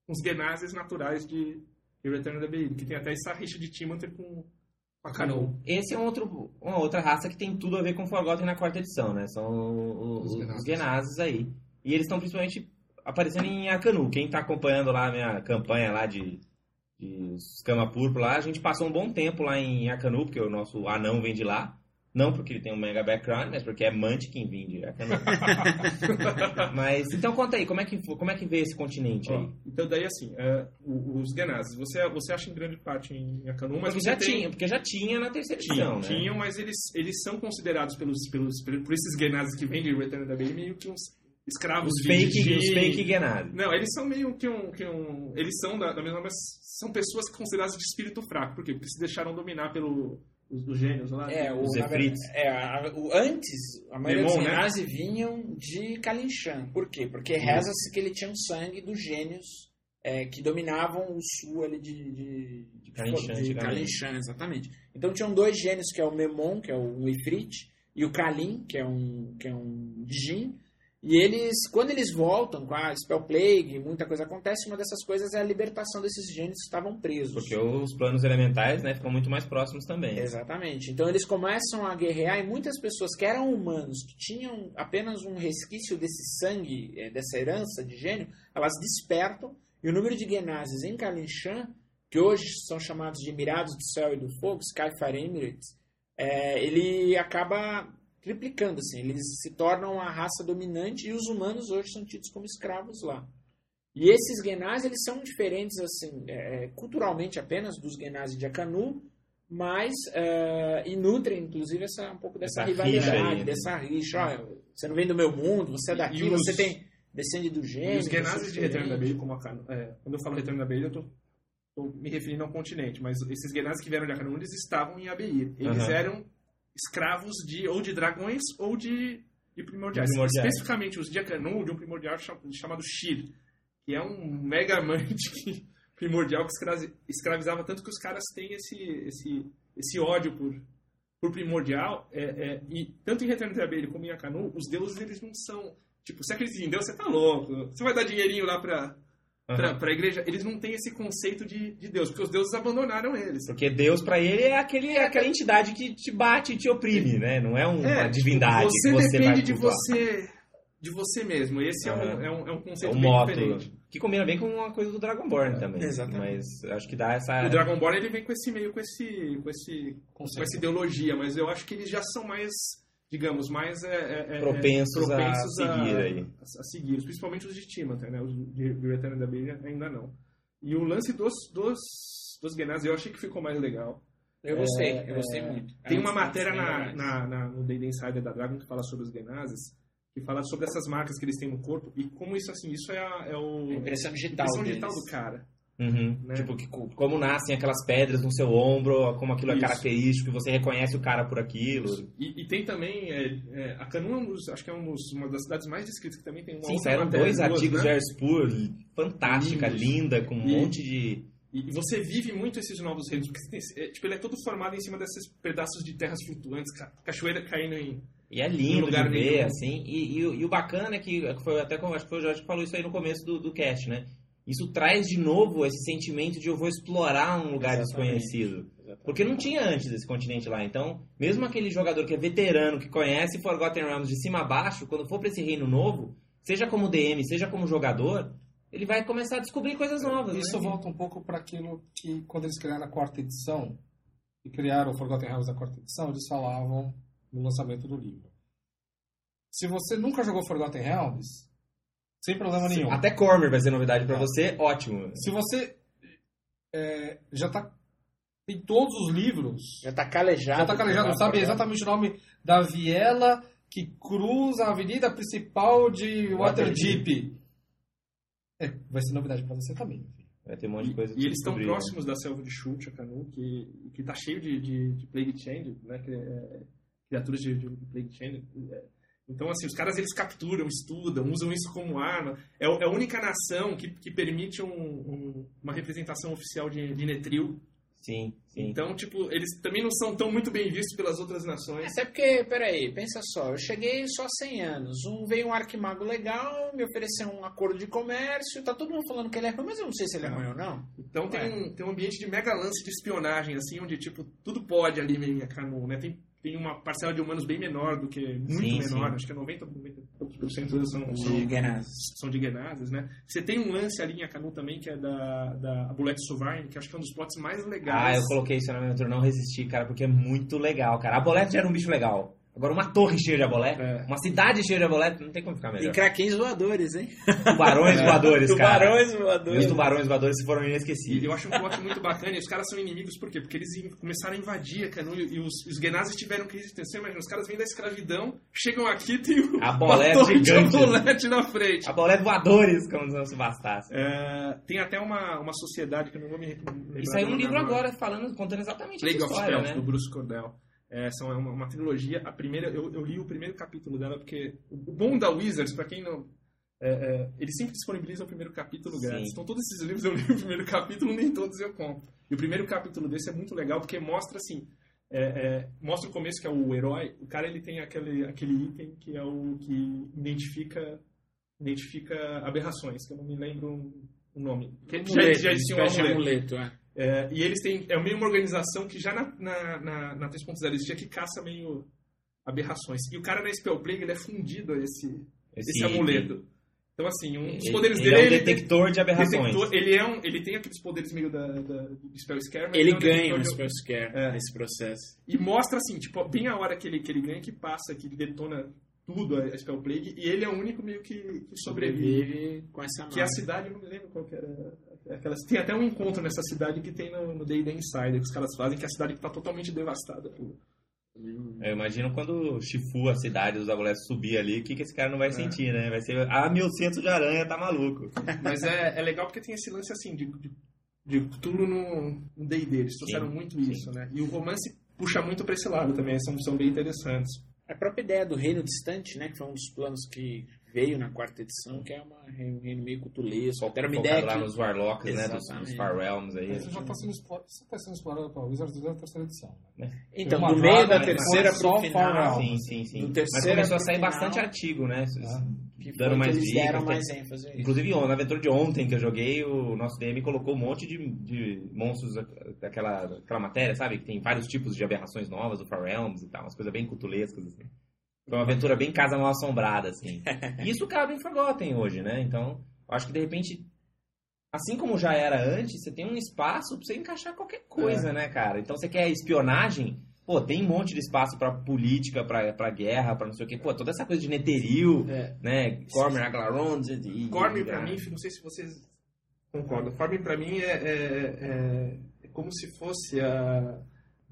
Speaker 3: com os Genazes naturais de, de Return of the Beir, que tem até essa rixa de Timanter com, com a Canoa.
Speaker 4: Esse é um outro, uma outra raça que tem tudo a ver com Forgotten na quarta edição, né? São o- o-
Speaker 6: Os
Speaker 4: os,
Speaker 6: Genazes.
Speaker 4: os Genazes aí. E eles estão principalmente aparecendo em Akanu. Quem tá acompanhando lá a minha campanha lá de, de escama púrpura lá, a gente passou um bom tempo lá em Akanu, porque o nosso anão vem de lá. Não porque ele tem um mega background, mas porque é Mante quem vem de Akanu. mas, então conta aí, como é que, como é que veio esse continente aí?
Speaker 3: Ó, então daí assim, é, os Genazes, você, você acha em grande parte em Akanu, mas
Speaker 4: Porque
Speaker 3: você
Speaker 4: já,
Speaker 3: tem...
Speaker 4: tinha, porque já tinha na terceira edição,
Speaker 3: Tinham,
Speaker 4: né?
Speaker 3: tinham, mas eles, eles são considerados pelos, pelos, por esses Genazes que vêm de Return of the Beir meio que uns escravos
Speaker 4: Os
Speaker 3: de-
Speaker 4: fake,
Speaker 3: de...
Speaker 4: os fake Genazes.
Speaker 3: Não, eles são meio que um... Que um eles são da, da mesma... Mas são pessoas consideradas de espírito fraco. Por quê? Porque se deixaram dominar pelo, Os dos gênios lá?
Speaker 7: É, o,
Speaker 4: Os
Speaker 7: é, a- o- antes, a maioria
Speaker 3: Demon,
Speaker 7: dos
Speaker 3: né?
Speaker 7: Genasi vinham de Kalinshan. Por quê? Porque reza-se que ele tinha o sangue dos gênios é, que dominavam o sul ali de, de, de,
Speaker 4: Kalinshan,
Speaker 7: de
Speaker 4: antigamente.
Speaker 7: Kalinshan, exatamente. Então tinham dois gênios, que é o Memon, que é um Ifrit, e o Kalin, que é um, que é um Jin. E eles, quando eles voltam com a Spell Plague, muita coisa acontece, uma dessas coisas é a libertação desses gênios que estavam presos.
Speaker 4: Porque os planos elementais, né, ficam muito mais próximos também.
Speaker 7: Exatamente. Então eles começam a guerrear e muitas pessoas que eram humanos, que tinham apenas um resquício desse sangue, eh, dessa herança de gênio, elas despertam e o número de Genazes em Kalinshan, que hoje são chamados de Emirados do Céu e do Fogo, Skyfire Emirates, eh, ele acaba triplicando, assim, eles se tornam a raça dominante e os humanos hoje são tidos como escravos lá. E esses Genazes, eles são diferentes, assim, eh, culturalmente apenas dos Genazes de Akanu, mas eh, e nutrem inclusive essa um pouco dessa
Speaker 4: Essa
Speaker 7: rivalidade,
Speaker 4: aí, né?
Speaker 7: dessa rixa. Olha, você não vem do meu mundo, você é daqui,
Speaker 3: E os-
Speaker 7: você tem descende do
Speaker 3: E
Speaker 7: gênio.
Speaker 3: os
Speaker 7: é
Speaker 3: de Retorno da. Bailey, como a Cano- é, quando eu falo Retorno da Bailey, eu tô, me referindo ao continente, mas esses Genazes que vieram de Akanun, eles estavam em Abeir. Eles
Speaker 4: Aham.
Speaker 3: eram escravos de ou de dragões ou de, de primordiais.
Speaker 4: Primordiais.
Speaker 3: Especificamente os de Akanun, de um primordial cham- chamado Shir, que é um mega amante que- primordial que escravi- escravizava tanto que os caras têm esse, esse, esse ódio por, por primordial. é, é, e tanto em Retorno da Bailey como em Akanu, os deuses eles não são... Tipo, se acredita em Deus, você tá louco. Você vai dar dinheirinho lá pra, pra, pra igreja. Eles não têm esse conceito de, de Deus, porque os deuses abandonaram eles.
Speaker 4: Porque Deus, pra ele, é aquele, é aquela entidade que te bate e te oprime, né? Não é uma
Speaker 3: É,
Speaker 4: divindade
Speaker 3: Você
Speaker 4: que você
Speaker 3: depende de você, de você mesmo. Esse é, um, é, um, é um
Speaker 4: É
Speaker 3: conceito
Speaker 4: o
Speaker 3: bem
Speaker 4: moto.
Speaker 3: diferente.
Speaker 4: Que combina bem com uma coisa do Dragonborn também.
Speaker 7: exatamente.
Speaker 4: Mas acho que dá essa...
Speaker 3: O Dragonborn ele vem com esse meio, com esse, com esse, com essa ideologia, mas eu acho que eles já são mais, digamos, mais é, é, é,
Speaker 4: Propensos a
Speaker 3: propensos
Speaker 4: seguir aí.
Speaker 3: a, a seguir, principalmente os de Timothy, né? Os de, de Return da Bailey ainda não. E o lance dos, dos, dos Genazes eu achei que ficou mais legal.
Speaker 7: Eu gostei,
Speaker 3: É,
Speaker 7: eu gostei
Speaker 3: é,
Speaker 7: muito.
Speaker 3: Tem
Speaker 7: É
Speaker 3: uma
Speaker 7: um
Speaker 3: matéria na, na, na, no Day Insider da Dragon que fala sobre os Genazes, que fala sobre essas marcas que eles têm no corpo e como isso, assim, isso é, a- é o...
Speaker 7: A impressão digital
Speaker 3: impressão digital
Speaker 7: deles.
Speaker 3: do cara.
Speaker 4: Uhum.
Speaker 3: né?
Speaker 4: Tipo, que, co- como nascem aquelas pedras no seu ombro, como aquilo é
Speaker 3: Isso.
Speaker 4: característico, você reconhece o cara por aquilo.
Speaker 3: E, e tem também, é, é, a Canu é um dos, acho que é um dos- uma das cidades mais descritas, que também tem uma
Speaker 4: Sim, saíram dois artigos
Speaker 3: né?
Speaker 4: de Erspur, fantástica,
Speaker 3: Lindos.
Speaker 4: linda, com um
Speaker 3: E-
Speaker 4: monte de...
Speaker 3: E, você vive muito esses novos reinos, porque tem- é, tipo, ele é todo formado em cima desses pedaços de terras flutuantes, ca- cachoeira caindo em...
Speaker 4: E é lindo
Speaker 3: lugar
Speaker 4: de ver,
Speaker 3: nenhum.
Speaker 4: assim. E, e o- e o bacana é que, que foi até acho que foi o Jorge que falou isso aí no começo do, do cast, né? Isso traz de novo esse sentimento de eu vou explorar um lugar
Speaker 7: Exatamente.
Speaker 4: desconhecido. Porque não tinha antes esse continente lá. Então, mesmo aquele jogador que é veterano, que conhece Forgotten Realms de cima a baixo, quando for pra esse reino novo, seja como DM, seja como jogador, ele vai começar a descobrir coisas novas.
Speaker 6: Isso
Speaker 4: né?
Speaker 6: volta um pouco para aquilo que, quando eles criaram a quarta edição, e criaram o Forgotten Realms da quarta edição, eles falavam no lançamento do livro. Se você nunca jogou Forgotten Realms, sem problema nenhum.
Speaker 4: Até Cormer vai ser novidade pra
Speaker 6: É.
Speaker 4: você, ótimo.
Speaker 6: Se você é, já tá tem todos os livros,
Speaker 7: Já tá calejado.
Speaker 6: já tá calejado, sabe exatamente o nome da viela que cruza a avenida principal de Waterdeep. É, vai ser novidade para você também.
Speaker 4: Vai ter um monte de
Speaker 3: E,
Speaker 4: coisa
Speaker 3: e eles estão
Speaker 4: né?
Speaker 3: próximos da selva de Chult, a Canu, que, que tá cheio de, de, de Plague Change, né? Que é, criaturas de, de Plague Change. É, Então, assim, os caras eles capturam, estudam, usam isso como arma. É, é a única nação que, que permite um- um- uma representação oficial de, de Netril.
Speaker 4: Sim, sim.
Speaker 3: Então, tipo, eles também não são tão muito bem vistos pelas outras nações.
Speaker 7: Até porque, peraí, pensa só, eu cheguei só há 100 anos. Um veio um arquimago legal, me ofereceu um acordo de comércio, tá todo mundo falando que ele é ruim, mas eu não sei se ele é ruim ou não.
Speaker 3: Então tem
Speaker 7: Ué.
Speaker 3: um, tem um ambiente de mega lance de espionagem, assim, onde, tipo, tudo pode ali em Canu, né? Tem, tem uma parcela de humanos bem menor do que... Muito
Speaker 4: Sim,
Speaker 3: menor,
Speaker 4: sim.
Speaker 3: acho que é 90, 90 por cento são,
Speaker 7: De
Speaker 3: são,
Speaker 7: Genazes.
Speaker 3: são de Genazes, né? Você tem um lance ali em Canu também, que é da, da Bullet Sovereign, que acho que é um dos plots mais
Speaker 4: Ah,
Speaker 3: legais.
Speaker 4: eu coloquei isso na minha não resisti, cara, porque é muito legal, cara. A Bolete já era um bicho legal. Agora, uma torre cheia de abolé,
Speaker 3: É.
Speaker 4: uma cidade cheia de abolé, não tem como ficar
Speaker 7: E
Speaker 4: melhor.
Speaker 7: craquens voadores, hein?
Speaker 4: Tubarões voadores, cara.
Speaker 7: Tubarões
Speaker 4: E
Speaker 7: voadores.
Speaker 4: os tubarões voadores foram
Speaker 3: E
Speaker 4: inesquecíveis.
Speaker 3: eu acho um plot muito bacana e os caras são inimigos por quê? Porque eles começaram a invadir a Canu e os, os Genazis tiveram que resistir. Você imagina, os caras vêm da escravidão, chegam aqui e tem o-
Speaker 4: A bolé
Speaker 3: uma torre de
Speaker 4: gigante.
Speaker 3: abolete na frente.
Speaker 4: Abolé voadores, como não se bastasse.
Speaker 3: É, tem até uma, uma sociedade que eu não vou me lembrar.
Speaker 4: E saiu um livro
Speaker 3: agora.
Speaker 4: falando, contando exatamente
Speaker 3: Plague
Speaker 4: essa
Speaker 3: of
Speaker 4: história,
Speaker 3: Spells,
Speaker 4: né?
Speaker 3: do Bruce Cordell. É, são, é uma, uma trilogia. A primeira, eu, eu li o primeiro capítulo dela, porque o bom da Wizards, pra quem não. é, é, eles sempre disponibilizam o primeiro capítulo grátis.
Speaker 4: Sim.
Speaker 3: Então, todos esses livros eu li o primeiro capítulo, nem todos eu compro. E o primeiro capítulo desse é muito legal, porque mostra assim. é, é, mostra o começo, que é o herói. O cara ele tem aquele, aquele item que é o que identifica, identifica aberrações, que eu não me lembro o nome. Que já, já existia um amuleto,
Speaker 7: é.
Speaker 3: É, e eles têm. É meio uma organização que já na, na, na, na 3.0 existia que caça meio aberrações. E o cara na Spell Plague ele é fundido a esse, esse, amuleto. Então, assim, um dos
Speaker 4: Ele,
Speaker 3: poderes
Speaker 4: ele
Speaker 3: dele.
Speaker 4: é um
Speaker 3: ele
Speaker 4: detector de aberrações.
Speaker 3: detector- ele, é um, ele tem aqueles poderes meio da, da, do Spell Scare, mas
Speaker 7: Ele
Speaker 3: é
Speaker 7: ganha
Speaker 3: detector
Speaker 7: um spell scare
Speaker 3: É.
Speaker 7: nesse processo.
Speaker 3: E mostra assim, tipo, bem a hora que ele, que ele ganha, que passa, que ele detona tudo a Spell Plague, e ele é o único meio que, que sobrevive.
Speaker 7: Sobrevive com essa
Speaker 3: Que é a
Speaker 7: marca.
Speaker 3: cidade, não me lembro qual que era. Aquela, tem até um encontro nessa cidade que tem no no D&D Insider, que os caras fazem, que é a cidade que está totalmente devastada. por-
Speaker 4: Eu imagino quando Shifu, a cidade dos abolés, subir ali, o que, que esse cara não vai sentir, né? Vai ser, ah, meu centro de aranha, tá maluco.
Speaker 3: Mas é, é legal porque tem esse lance assim, de, de, de Cthulhu no no D&D, eles trouxeram muito
Speaker 4: sim.
Speaker 3: isso, né? E o romance puxa muito pra esse lado também, são, são bem interessantes.
Speaker 7: A própria ideia do reino distante, né? Que foi um dos planos que veio na quarta edição, que é uma, um reino meio cutulesco. Era uma ideia
Speaker 4: lá nos Warlocks, né? Dos, dos Far Realms aí.
Speaker 6: Isso já está sendo, explorado, isso tá sendo explorado para Wizards desde a terceira edição. Né?
Speaker 7: Então,
Speaker 6: Uma
Speaker 7: do meio da terceira pro final...
Speaker 4: Sim, sim, sim.
Speaker 7: Do
Speaker 4: Mas começou a sair
Speaker 7: final,
Speaker 4: bastante artigo, né?
Speaker 7: que
Speaker 4: Dando mais
Speaker 7: eles
Speaker 4: dicas.
Speaker 7: deram mais ênfase a isso.
Speaker 4: Inclusive, na aventura de ontem que eu joguei, o nosso DM colocou um monte de, de monstros daquela, daquela matéria, sabe? Que tem vários tipos de aberrações novas, do Far Realms e tal, umas coisas bem cutulescas, assim. Foi uma aventura bem casa mal assombrada, assim. E isso cabe em Forgotten hoje, né? Então, acho que de repente, assim como já era antes, você tem um espaço pra você encaixar qualquer coisa, né, cara? Então, você quer espionagem, pô, tem um monte de espaço pra política, pra, pra guerra, pra não sei o quê. Pô, toda essa coisa de Netheril,
Speaker 7: É.
Speaker 4: né? Cormer, Aglarond e...
Speaker 3: Corme
Speaker 4: e-
Speaker 3: pra mim, não sei se vocês concordam, Corme pra mim é, é, é- é como se fosse a...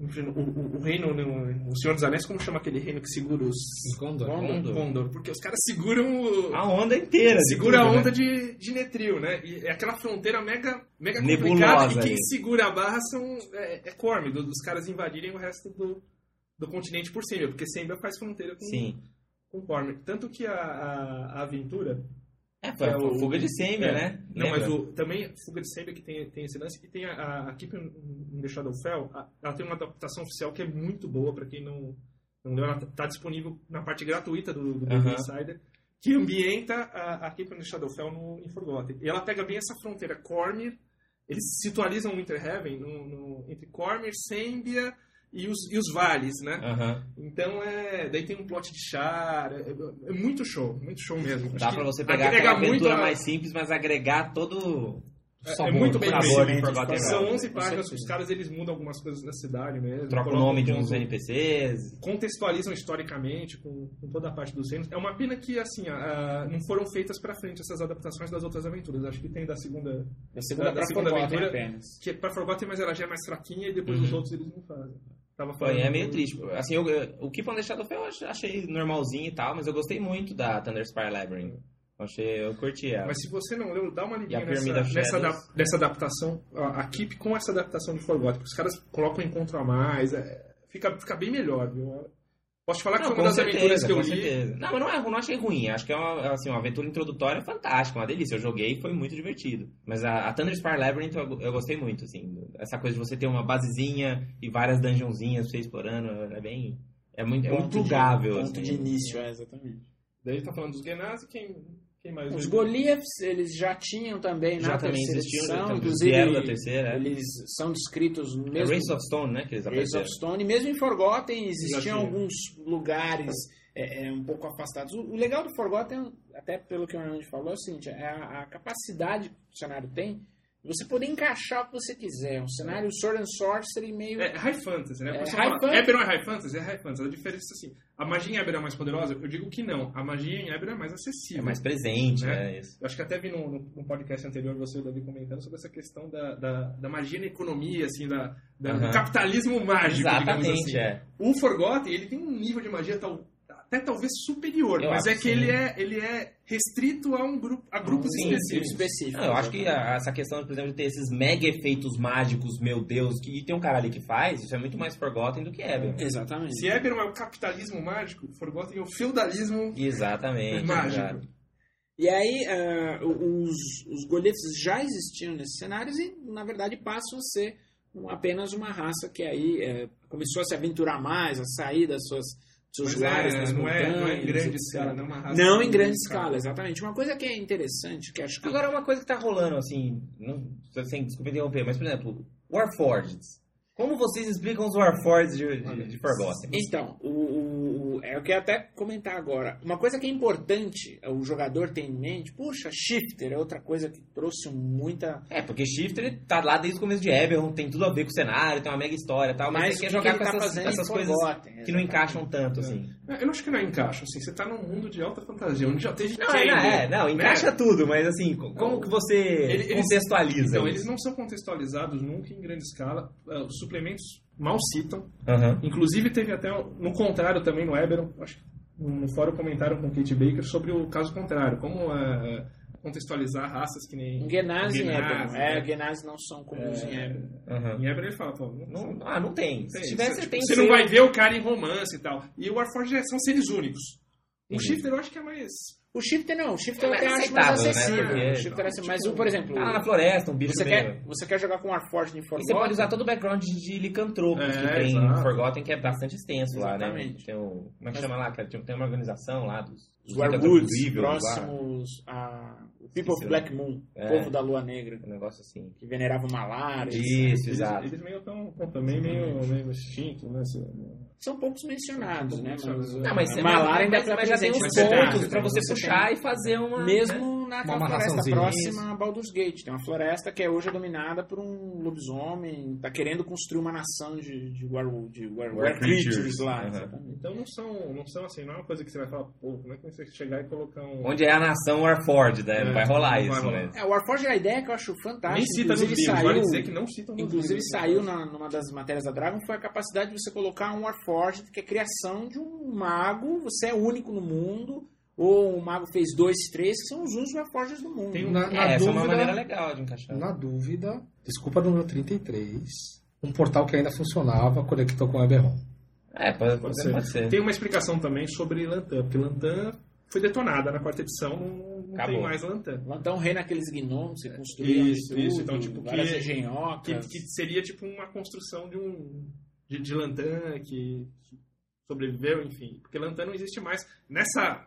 Speaker 3: O, o- reino, no, o Senhor dos Anéis, como chama aquele reino que segura os...
Speaker 6: Condor.
Speaker 4: Condor.
Speaker 3: Condor, porque os caras seguram o...
Speaker 4: A onda inteira. de
Speaker 3: segura a
Speaker 4: tudo, né?
Speaker 3: onda de, de Netril, né? E é aquela fronteira mega, mega
Speaker 4: Nebulosa
Speaker 3: complicada e quem
Speaker 4: ali.
Speaker 3: segura a barra são, é, é Corme, do- dos caras invadirem o resto do, do continente por cima, porque Sembia faz fronteira com,
Speaker 4: Sim.
Speaker 3: com Corme. Tanto que a, a, a aventura...
Speaker 4: É, foi
Speaker 3: É,
Speaker 4: a
Speaker 3: o-
Speaker 4: fuga de Sêmia,
Speaker 3: é,
Speaker 4: né?
Speaker 3: Não,
Speaker 4: Lembra?
Speaker 3: mas o, também Fuga de Sembia que tem, tem esse lance, e tem a, a, Keep in the Shadowfell, a- ela tem uma adaptação oficial que é muito boa pra quem não, não leu, ela tá disponível na parte gratuita do, do
Speaker 4: Aham.
Speaker 3: D&D Insider, que ambienta a, a Keep in the Shadowfell no, em Forgotten. E ela pega bem essa fronteira, Cormyr, eles situalizam Winterhaven no, no, entre Cormyr, Sembia e os, e os vales, né?
Speaker 4: Aham.
Speaker 3: Então é. Daí tem um plot de char. É, é muito show, muito show mesmo.
Speaker 4: Dá
Speaker 3: Acho
Speaker 4: pra
Speaker 3: que
Speaker 4: você pegar aquela aventura
Speaker 3: muito a-
Speaker 4: mais simples, mas agregar todo
Speaker 3: É,
Speaker 6: Sabor,
Speaker 3: é muito bem
Speaker 4: sabor
Speaker 3: feito.
Speaker 4: de Forgotten
Speaker 3: São
Speaker 4: Realms.
Speaker 3: 11
Speaker 7: com
Speaker 3: páginas, os caras eles mudam algumas coisas na cidade mesmo.
Speaker 4: Troca o nome de uns NPCs.
Speaker 3: Contextualizam historicamente com, com toda a parte dos reinos. É uma pena que, assim, a- a- não foram feitas pra frente essas adaptações das outras aventuras. Acho que tem da segunda,
Speaker 7: Da segunda
Speaker 3: da
Speaker 7: pra
Speaker 3: segunda aventura.
Speaker 7: apenas.
Speaker 3: que é pra Forgotten, mas ela já é mais fraquinha e depois
Speaker 4: Uhum.
Speaker 3: os outros eles não fazem. Tava
Speaker 4: Foi, é meio triste. Assim, eu, eu- o Keep on the Shadowfell eu ach- achei normalzinho e tal, mas eu gostei muito da Thunder Spire Labyrinth. Eu Achei, eu curti ela.
Speaker 3: Mas se você não leu, dá uma lidinha nessa, nessa, nessa adaptação, a, a Keep com essa adaptação de Forgotten, os caras colocam um encontro a mais, é, fica, fica bem melhor, viu? Posso te falar que
Speaker 4: Não,
Speaker 3: foi uma
Speaker 4: com
Speaker 3: das aventuras
Speaker 4: certeza,
Speaker 3: que eu li.
Speaker 4: certeza. Não, mas não, é, não achei ruim. Acho que é uma, assim, uma aventura introdutória fantástica, uma delícia. Eu joguei e foi muito divertido. Mas a, a Thunder Spire Labyrinth eu, eu gostei muito, assim. Essa coisa de você ter uma basezinha e várias dungeonzinhas pra você explorando, é bem... É muito, é muito
Speaker 7: Ponto de-
Speaker 4: plugável,
Speaker 7: Ponto
Speaker 4: assim.
Speaker 7: de início, é, exatamente.
Speaker 3: Daí tá falando dos Genasi, quem?
Speaker 7: Os? Goliaths, eles já tinham também
Speaker 4: Já
Speaker 7: na
Speaker 4: também
Speaker 7: terceira
Speaker 4: existiam,
Speaker 7: edição,
Speaker 4: já
Speaker 7: inclusive
Speaker 4: vieram da terceira, é.
Speaker 7: eles são descritos
Speaker 4: É
Speaker 7: mesmo
Speaker 4: Race of Stone, né? Que eles
Speaker 7: Race of Stone, mesmo em Forgotten existiam alguns lugares é, é, um pouco afastados. O, o legal do Forgotten, até pelo que o Hernandes falou, é o seguinte, é a, a capacidade que o cenário tem você poder encaixar o que você quiser. Um cenário Sword and Sorcery meio...
Speaker 3: É high fantasy, né?
Speaker 7: É, high
Speaker 3: fala,
Speaker 7: fantasy.
Speaker 3: Eberron é high fantasy? É high fantasy. A diferença é assim, a magia em Eberron é mais poderosa? Eu digo que não. A magia em Eberron é mais acessível.
Speaker 4: É mais presente,
Speaker 3: Né?
Speaker 4: né? Isso.
Speaker 3: Eu acho que até vi no, no- no podcast anterior você e o Davi comentando sobre essa questão da, da, da magia na economia, assim, da, da- do capitalismo mágico, digamos
Speaker 4: Exatamente,
Speaker 3: assim.
Speaker 4: é.
Speaker 3: O Forgotten, ele tem um nível de magia tal, até talvez superior,
Speaker 4: Eu
Speaker 3: mas é que
Speaker 4: que sim.
Speaker 3: ele é, ele é restrito a um grupo, a grupos
Speaker 4: Sim,
Speaker 3: específicos.
Speaker 7: específico.
Speaker 4: Não, eu acho que a- essa questão, por exemplo, de ter esses mega efeitos mágicos, meu Deus, que tem um cara ali que faz, isso é muito mais Forgotten do que Eber.
Speaker 7: Exatamente.
Speaker 3: Se Eberron é o capitalismo mágico, Forgotten é o feudalismo
Speaker 4: Exatamente.
Speaker 3: mágico.
Speaker 4: exato.
Speaker 7: E aí, ah, os, os Goleths já existiam nesses cenários e, na verdade, passam a ser apenas uma raça que aí eh, começou a se aventurar mais, a sair das suas seus
Speaker 3: é,
Speaker 7: das
Speaker 3: não, é, não é em
Speaker 7: montanhas,
Speaker 3: grande escala, não é uma
Speaker 7: Não em grande escala, exatamente. Uma coisa que é interessante, que acho que
Speaker 4: Agora, uma coisa que tá rolando, assim, não, sem, desculpa interromper, mas, por exemplo, Warforged. Como vocês explicam os Warforged de, de, de Forgotten?
Speaker 7: Então, o, o- o- é o que eu até comentar agora. Uma coisa que é importante o jogador ter em mente, puxa, Shifter é outra coisa que trouxe muita.
Speaker 4: É, porque Shifter ele tá lá desde o começo de Eberron, tem tudo a ver com o cenário, tem uma mega história e tal, mas,
Speaker 7: Mas
Speaker 4: quer
Speaker 7: que
Speaker 4: jogar
Speaker 7: ele
Speaker 4: com
Speaker 7: tá
Speaker 4: essas, essas coisas
Speaker 7: Forgotten,
Speaker 4: que não encaixam tanto, assim.
Speaker 3: É, Eu não acho que não é encaixa, assim, você tá num mundo de alta fantasia, onde já teve
Speaker 4: Não, é, não, é, não, encaixa tudo, mas assim, co- como que você
Speaker 3: Ele- eles-
Speaker 4: contextualiza
Speaker 3: Então,
Speaker 4: isso?
Speaker 3: eles não são contextualizados nunca em grande escala. Ah, Os suplementos mal citam.
Speaker 4: Aham.
Speaker 3: Inclusive, teve até, no contrário também, no Eberon, acho que no fórum comentaram com Kate Baker sobre o caso contrário. Como ah, contextualizar raças que nem...
Speaker 7: Em Genasi e
Speaker 3: Genasi,
Speaker 7: Eberron.
Speaker 3: né?
Speaker 7: É, Genasi não são comuns em Eberron.
Speaker 4: aham.
Speaker 3: Em Eberon ele fala, pô,
Speaker 4: Não, ah, não tem. Se
Speaker 3: Tem,
Speaker 4: tivesse,
Speaker 3: você, tipo,
Speaker 4: tem
Speaker 3: você não vai ver o cara em romance e tal. E o Warforged é- são seres únicos. O
Speaker 4: Uhum.
Speaker 3: Shifter eu acho que é mais...
Speaker 7: O Shifter não, o Shifter
Speaker 4: É
Speaker 7: eu até
Speaker 4: mais
Speaker 7: acho mais
Speaker 4: né?
Speaker 7: acessível.
Speaker 4: Porque-
Speaker 7: O Shifter é assim, mas o, por exemplo,
Speaker 4: Ah, na floresta, um bicho
Speaker 7: você,
Speaker 4: meio-
Speaker 7: quer, você quer jogar com o Warforged em
Speaker 4: E
Speaker 7: Forgotten?
Speaker 4: você pode usar todo o background de licantropo
Speaker 3: É,
Speaker 4: que tem
Speaker 3: exato.
Speaker 4: em Forgotten, que é bastante extenso lá, né?
Speaker 7: Exatamente.
Speaker 4: Tem o, como é que chama lá? Tem uma organização lá dos,
Speaker 7: Os Warwoods,
Speaker 4: Evils lá.
Speaker 7: próximos a o People of Black Moon,
Speaker 4: É.
Speaker 7: povo da Lua Negra,
Speaker 4: Um negócio assim.
Speaker 7: que venerava o malária.
Speaker 4: Isso,
Speaker 3: Eles,
Speaker 4: exato.
Speaker 3: eles meio tão, tão também meio, meio extintos, né?
Speaker 7: São poucos mencionados, né? Mas,
Speaker 3: Não,
Speaker 4: mas,
Speaker 7: a malária ainda
Speaker 4: mas, mas já tem uns pontos pra
Speaker 7: né?
Speaker 4: você
Speaker 7: Você
Speaker 4: puxar
Speaker 7: tem-
Speaker 4: e fazer uma... né?
Speaker 7: Naquela
Speaker 6: Uma
Speaker 7: floresta próxima a Baldur's Gate. Tem uma floresta que é hoje dominada por um lobisomem, tá querendo construir uma nação de, de, war, de war,
Speaker 4: War
Speaker 7: war creatures
Speaker 4: creatures.
Speaker 7: lá. Exatamente.
Speaker 3: Então não são, não são assim, não é uma coisa que você vai falar, pô, como é que você chegar e colocar um.
Speaker 4: Onde é a nação Warforged, né? Não
Speaker 3: É,
Speaker 4: vai rolar
Speaker 3: não
Speaker 4: isso,
Speaker 3: rolar.
Speaker 4: né?
Speaker 7: É, o Warforged é a ideia que eu acho fantástica.
Speaker 3: Nem cita nos
Speaker 7: inclusive
Speaker 3: livros,
Speaker 7: saiu,
Speaker 3: vale dizer que não citam nos
Speaker 7: Inclusive
Speaker 3: livros.
Speaker 7: saiu na, numa das matérias da Dragon foi a capacidade de você colocar um Warforged, que é a criação de um mago, você é único no mundo, ou o mago fez dois, três, que são os únicos Warforgeds do mundo.
Speaker 3: Tem um-
Speaker 6: Na, na
Speaker 4: É, essa é uma
Speaker 6: dúvida,
Speaker 4: maneira legal de encaixar.
Speaker 6: na dúvida, desculpa número 33, um portal que ainda funcionava conectou com o Eberron.
Speaker 4: É, pode,
Speaker 3: Pode ser.
Speaker 4: pode ser.
Speaker 3: Tem uma explicação também sobre Lantan, porque Lantan foi detonada na quarta edição, não, não
Speaker 4: Acabou.
Speaker 3: tem mais Lantan.
Speaker 7: Então o rei naqueles gnomos, você construía
Speaker 3: Isso,
Speaker 7: tudo,
Speaker 3: isso. Então, tipo,
Speaker 7: várias
Speaker 3: que-
Speaker 7: engenhocas.
Speaker 3: Que, que seria tipo uma construção de um. de, de Lantan que sobreviveu, enfim. Porque Lantan não existe mais. Nessa.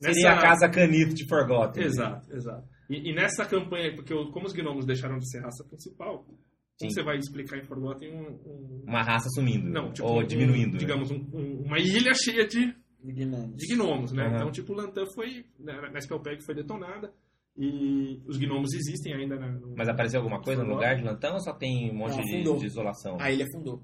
Speaker 3: Nessa
Speaker 4: Seria a casa canito de Forgotten.
Speaker 3: Exato, exato. E, e nessa campanha, porque o- como os gnomos deixaram de ser raça principal,
Speaker 4: Sim.
Speaker 3: como você vai explicar em Forgotten um. um-
Speaker 4: Uma raça sumindo.
Speaker 3: não, tipo,
Speaker 4: Ou
Speaker 3: um-
Speaker 4: diminuindo. né?
Speaker 3: digamos, um- um- uma ilha cheia de,
Speaker 7: de gnomos.
Speaker 3: de gnomos, né?
Speaker 4: Uhum.
Speaker 3: Então, tipo, Lantan foi. Na, na Spellpeg foi detonada. E os gnomos existem ainda na, no,
Speaker 4: Mas apareceu alguma coisa no lugar de Lantão ou só tem um monte
Speaker 7: Não,
Speaker 4: de, de isolação?
Speaker 7: A ilha afundou.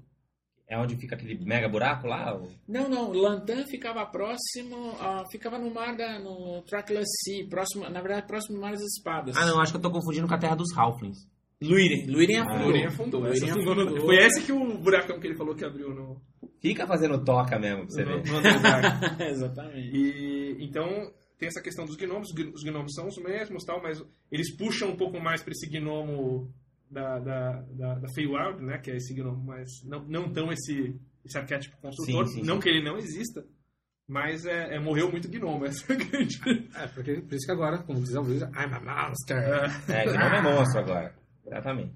Speaker 4: É onde fica aquele mega buraco lá? ou-
Speaker 7: Não, não. Lantan ficava próximo, ah, ficava no mar da, no Trackless Sea, próximo, na verdade, próximo do Mar das Espadas.
Speaker 4: Ah, não, acho que eu tô confundindo com a Terra dos Halflings.
Speaker 7: Luiren. Luiren
Speaker 4: Ah,
Speaker 7: afundou.
Speaker 3: Luren afundou.
Speaker 7: Luiren
Speaker 3: afundou
Speaker 7: afundou.
Speaker 3: Foi esse que o buracão que ele falou que abriu no,
Speaker 4: Fica fazendo toca mesmo pra você
Speaker 3: no,
Speaker 4: ver.
Speaker 3: no.
Speaker 7: Exatamente.
Speaker 3: E então tem essa questão dos gnomos, os gn- os gnomos são os mesmos, tal, mas eles puxam um pouco mais para esse gnomo da da da, da Feywild, né, que é esse gnomo, mas não não tão esse esse arquétipo construtor,
Speaker 4: Sim, sim,
Speaker 3: não
Speaker 4: sim.
Speaker 3: que ele não exista, mas é, é- morreu muito gnomo, essa é a grande.
Speaker 6: É, porque, por isso que agora, como diz a Luísa, I'm a monster.
Speaker 4: É, o nome é monstro agora. Exatamente.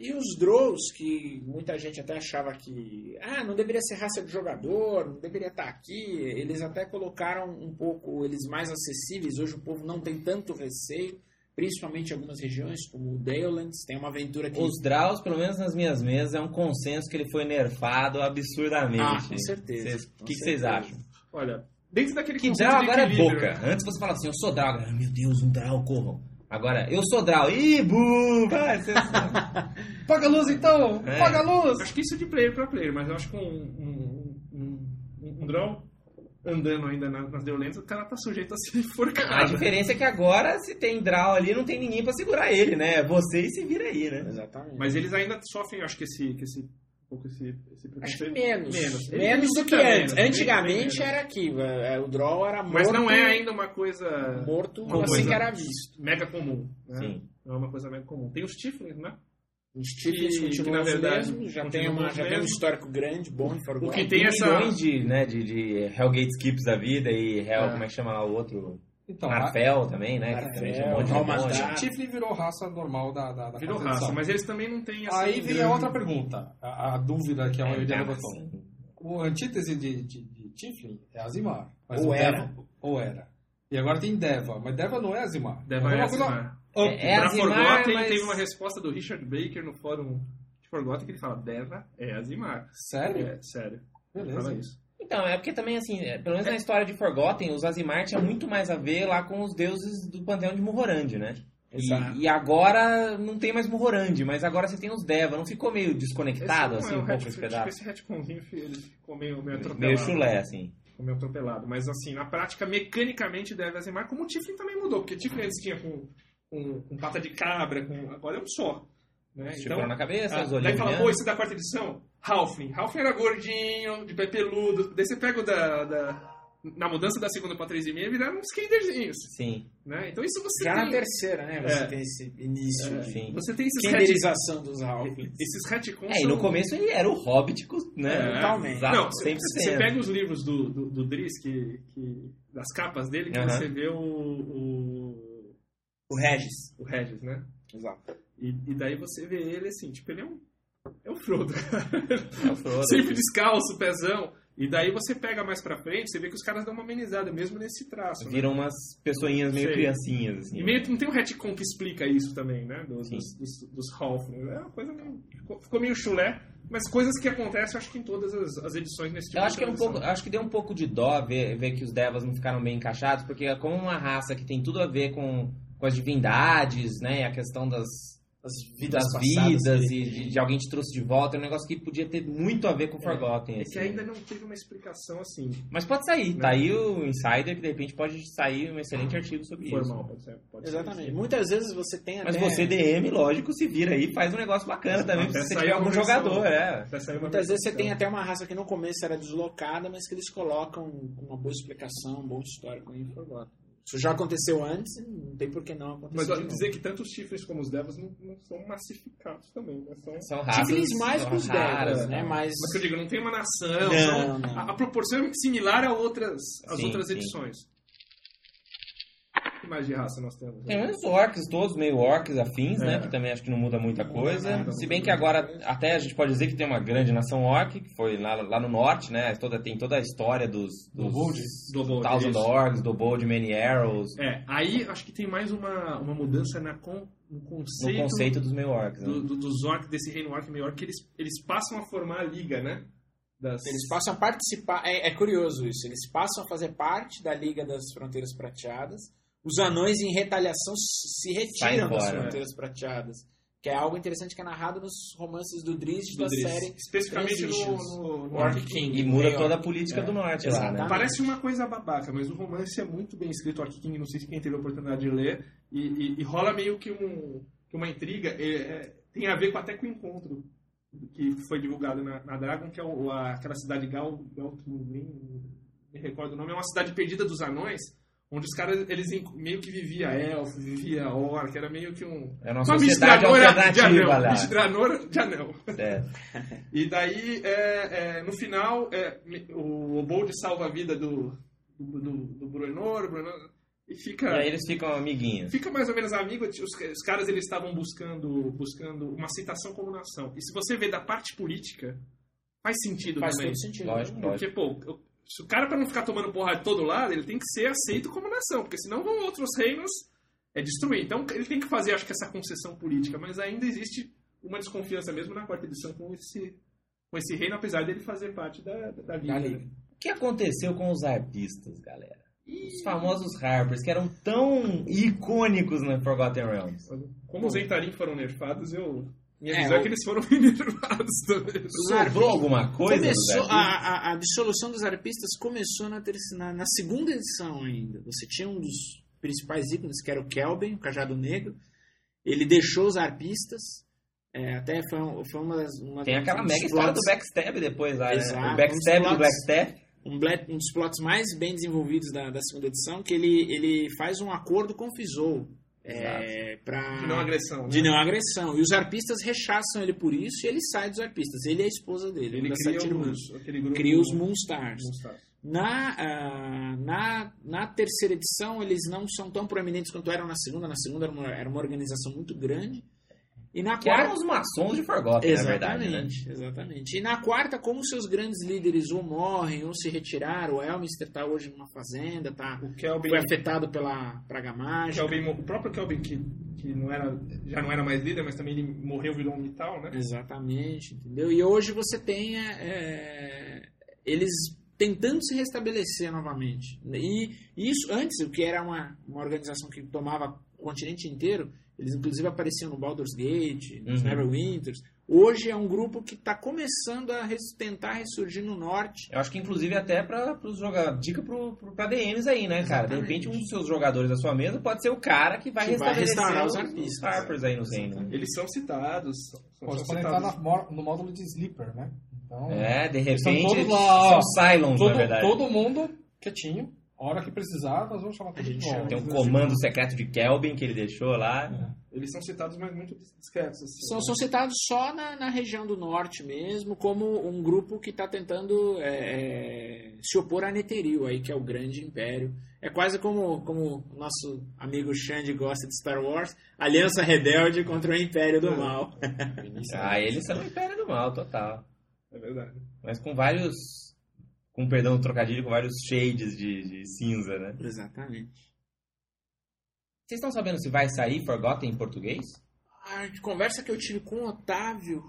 Speaker 7: E os Drows, que muita gente até achava que ah, não deveria ser raça de jogador, não deveria estar aqui, eles até colocaram um pouco eles mais acessíveis. Hoje o povo não tem tanto receio, principalmente em algumas regiões, como o Dalelands, tem uma aventura que...
Speaker 4: Os Draus, pelo menos nas minhas mesas, é um consenso que ele foi nerfado absurdamente.
Speaker 7: Ah, com certeza,
Speaker 4: O que vocês acham?
Speaker 3: Olha, dentro daquele
Speaker 4: Que
Speaker 3: de
Speaker 4: agora é boca. Antes você falava assim, eu sou Drau. Agora, Meu Deus, um Drau, corram. Agora, eu sou Draw. Ih, bu! Vai, você...
Speaker 6: Paga a luz então!
Speaker 4: É.
Speaker 6: Paga a luz!
Speaker 3: Acho que isso é de player pra player, mas eu acho que um, um, um, um, um draw andando ainda na- nas violentas, o cara tá sujeito a ser
Speaker 4: A
Speaker 3: enforcado.
Speaker 4: diferença é que agora, se tem Draw ali, não tem ninguém pra segurar ele, né? Você e se vira aí, né?
Speaker 7: Exatamente.
Speaker 3: Mas eles ainda sofrem, acho que esse, que esse, pouco esse, esse
Speaker 7: Acho que menos.
Speaker 3: Menos.
Speaker 7: Menos, do que antes.
Speaker 3: menos,
Speaker 7: Antigamente
Speaker 3: menos.
Speaker 7: era aqui. é, O draw era morto.
Speaker 3: Mas não é ainda uma coisa
Speaker 7: morto
Speaker 3: uma
Speaker 7: assim
Speaker 3: coisa
Speaker 7: que era visto.
Speaker 3: mega comum. Né?
Speaker 4: Sim.
Speaker 3: Não é uma coisa mega comum. Tem os Tiflins, né?
Speaker 7: Os títulos
Speaker 3: Que- que,
Speaker 7: continuam
Speaker 3: na
Speaker 7: os
Speaker 3: verdade,
Speaker 7: mesmos, já tem, uma, já tem um histórico grande, bom em Forgotten.
Speaker 3: O que tem essa-
Speaker 4: milhões de, né, de, de Hellgate Skips da vida e Hell,
Speaker 3: É.
Speaker 4: como é que chama lá o outro?
Speaker 6: Então,
Speaker 4: Marfel também, né?
Speaker 7: Marfel,
Speaker 4: tem um
Speaker 6: Tiflin virou raça normal da, da, da
Speaker 3: Virou raça, mas eles também não têm assim.
Speaker 6: Aí vem
Speaker 3: grande-
Speaker 6: a outra pergunta, a, a dúvida que a maioria
Speaker 4: É,
Speaker 6: levantou.
Speaker 4: sim.
Speaker 6: O antítese de, de, de Tiflin é Azimar. Mas
Speaker 7: Ou
Speaker 6: o
Speaker 7: era.
Speaker 6: Deva- ou era. E agora tem Deva, mas Deva não é Azimar.
Speaker 3: Deva
Speaker 6: é
Speaker 3: é Azimar.
Speaker 6: coisa.
Speaker 4: É, é
Speaker 3: pra Forgotten
Speaker 4: mas-
Speaker 3: teve uma resposta do Richard Baker no fórum de Forgotten que ele fala: Deva é Azimar.
Speaker 6: Sério?
Speaker 3: É, sério. Ele
Speaker 6: Beleza.
Speaker 3: fala isso.
Speaker 4: Então, é porque também, assim, é, pelo menos na história de Forgotten, os Azimar tinha muito mais a ver lá com os deuses do panteão de Muhorand, né?
Speaker 7: Exato.
Speaker 4: E, e agora não tem mais Muhorand, mas agora você tem os Deva. Não ficou meio desconectado, assim,
Speaker 3: é
Speaker 4: um
Speaker 3: o
Speaker 4: pouco
Speaker 3: hat-
Speaker 4: esse pedaço?
Speaker 3: Esse retconzinho ficou meio, meio atropelado.
Speaker 4: Meio chulé, assim.
Speaker 3: Ficou meio atropelado. Mas assim, na prática, mecanicamente deve Azimar, como o Tiflin também mudou. Porque Tiflin tinha com, com, com pata de cabra, com, agora é um só. Né?
Speaker 4: Chegou na cabeça,
Speaker 3: Ah, daí fala, pô, esse da quarta edição? Halfling. Halfling era gordinho, de pé peludo. Daí você pega o da... da- na mudança da segunda pra 3,5, viraram uns kenderzinhos,
Speaker 4: Sim,
Speaker 3: né? Então isso você
Speaker 7: Já
Speaker 3: tem...
Speaker 7: na terceira, né? Você
Speaker 3: É.
Speaker 7: tem esse início
Speaker 3: é,
Speaker 4: sim.
Speaker 3: Você tem esses, ret...
Speaker 7: kenderização dos Halflings.
Speaker 3: esses retcons
Speaker 4: É, e no
Speaker 3: são-
Speaker 4: começo ele era o Hobbit, né?
Speaker 3: É,
Speaker 7: totalmente.
Speaker 4: Exato,
Speaker 3: Não,
Speaker 4: 100%.
Speaker 3: você você pega os livros do, do, do Driss, que, que, das capas dele, que
Speaker 4: Aham.
Speaker 3: você vê o, o,
Speaker 7: O Regis.
Speaker 3: o Regis, né?
Speaker 7: Exato.
Speaker 3: E, e daí você vê ele assim, tipo, ele é um, é um Frodo,
Speaker 4: É o Frodo.
Speaker 3: Sempre descalço, pezão. E daí você pega mais pra frente, você vê que os caras dão uma amenizada, mesmo nesse traço. né?
Speaker 4: Viram umas pessoinhas meio
Speaker 3: Sei.
Speaker 4: criancinhas, assim.
Speaker 3: E meio que não tem um retcon que explica isso também, né? Dos, dos, dos, dos Halflings. É uma coisa meio. Ficou, meio chulé, mas coisas que acontecem, acho que em todas as, as edições nesse tipo
Speaker 4: Eu
Speaker 3: de
Speaker 4: acho que, é um pouco, acho que deu um pouco de dó ver, ver que os Devas não ficaram bem encaixados, porque é como uma raça que tem tudo a ver com, com as divindades, né? A questão das,
Speaker 7: As vidas
Speaker 4: das
Speaker 7: passadas
Speaker 4: vidas e de, de alguém te trouxe de volta. É um negócio que podia ter muito a ver com Forgotten.
Speaker 3: É
Speaker 4: assim.
Speaker 3: que ainda não teve uma explicação assim,
Speaker 4: Mas pode sair.
Speaker 3: Né?
Speaker 4: Tá aí o Insider, que de repente pode sair um excelente artigo sobre
Speaker 3: formal.
Speaker 4: isso.
Speaker 3: Pode ser, pode ser
Speaker 7: Exatamente. Muitas vezes você tem
Speaker 4: Mas
Speaker 7: até...
Speaker 4: você, DM, lógico, se vira aí e faz um negócio bacana também,
Speaker 3: Até
Speaker 4: se você tiver algum
Speaker 3: versão.
Speaker 4: jogador, é.
Speaker 7: Muitas vezes você tem até uma raça que no começo era deslocada, mas que eles colocam uma boa explicação, um bom histórico em Forgotten. Isso já aconteceu antes, não tem por que não acontecer
Speaker 3: Mas dizer que tanto os chifres como os devas não, não são massificados também, né? São...
Speaker 4: São raras.
Speaker 7: Tiflins mais que os Devas, né? Mas...
Speaker 3: Mas que eu digo, não tem uma nação.
Speaker 7: Não, não.
Speaker 3: A, a proporção é similar a outras, às
Speaker 4: Sim,
Speaker 3: outras
Speaker 4: sim.
Speaker 3: edições. O que mais de raça nós temos?
Speaker 4: Tem os orcs, todos meio orcs afins,
Speaker 3: É.
Speaker 4: né? Que também acho que não muda muita
Speaker 7: Não muda
Speaker 4: coisa.
Speaker 7: nada,
Speaker 4: Se bem que agora até a gente pode dizer que tem uma grande nação orc, que foi lá, lá no norte, né? Toda, tem toda a história dos, dos
Speaker 6: Dobold?
Speaker 3: Dobold,
Speaker 4: Thousand
Speaker 3: isso.
Speaker 4: Orcs, do Bold Many Arrows,
Speaker 3: É, aí acho que tem mais uma, uma mudança na con, no
Speaker 4: no
Speaker 3: conceito,
Speaker 4: conceito dos meio orcs. Né?
Speaker 3: do, do- dos orcs, desse reino orc meio orc, que eles, eles passam a formar a liga, né? Das...
Speaker 7: Eles passam a participar, é, é curioso isso, eles passam a fazer parte da Liga das Fronteiras Prateadas. Os anões, em retaliação, se retiram das Fronteiras Prateadas. Que é algo interessante que é narrado nos romances do Drizzt
Speaker 3: do
Speaker 7: da série.
Speaker 3: Especificamente no, no, no
Speaker 7: Orc King.
Speaker 4: E muda toda a política
Speaker 3: É,
Speaker 4: do norte lá, né?
Speaker 3: Parece uma coisa babaca, mas o romance é muito bem escrito. Orc King, não sei se quem teve a oportunidade de ler. E, e- e rola meio que, um, que uma intriga. é, é, tem a ver com, até com o encontro que foi divulgado na, na Dragon, que é o- a- aquela cidade Gal, Gal nem me recordo o nome. É uma cidade perdida dos anões, onde os caras eles meio que vivia elfo, vivia orc, era meio que um.
Speaker 4: É uma
Speaker 3: Uma
Speaker 4: sociedade
Speaker 3: mistranora de anão.
Speaker 4: lá.
Speaker 3: Mistranora de anão.
Speaker 4: É.
Speaker 3: E daí, é, é, no final, é, o Obold salva a vida do, do, do, do Bruenor, Bruenor, e fica,
Speaker 4: E aí eles ficam amiguinhos.
Speaker 3: fica mais ou menos amigo. Os, os caras eles estavam buscando, buscando uma aceitação como nação. E se você vê da parte política, faz sentido
Speaker 7: Faz
Speaker 3: também.
Speaker 7: todo sentido.
Speaker 4: Lógico?
Speaker 3: Porque, pô, eu- se o cara para não ficar tomando porra de todo lado, ele tem que ser aceito como nação, porque senão vão outros reinos é, destruir. Então ele tem que fazer, acho que, essa concessão política, mas ainda existe uma desconfiança mesmo na quarta edição com esse, com esse reino, apesar dele fazer parte da, da, liga.
Speaker 7: Da
Speaker 3: né?
Speaker 7: Liga.
Speaker 4: O que aconteceu com os arpistas, galera? Os famosos Harpers, que eram tão icônicos no Forgotten Realms.
Speaker 3: Como os Entarim foram nerfados, eu. Minha
Speaker 7: É,
Speaker 3: visão é que eles foram nerfados também.
Speaker 4: Sobrou alguma coisa?
Speaker 7: Começou, a, a, a dissolução dos arpistas começou na, terceira, na, na segunda edição ainda. Você tinha um dos principais ícones, que era o Kelvin, o Cajado Negro. Ele deixou os arpistas. é, até foi, um- foi uma das. Uma
Speaker 4: Tem aquela
Speaker 7: um
Speaker 4: mega história do backstab depois lá, né?
Speaker 7: Exato,
Speaker 4: O backstab
Speaker 7: um
Speaker 4: do backstab.
Speaker 7: um, um dos plots mais bem desenvolvidos da, da segunda edição, que ele, ele faz um acordo com o Fizou. É, pra,
Speaker 3: De não agressão. né?
Speaker 7: de não agressão. E os arpistas rechaçam ele por isso e ele sai dos arpistas. Ele é a esposa dele.
Speaker 3: Ele cria os, aquele grupo.
Speaker 7: cria os Moonstars.
Speaker 3: Moonstars.
Speaker 7: Na, ah, na, na terceira edição, eles não são tão proeminentes quanto eram na segunda. Na segunda era uma, era uma organização muito grande. E na
Speaker 4: Que eram
Speaker 7: quarta.
Speaker 4: os maçons de Forgotten, na verdade, né?
Speaker 7: Exatamente, exatamente. E na quarta, como seus grandes líderes ou morrem ou se retiraram, o Elminster está hoje numa fazenda, tá,
Speaker 3: O Kelvin.
Speaker 7: foi afetado pela praga
Speaker 3: o,
Speaker 7: mágica.
Speaker 3: Kelvin, o próprio Kelvin, que, que não era, já não era mais líder, mas também ele morreu, virou um mital, né?
Speaker 7: Exatamente, entendeu? E hoje você tem é, eles tentando se restabelecer novamente. E isso, antes, o que era uma, uma organização que tomava o continente inteiro, eles inclusive apareciam no Baldur's Gate, nos
Speaker 4: Uhum.
Speaker 7: Neverwinters. Hoje é um grupo que está começando a res- tentar ressurgir no norte.
Speaker 4: Eu acho que inclusive até para os jogadores. Dica pra DMs aí, né, cara? De
Speaker 7: Exatamente.
Speaker 4: repente um dos seus jogadores da sua mesa pode ser o cara que vai
Speaker 7: Que vai
Speaker 4: restabelecer
Speaker 7: restaurar os
Speaker 4: os, Harpers aí no reino.
Speaker 3: Eles são citados. São,
Speaker 6: Pode na mó- no módulo de Sleeper, né? Então,
Speaker 4: É, de
Speaker 6: Eles são
Speaker 4: repente.
Speaker 6: todos lá,
Speaker 4: são Cylons, na
Speaker 6: todo,
Speaker 4: verdade.
Speaker 6: todo mundo quietinho. A hora que precisar, nós vamos chamar todo
Speaker 7: chama.
Speaker 6: volta.
Speaker 4: Tem um comando secreto de Kelvin que ele deixou lá.
Speaker 3: Eles são citados, mas muito discretos. Assim,
Speaker 7: São,
Speaker 3: né?
Speaker 7: são citados só na, na região do norte mesmo, como um grupo que está tentando é, é, se opor a Netheril, aí, que é o grande império. É quase como, como o nosso amigo Xande gosta de Star Wars, Aliança Rebelde contra o Império do Mal.
Speaker 4: Ah, eles são o Império do Mal, total.
Speaker 3: É verdade.
Speaker 4: Mas com vários. Com perdão do trocadilho, com vários shades de, de cinza, né?
Speaker 7: Exatamente.
Speaker 4: Vocês estão sabendo se vai sair Forgotten em português?
Speaker 7: A conversa que eu tive com o Otávio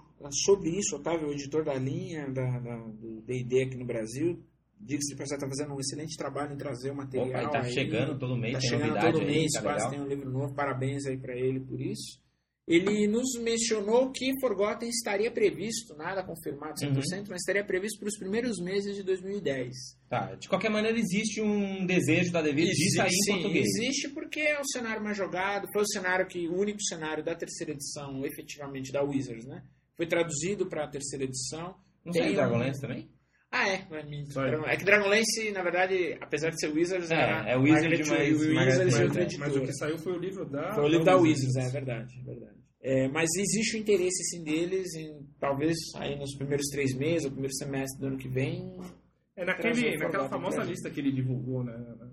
Speaker 7: sobre isso, Otávio, o editor da linha da, da- do D&D aqui no Brasil, diga-se de passagem, está fazendo um excelente trabalho em trazer o material.
Speaker 4: Opa, tá
Speaker 7: aí.
Speaker 4: chegando todo mês,
Speaker 7: Tá chegando todo
Speaker 4: aí,
Speaker 7: mês,
Speaker 4: tá
Speaker 7: quase
Speaker 4: legal.
Speaker 7: tem um livro novo. Parabéns aí pra ele por isso. Ele nos mencionou que Forgotten estaria previsto, nada confirmado 100%,
Speaker 4: Uhum.
Speaker 7: mas estaria previsto para os primeiros meses de 2010.
Speaker 4: Tá, de qualquer maneira existe um desejo da Devir de sair em
Speaker 7: Sim,
Speaker 4: português.
Speaker 7: existe porque é o cenário mais jogado, foi o cenário que o único cenário da terceira edição, efetivamente da Wizards, né? Foi traduzido para a terceira edição.
Speaker 4: Não
Speaker 7: Tem
Speaker 4: sei
Speaker 7: um-
Speaker 4: Dragonlance também?
Speaker 7: Ah, é. é que Dragonlance, na verdade, apesar de ser Wizards,
Speaker 4: É,
Speaker 7: era
Speaker 4: é Wizard,
Speaker 7: Margaret
Speaker 4: mas-
Speaker 7: Wizards
Speaker 4: Margaret
Speaker 7: e
Speaker 4: Wizard,
Speaker 7: outra
Speaker 4: é.
Speaker 3: Mas o
Speaker 7: editora.
Speaker 3: que saiu foi o livro da.
Speaker 7: Foi o livro da
Speaker 3: Wizards.
Speaker 7: Wizards, é verdade, é verdade. É, mas existe o interesse sim deles em talvez aí nos primeiros três meses, ou primeiro semestre do ano que vem.
Speaker 3: É naquele,
Speaker 7: o
Speaker 3: naquela famosa lista que ele divulgou na, na,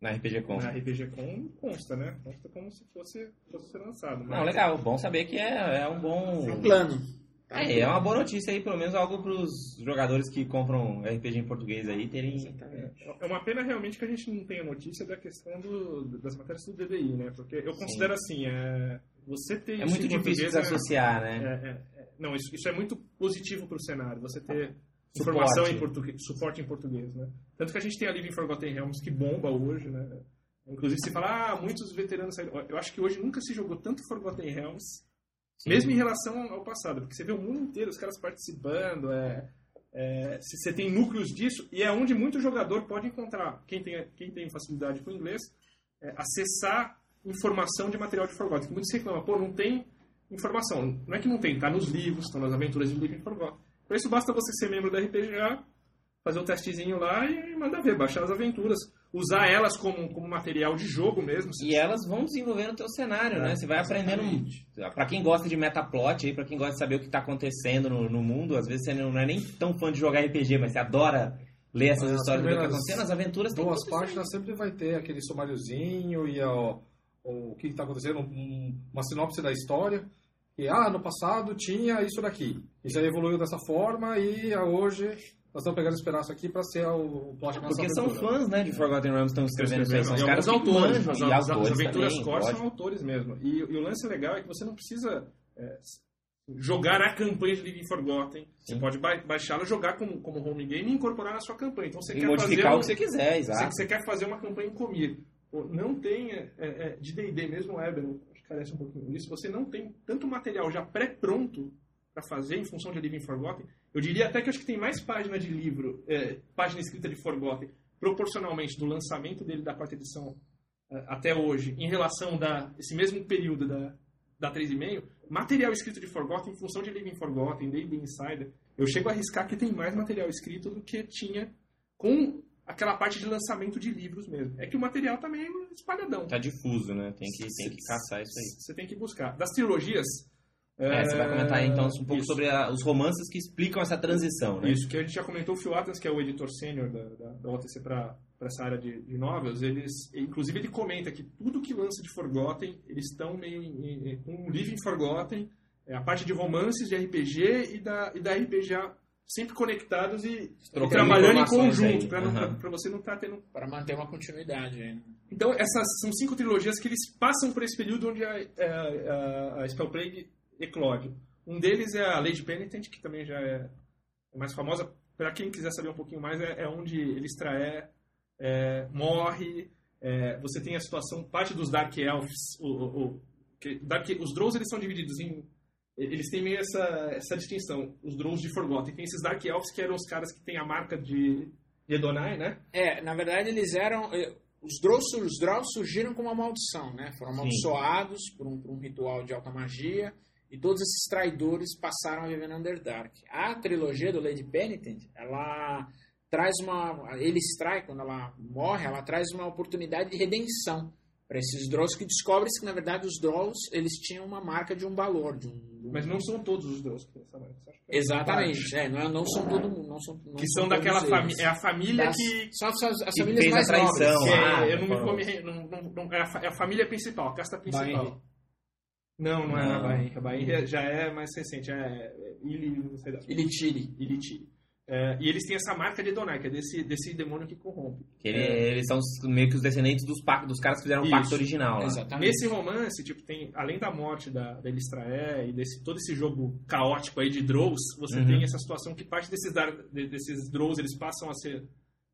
Speaker 4: Na RPG Com.
Speaker 3: na RPG Com, consta, né? Consta como se fosse, fosse ser lançado.
Speaker 4: Não,
Speaker 3: mas-
Speaker 4: legal. Bom saber que é, é um bom.
Speaker 7: É um plano. Tá?
Speaker 4: É, é uma boa notícia aí, pelo menos algo pros jogadores que compram RPG em português aí terem.
Speaker 7: Exatamente.
Speaker 3: É uma pena realmente que a gente não tenha notícia da questão do, das matérias do DDI, né? Porque eu considero assim, é, você ter
Speaker 4: É muito
Speaker 3: em
Speaker 4: difícil
Speaker 3: é-
Speaker 4: desassociar, né?
Speaker 3: É, é, é. não, isso, isso é muito positivo para o cenário, você ter
Speaker 4: Suporte.
Speaker 3: informação em português, suporte em português, né? Tanto que a gente tem a Living Forgotten Realms que bomba hoje, né? Inclusive se fala, ah, muitos veteranos saíram. Eu acho que hoje nunca se jogou tanto Forgotten Realms,
Speaker 4: Sim.
Speaker 3: mesmo em relação ao passado, porque você vê o mundo inteiro, os caras participando, é, é, você tem núcleos disso, e é onde muito jogador pode encontrar, quem tem, quem tem facilidade com o inglês, é, acessar informação de material de Forgotten. Que muitos reclamam, pô, não tem informação. Não é que não tem, tá nos livros, estão nas aventuras de Living Forgotten. Para isso basta você ser membro da RPGA, fazer o testezinho lá e mandar ver, baixar as aventuras, usar elas como, como material de jogo mesmo.
Speaker 4: E elas vão desenvolvendo o teu cenário, né? Você vai aprendendo. Pra quem gosta de metaplot aí, pra quem gosta de saber o que tá acontecendo no, no mundo, às vezes você não é nem tão fã de jogar RPG, mas você adora ler essas
Speaker 6: As
Speaker 4: histórias do que tá acontecendo, as aventuras
Speaker 6: Duas
Speaker 4: isso aí.
Speaker 6: páginas sempre vai ter aquele sumáriozinho e ó, o que está acontecendo, um- uma sinopse da história. E, ah, no passado tinha isso daqui. Isso aí evoluiu dessa forma e ah, hoje nós estamos pegando esse pedaço aqui para ser o, o plot nossa
Speaker 4: Porque são
Speaker 6: aventura.
Speaker 4: fãs, né, de Forgotten Realms estão escrevendo isso aí. São os
Speaker 3: E
Speaker 4: caras que
Speaker 3: autores,
Speaker 4: manjam,
Speaker 3: as,
Speaker 4: e
Speaker 3: as- as
Speaker 4: autores
Speaker 3: aventuras
Speaker 4: também,
Speaker 3: core
Speaker 4: lógico.
Speaker 3: são autores mesmo. E, e o lance legal é que você não precisa. é, jogar a campanha de Living Forgotten. Você
Speaker 4: Sim.
Speaker 3: pode ba- baixá-la, jogar como, como home game e incorporar na sua campanha. Então você
Speaker 4: E
Speaker 3: quer
Speaker 4: modificar
Speaker 3: fazer
Speaker 4: o que você quiser,
Speaker 3: você,
Speaker 4: exato.
Speaker 3: você quer fazer uma campanha em Comir. Pô, Não tem, é, é, de D&D mesmo, o Eber, acho que carece um pouquinho disso, você não tem tanto material já pré-pronto para fazer em função de Living Forgotten. Eu diria até que acho que tem mais página de livro, é, página escrita de Forgotten, proporcionalmente do lançamento dele da quarta edição é, até hoje, em relação da esse mesmo período da, da 3,5, material escrito de Forgotten em função de Living Forgotten, D&D Insider, eu chego a arriscar que tem mais material escrito do que tinha com aquela parte de lançamento de livros mesmo. É que o material tá meio espalhadão.
Speaker 4: Tá difuso, né? Tem que, tem que caçar isso aí.
Speaker 3: Você tem que buscar. Das trilogias...
Speaker 4: É, você vai comentar então um pouco
Speaker 3: isso.
Speaker 4: sobre a- os romances que explicam essa transição, né?
Speaker 3: Isso, que a gente já comentou, o Phil Atlas, que é o editor sênior da, da, da OTC para essa área de, de novels, eles, inclusive ele comenta que tudo que lança de Forgotten, eles estão meio em, em, com um Living Forgotten, é, a parte de romances, de RPG e da, e da RPGA sempre conectados e, e trabalhando em conjunto, para
Speaker 4: Aham.
Speaker 3: você não estar tendo
Speaker 7: Para manter uma continuidade aí. né?
Speaker 3: Então, essas são cinco trilogias que eles passam por esse período onde a, a, a, a Spell Eclode. Um deles é a Lady Penitent, que também já é mais famosa. Para quem quiser saber um pouquinho mais, é, é onde Elistraé é, morre. é, você tem a situação, parte dos Dark Elves, o, o, o- que, Dark, os Drows eles são divididos em... Eles têm meio essa, essa distinção, os Drows de Forgotten. Tem esses Dark Elves que eram os caras que têm a marca de, de Edonai, né?
Speaker 7: É, na verdade eles eram. eh, Os Drows, os Drows surgiram com uma maldição, né? Foram amaldiçoados por um, por um ritual de alta magia. E todos esses traidores passaram a viver no Underdark. A trilogia do Lady Penitent, ela traz uma. Ele extrai, quando ela morre, ela traz uma oportunidade de redenção para esses Drows que descobrem-se que, na verdade, os Drows eles tinham uma marca de um valor. De um, de um-
Speaker 3: Mas não são todos os Drows que têm essa marca. É
Speaker 7: Exatamente. É, não, é- não são todo mundo. Não são, não
Speaker 3: que
Speaker 7: são
Speaker 3: são daquela família. É a família
Speaker 7: Das-
Speaker 3: que.
Speaker 7: São as, as
Speaker 4: que
Speaker 7: famílias
Speaker 4: fez a
Speaker 7: mais
Speaker 4: traição.
Speaker 7: nobres.
Speaker 3: que
Speaker 4: ah,
Speaker 3: é- eu não me come, não, não, não- é, é a família principal, a casta principal. Não, não é na. Bahia. A Bahia já é mais recente, é Ili, não sei da
Speaker 7: Ilitiri.
Speaker 3: Ilitiri. É, e eles têm essa marca de Edonai, que é desse, desse demônio que corrompe.
Speaker 4: Que ele- Eles são meio que os descendentes dos, dos caras que fizeram o
Speaker 3: Isso.
Speaker 4: pacto original lá.
Speaker 7: Exatamente.
Speaker 3: Nesse romance, tipo, tem, além da morte da, da Elistraé e desse, todo esse jogo caótico aí de Drows, você
Speaker 4: Uhum.
Speaker 3: tem essa situação que parte desses, desses Drows, eles passam a ser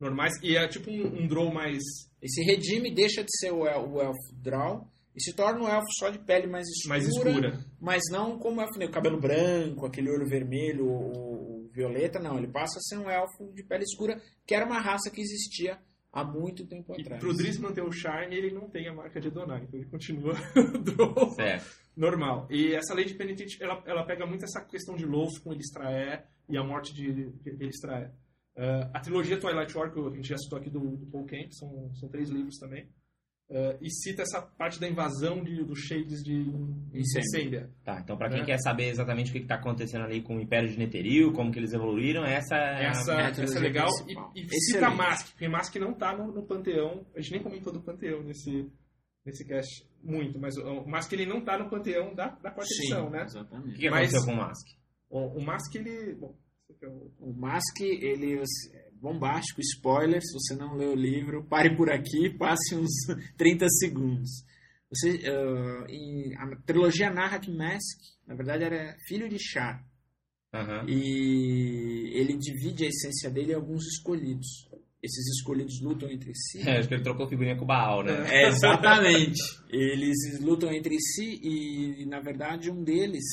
Speaker 3: normais, e é tipo um, um Drow mais...
Speaker 7: Esse redime deixa de ser o, el- o elfo Drow e se torna um elfo só de pele mais escura,
Speaker 3: mais escura.
Speaker 7: mas não como elfo negro, cabelo branco, aquele olho vermelho, o, o violeta, não. Ele passa a ser um elfo de pele escura, que era uma raça que existia há muito tempo
Speaker 3: E
Speaker 7: atrás.
Speaker 3: pro Driz manter o charme, ele não tem a marca de Edonai, então ele continua Drow
Speaker 4: Certo.
Speaker 3: normal. E essa lei de penitente, ela, ela pega muito essa questão de Loth com Elistraé e a morte de, de, Elistraé. Uh, a trilogia Twilight War, que a gente já citou aqui do, do Paul Kemp, são, são três livros também. Uh, e cita essa parte da invasão de, dos Shades de
Speaker 7: Incêndio.
Speaker 3: Incêndia.
Speaker 4: Tá, então pra quem
Speaker 3: É.
Speaker 4: quer saber exatamente o que, que tá acontecendo ali com o Império de Neteril, como que eles evoluíram, essa é a-
Speaker 3: Essa,
Speaker 7: é a
Speaker 3: essa é legal.
Speaker 7: principal.
Speaker 3: E, e
Speaker 7: Excelente.
Speaker 3: cita Mask, porque Mask não tá no, no Panteão. A gente nem comentou do Panteão nesse, nesse cast muito, mas o, o Mask ele não tá no Panteão da, da quarta
Speaker 7: Sim,
Speaker 3: edição, né?
Speaker 4: O
Speaker 7: exatamente.
Speaker 4: que, que
Speaker 3: Mas-
Speaker 4: aconteceu com o Mask?
Speaker 3: O, o Mask ele. Bom, é o-
Speaker 7: O Mask, ele é bombástico, spoiler, se você não leu o livro, pare por aqui, passe uns 30 segundos. Você, ah, em- a trilogia narra que Mask, na verdade, era filho de Char.
Speaker 4: Aham.
Speaker 7: E ele divide a essência dele em alguns escolhidos. Esses escolhidos lutam entre si.
Speaker 4: É, acho que ele trocou figurinha com o Baal, né?
Speaker 7: É, exatamente. Eles lutam entre si e, na verdade, um deles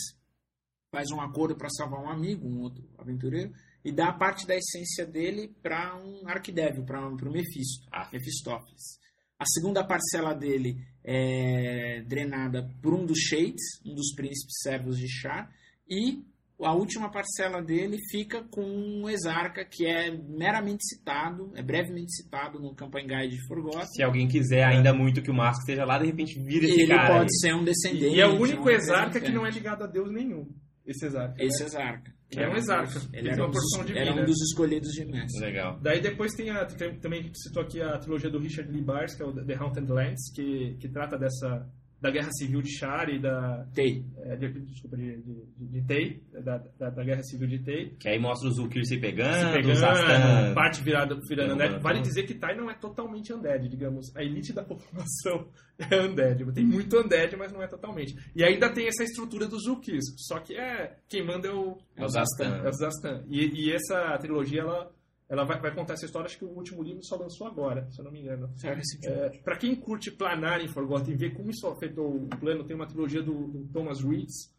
Speaker 7: faz um acordo para salvar um amigo, um outro aventureiro, e dá parte da essência dele para um arquidévio, para o Mephisto,
Speaker 4: Ah.
Speaker 7: Mephistófeles. A segunda parcela dele é drenada por um dos Shades, um dos príncipes servos de Char, e a última parcela dele fica com um exarca que é meramente citado, é brevemente citado no Campaign Guide de Forgotten.
Speaker 4: Se alguém quiser ainda muito que o Mask esteja lá, de repente vira esse
Speaker 7: Ele
Speaker 4: cara.
Speaker 7: pode
Speaker 4: aí.
Speaker 7: ser um descendente.
Speaker 3: E é o único
Speaker 7: um
Speaker 3: exarca que não é ligado a Deus nenhum. Esse exarca.
Speaker 7: Esse exarca.
Speaker 3: Que é um exarca.
Speaker 7: Ele
Speaker 3: Ele
Speaker 7: era,
Speaker 3: tem
Speaker 7: um
Speaker 3: uma
Speaker 7: dos,
Speaker 3: porção
Speaker 7: era
Speaker 3: divina.
Speaker 7: um dos escolhidos de mestre.
Speaker 4: Legal.
Speaker 3: Daí depois tem a. tem- também citou aqui a trilogia do Richard Lee Bars, que é o The Haunted Lands, que, que trata dessa, da Guerra Civil de Shari, da,
Speaker 7: Tem.
Speaker 3: é, de, desculpa, de, de, de, Tei, da, da, da Guerra Civil de Tei.
Speaker 4: Que aí mostra o Zulkir se pegando,
Speaker 3: Se pegando,
Speaker 4: Zastan...
Speaker 3: parte virada, virando undead. Vale
Speaker 4: tudo.
Speaker 3: dizer que Tai não é totalmente undead, digamos. A elite da população é undead. Tem muito undead, mas não é totalmente. E ainda tem essa estrutura dos Zulkirs. Só que é quem manda é o,
Speaker 4: É o Zastan.
Speaker 3: é o Zastan. E, e essa trilogia, ela, ela vai, vai contar essa história. Acho que o último livro só lançou agora, se eu não me engano.
Speaker 7: Saiu recentemente.
Speaker 3: É, para quem curte planar em Forgotten e ver como isso afetou o plano, tem uma trilogia do, do Thomas Reeds,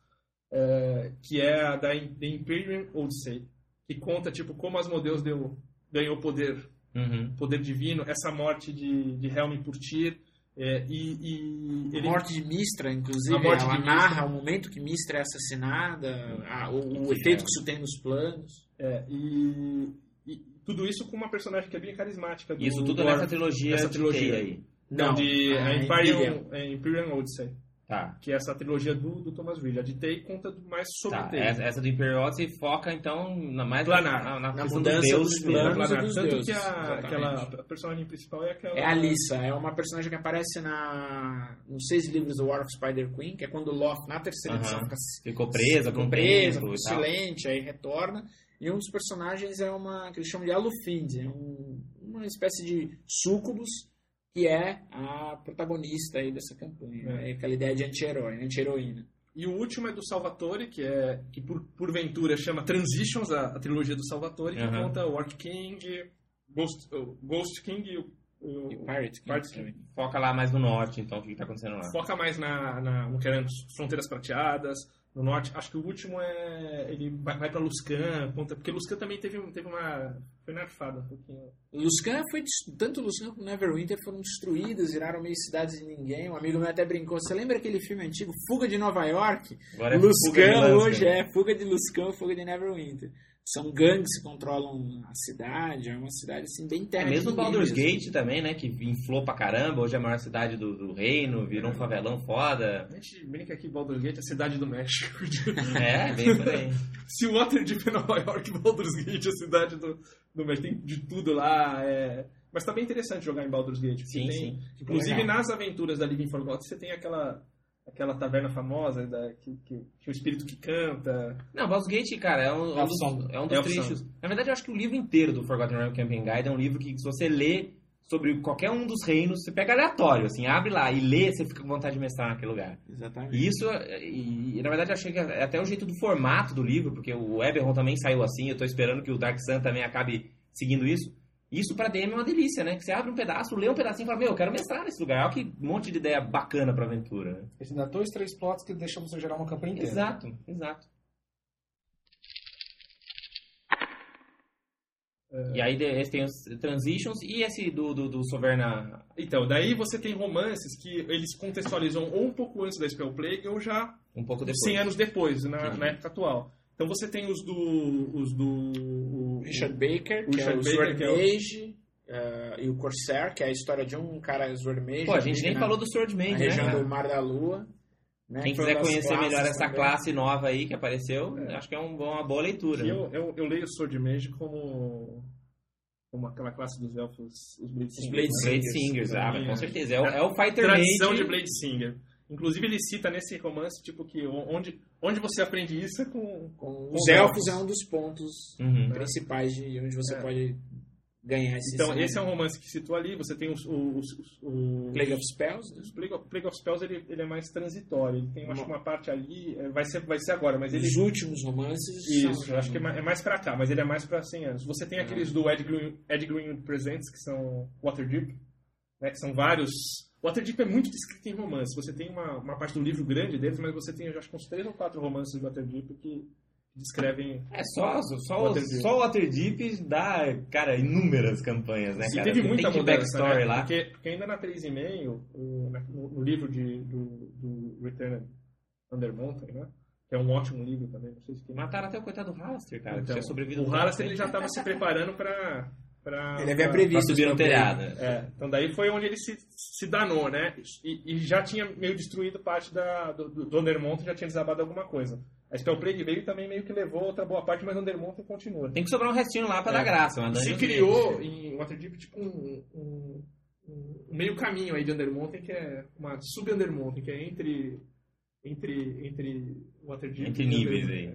Speaker 3: é, que é a da The Imperium Odyssey, que conta tipo como Asmodeus deu, ganhou poder,
Speaker 4: Uhum.
Speaker 3: poder divino, essa morte de, de Helm por Tyr, é, e, e
Speaker 7: A
Speaker 3: ele
Speaker 7: morte de Mistra, inclusive,
Speaker 3: A morte
Speaker 7: ela
Speaker 3: de Mistra.
Speaker 7: narra o momento que Mistra é assassinada, a- o, o efeito que isso tem nos planos.
Speaker 3: é, e tudo isso com uma personagem que é bem carismática. Do,
Speaker 4: Isso tudo
Speaker 3: do
Speaker 4: nessa trilogia
Speaker 3: nessa
Speaker 4: de
Speaker 3: trilogia.
Speaker 4: Aí.
Speaker 3: Não, de
Speaker 7: a
Speaker 3: a
Speaker 7: Imperium.
Speaker 3: Imperium, é, Imperium Odyssey,
Speaker 4: Tá.
Speaker 3: que é essa trilogia do, do Thomas Reed. A de Tei conta mais sobre
Speaker 4: Tá,
Speaker 3: Tei.
Speaker 4: essa, essa do Imperial Odyssey foca, então, na, mais
Speaker 3: Planar.
Speaker 4: na, na,
Speaker 7: Na mudança
Speaker 4: do Deus
Speaker 7: dos planos. Dos
Speaker 3: Tanto
Speaker 7: deuses,
Speaker 3: que a, aquela a personagem principal é aquela.
Speaker 7: É a Lissa, é uma personagem que aparece na, nos seis livros do War of Spider Queen, que é quando o Loth, na terceira
Speaker 4: Aham.
Speaker 7: edição, fica,
Speaker 4: Ficou presa,
Speaker 7: ficou
Speaker 4: com
Speaker 7: presa,
Speaker 4: tal.
Speaker 7: silente, aí retorna. E um dos personagens é uma que eles chamam de Alufind, é um, uma espécie de súcubus que é a protagonista aí dessa campanha.
Speaker 3: É.
Speaker 7: É. aquela ideia de anti-herói, anti-heroína.
Speaker 3: E o último é do Salvatore, que é que por, porventura chama Transitions, a, a trilogia do Salvatore, que
Speaker 4: Aham.
Speaker 3: conta o Orc King, Ghost, Ghost King e o, o-
Speaker 7: E Pirate King
Speaker 3: Pirate
Speaker 7: também.
Speaker 4: Foca lá mais no norte, então, o que está acontecendo lá.
Speaker 3: foca mais na, na no que eram as fronteiras prateadas. No norte, acho que o último é. Ele vai, vai pra Luscan, conta, porque Luscan também teve, teve uma. Foi nerfada um pouquinho.
Speaker 7: Luscan foi. Tanto Luscan como Neverwinter foram destruídas, viraram meio cidades de ninguém. Um amigo meu até brincou. Você lembra aquele filme antigo, Fuga de Nova York?
Speaker 4: Agora é fuga de
Speaker 7: Luscan
Speaker 4: Luscan.
Speaker 7: hoje é Fuga de Luscan, Fuga de Neverwinter. São gangues que controlam a cidade, é uma cidade assim bem
Speaker 4: É,
Speaker 7: terra de
Speaker 4: mesmo Baldur's
Speaker 7: mesmo.
Speaker 4: Gate também, né? Que inflou pra caramba, hoje é a maior cidade do, do reino, virou um favelão foda.
Speaker 3: A gente brinca aqui, Baldur's Gate é a cidade do México.
Speaker 4: É, bem por aí.
Speaker 3: Se o Waterdeep é Nova York, Baldur's Gate é a cidade do, do México. Tem de tudo lá. é- Mas tá bem interessante jogar em Baldur's Gate. porque
Speaker 4: Sim,
Speaker 3: tem-
Speaker 4: sim.
Speaker 3: Inclusive nas aventuras da Living Forgotten, você tem aquela, aquela taverna famosa da, que, que, que o espírito que canta.
Speaker 4: Não, Baldur's Gate, cara, é um, é um dos, é um dos
Speaker 3: Elfsong.
Speaker 4: trechos. Na verdade, eu acho que o livro inteiro do Forgotten Realm Campaign Guide é um livro que, se você lê sobre qualquer um dos reinos, você pega aleatório, assim, abre lá e lê, você fica com vontade de mestrar naquele lugar.
Speaker 7: Exatamente.
Speaker 4: E isso, e, e, na verdade, eu achei que é até o jeito do formato do livro, porque o Eberron também saiu assim, eu tô esperando que o Dark Sun também acabe seguindo isso. Isso pra DM é uma delícia, né? Que você abre um pedaço, lê um pedacinho e fala, meu, eu quero mestrar nesse lugar. Olha que monte de ideia bacana pra aventura, né?
Speaker 6: Esse dá dois, três plots que deixam você gerar uma campanha inteira.
Speaker 4: Exato, exato. E aí esse tem os Transitions e esse do, do, do Soverna.
Speaker 3: Então, daí você tem romances que eles contextualizam ou um pouco antes da Spell Plague ou já
Speaker 4: Um pouco depois.
Speaker 3: 100 anos depois, na, na época atual. Então você tem os do. Os do. O,
Speaker 7: Richard Baker,
Speaker 3: o
Speaker 7: que
Speaker 3: Richard
Speaker 7: é o
Speaker 3: Baker,
Speaker 7: Sword
Speaker 3: que é o-
Speaker 7: Mage, eh, e o Corsair, que é a história de um cara Sword Mage.
Speaker 4: Pô, a gente nem
Speaker 7: na-
Speaker 4: falou do Sword
Speaker 7: na
Speaker 4: Mage, né?
Speaker 7: região
Speaker 4: cara?
Speaker 7: do Mar da Lua. né,
Speaker 4: Quem quiser conhecer melhor essa
Speaker 7: também.
Speaker 4: classe nova aí que apareceu, acho que é um, uma boa leitura. né?
Speaker 3: eu, eu, eu leio o Sword Mage como. Como aquela classe dos elfos, os Blade Singers.
Speaker 7: Blade
Speaker 3: né?
Speaker 4: Blade Singers, ah, mas com
Speaker 3: É.
Speaker 4: certeza. É o, é o Fighter
Speaker 3: Tradição
Speaker 4: Mage.
Speaker 3: de Blade Singer. Inclusive ele cita nesse romance, tipo, que onde, onde você aprende isso é com.
Speaker 7: Com
Speaker 3: Com
Speaker 7: os
Speaker 3: os
Speaker 7: elfos
Speaker 3: elfos.
Speaker 7: é um dos pontos
Speaker 4: Uhum.
Speaker 7: principais de onde você
Speaker 3: É.
Speaker 7: pode ganhar esse
Speaker 3: Então, esse é um romance que situa ali, você tem os. os, os, os
Speaker 7: Plague of Spells. né?
Speaker 3: Plague of, Plague of Spells ele, ele é mais transitório. Ele tem, eu acho
Speaker 7: Uma-
Speaker 3: que uma parte ali. é, Vai ser, vai ser agora, mas ele.
Speaker 7: Os últimos romances.
Speaker 3: Isso,
Speaker 7: são-
Speaker 3: acho que é mais, é mais pra cá, mas ele é mais pra 100 anos. Você tem aqueles do Ed, Green, Ed Greenwood Presents, que são Waterdeep, né, que são vários. Waterdeep é muito descrito em romance. Você tem uma, uma parte do livro grande deles, mas você tem, acho que uns três ou quatro romances de Waterdeep que descrevem.
Speaker 4: É só, só,
Speaker 3: Waterdeep.
Speaker 4: só o Waterdeep dá, cara, inúmeras campanhas, né,
Speaker 3: E
Speaker 4: cara?
Speaker 3: teve muita
Speaker 4: tem
Speaker 3: mudança,
Speaker 4: backstory
Speaker 3: né?
Speaker 4: lá.
Speaker 3: Porque, porque ainda na 3,5, o- na- no, no livro de, do, do Return Under Mountain, né? Que é um ótimo livro também, não sei se.
Speaker 4: Mataram até o coitado do Halaster, cara. que
Speaker 3: Então,
Speaker 4: tinha sobrevivido
Speaker 3: o Halaster ele já estava se preparando para para
Speaker 7: Ele havia
Speaker 4: Pra
Speaker 7: previsto.
Speaker 4: subir no telhado.
Speaker 3: É, então daí foi onde ele se, se danou, né? E, e já tinha meio destruído parte da, do, do Undermont, já tinha desabado alguma coisa. A Spell Plague veio também meio que levou outra boa parte, mas Undermont continua.
Speaker 4: Tem que sobrar um restinho lá pra
Speaker 3: É.
Speaker 4: dar graça.
Speaker 3: Se criou em Waterdeep tipo um, um, um meio caminho aí de Undermountain, que é uma sub-Undermountain, que é entre, entre, entre Waterdeep
Speaker 4: Entre níveis aí.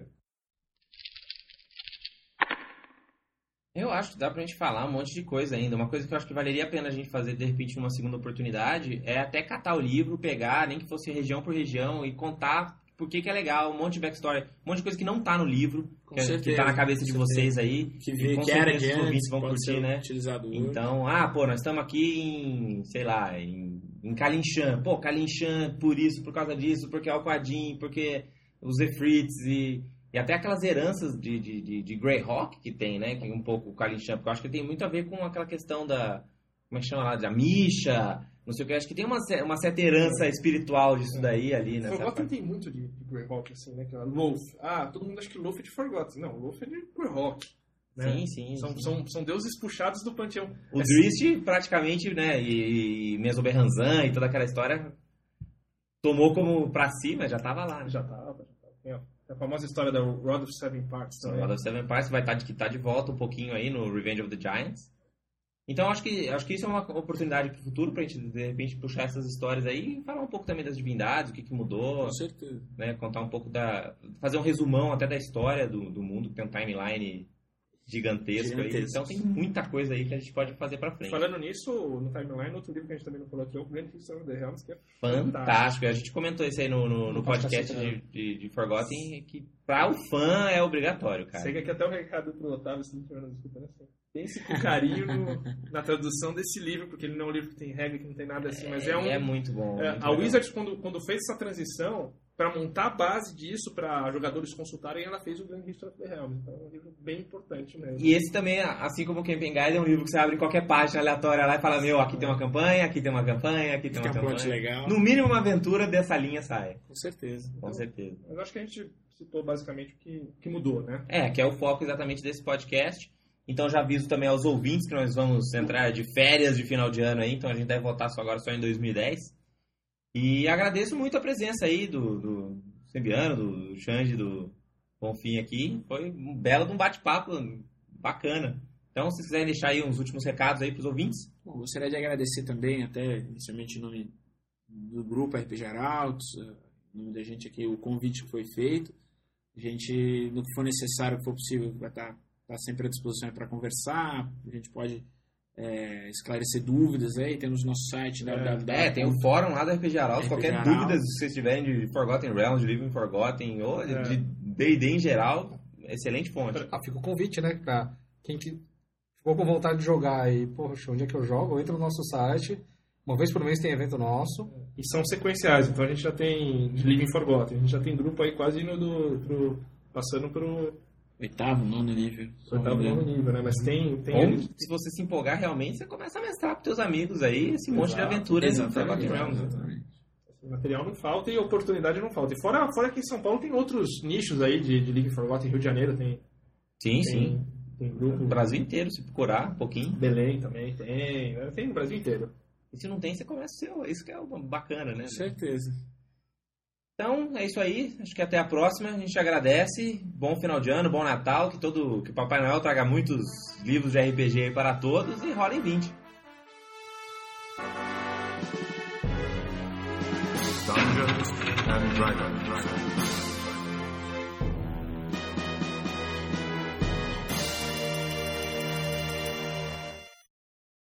Speaker 4: Eu acho que dá pra gente falar um monte de coisa ainda. Uma coisa que eu acho que valeria a pena a gente fazer de repente numa segunda oportunidade é até catar o livro, pegar, nem que fosse região por região e contar por que, que é legal, um monte de backstory, um monte de coisa que não tá no livro, que, que
Speaker 7: certeza,
Speaker 4: tá na cabeça de vocês aí.
Speaker 7: Que, vê, que era de
Speaker 4: os ouvintes vão curtir, né? Então, ah, pô, nós estamos aqui em, sei lá, em, em Kalinchan. Pô, Kalinchan por isso, por causa disso, porque é o Quadim, porque os Efrits e, e até aquelas heranças de, de, de, de Greyhawk que tem, né? Que é um pouco o Kalinchan, porque eu acho que tem muito a ver com aquela questão da, como é que chama lá, da Misha, não sei o que. Acho que tem uma, uma certa herança espiritual disso daí ali, nessa
Speaker 3: Forgotten
Speaker 4: parte.
Speaker 3: tem muito de, de Greyhawk, assim, né? Que é Loth. Ah, todo mundo acha que Loth é de Forgotten. Não, Loth é de Greyhawk. né?
Speaker 4: Sim, sim.
Speaker 3: São,
Speaker 4: sim.
Speaker 3: são, são deuses puxados do panteão.
Speaker 4: O
Speaker 3: É
Speaker 4: Drist praticamente, né, e, e Mesoberranzan e toda aquela história tomou como pra si, mas já tava lá. né?
Speaker 3: Já tava, já tava. Tem a, tem a famosa história da Rod of Seven Parts também.
Speaker 4: God of Seven Parts vai estar de, tá de volta um pouquinho aí no Revenge of the Giants. Então acho que acho que isso é uma oportunidade para o futuro pra gente de repente puxar essas histórias aí e falar um pouco também das divindades, o que, que mudou,
Speaker 7: Com certeza.
Speaker 4: né, contar um pouco da fazer um resumão até da história do, do mundo que tem um timeline gigantesco, aí.
Speaker 7: Gigantesco.
Speaker 4: Então tem muita coisa aí que a gente pode fazer para frente.
Speaker 3: Falando nisso, no timeline, outro livro que a gente também não falou aqui é o Grand History of the Realms, que é
Speaker 4: Fantástico. A gente comentou isso aí no, no, no podcast de, de, de Forgotten, que para o fã é obrigatório, cara.
Speaker 3: Segue aqui até o recado pro Otávio, se não estiver nos escutando assim. Pense com carinho no- na tradução desse livro, porque ele não é um livro que tem regra, que não tem nada assim, mas é um.
Speaker 4: É muito bom.
Speaker 3: é,
Speaker 4: muito
Speaker 3: a
Speaker 4: legal.
Speaker 3: Wizards, quando, quando fez essa transição, para montar a base disso, para jogadores consultarem, ela fez o Grand History of the Realms. Então é um livro bem importante mesmo.
Speaker 4: E esse também, assim como o Camping Guide, é um livro que você abre em qualquer página aleatória lá e fala, meu, aqui tem uma campanha, aqui tem uma campanha, aqui tem
Speaker 7: Tem
Speaker 4: uma
Speaker 7: um
Speaker 4: campanha.
Speaker 7: legal.
Speaker 4: No mínimo uma aventura dessa linha sai,
Speaker 7: Com certeza.
Speaker 4: com certeza.
Speaker 3: Mas acho que a gente citou basicamente o que, que mudou, né?
Speaker 4: É, que é o foco exatamente desse podcast. Então já aviso também aos ouvintes que nós vamos entrar de férias de final de ano aí, então a gente deve voltar só agora só em 2010. E agradeço muito a presença aí do, do Sembiano, do Xande, do Bonfim aqui. Foi um belo um bate-papo bacana. Então, se quiserem deixar aí uns últimos recados aí pros ouvintes.
Speaker 7: Bom, gostaria de agradecer também, até inicialmente em nome do grupo RPG Arautos, eh, em nome da gente aqui, o convite que foi feito. A gente, no que for necessário, que for possível, vai estar, estar sempre à disposição para conversar. A gente pode eh, esclarecer dúvidas aí. Temos nosso site, www.
Speaker 4: É, tem o fórum lá do RPG.
Speaker 7: RPG
Speaker 4: Qualquer dúvida, se vocês tiverem de Forgotten Realms, de Living Forgotten, ou
Speaker 3: É.
Speaker 4: de D&D em geral, excelente fonte.
Speaker 6: Ah, fica o convite, né? Pra quem que ficou com vontade de jogar e, poxa, onde é que eu jogo? Entra no nosso site. Uma vez por mês tem evento nosso.
Speaker 3: E são sequenciais, então a gente já tem de Living Forgotten, a gente já tem grupo aí quase indo do, pro, passando pro
Speaker 7: Oitavo, nono nível.
Speaker 3: oitavo nono nível, né? Mas tem, tem
Speaker 4: Ou, se você se empolgar realmente, você começa a mestrar pros teus amigos aí esse monte de
Speaker 3: Exato,
Speaker 4: aventuras em
Speaker 7: Exatamente.
Speaker 3: Material não falta e oportunidade não falta. E fora, fora que em São Paulo tem outros nichos aí de, de Living Forgotten, Rio de Janeiro tem,
Speaker 4: Sim, sim.
Speaker 3: tem, tem grupo,
Speaker 4: O Brasil inteiro, se procurar um pouquinho.
Speaker 3: Belém também tem, né? tem no Brasil inteiro.
Speaker 4: E se não tem, você começa o seu. Isso que é bacana, né?
Speaker 7: Com certeza.
Speaker 4: Então, é isso aí. Acho que até a próxima. A gente agradece. Bom final de ano, bom Natal. Que todo que Papai Noel traga muitos livros de RPG aí para todos. E rola em 20.
Speaker 8: Dungeons and Dragons.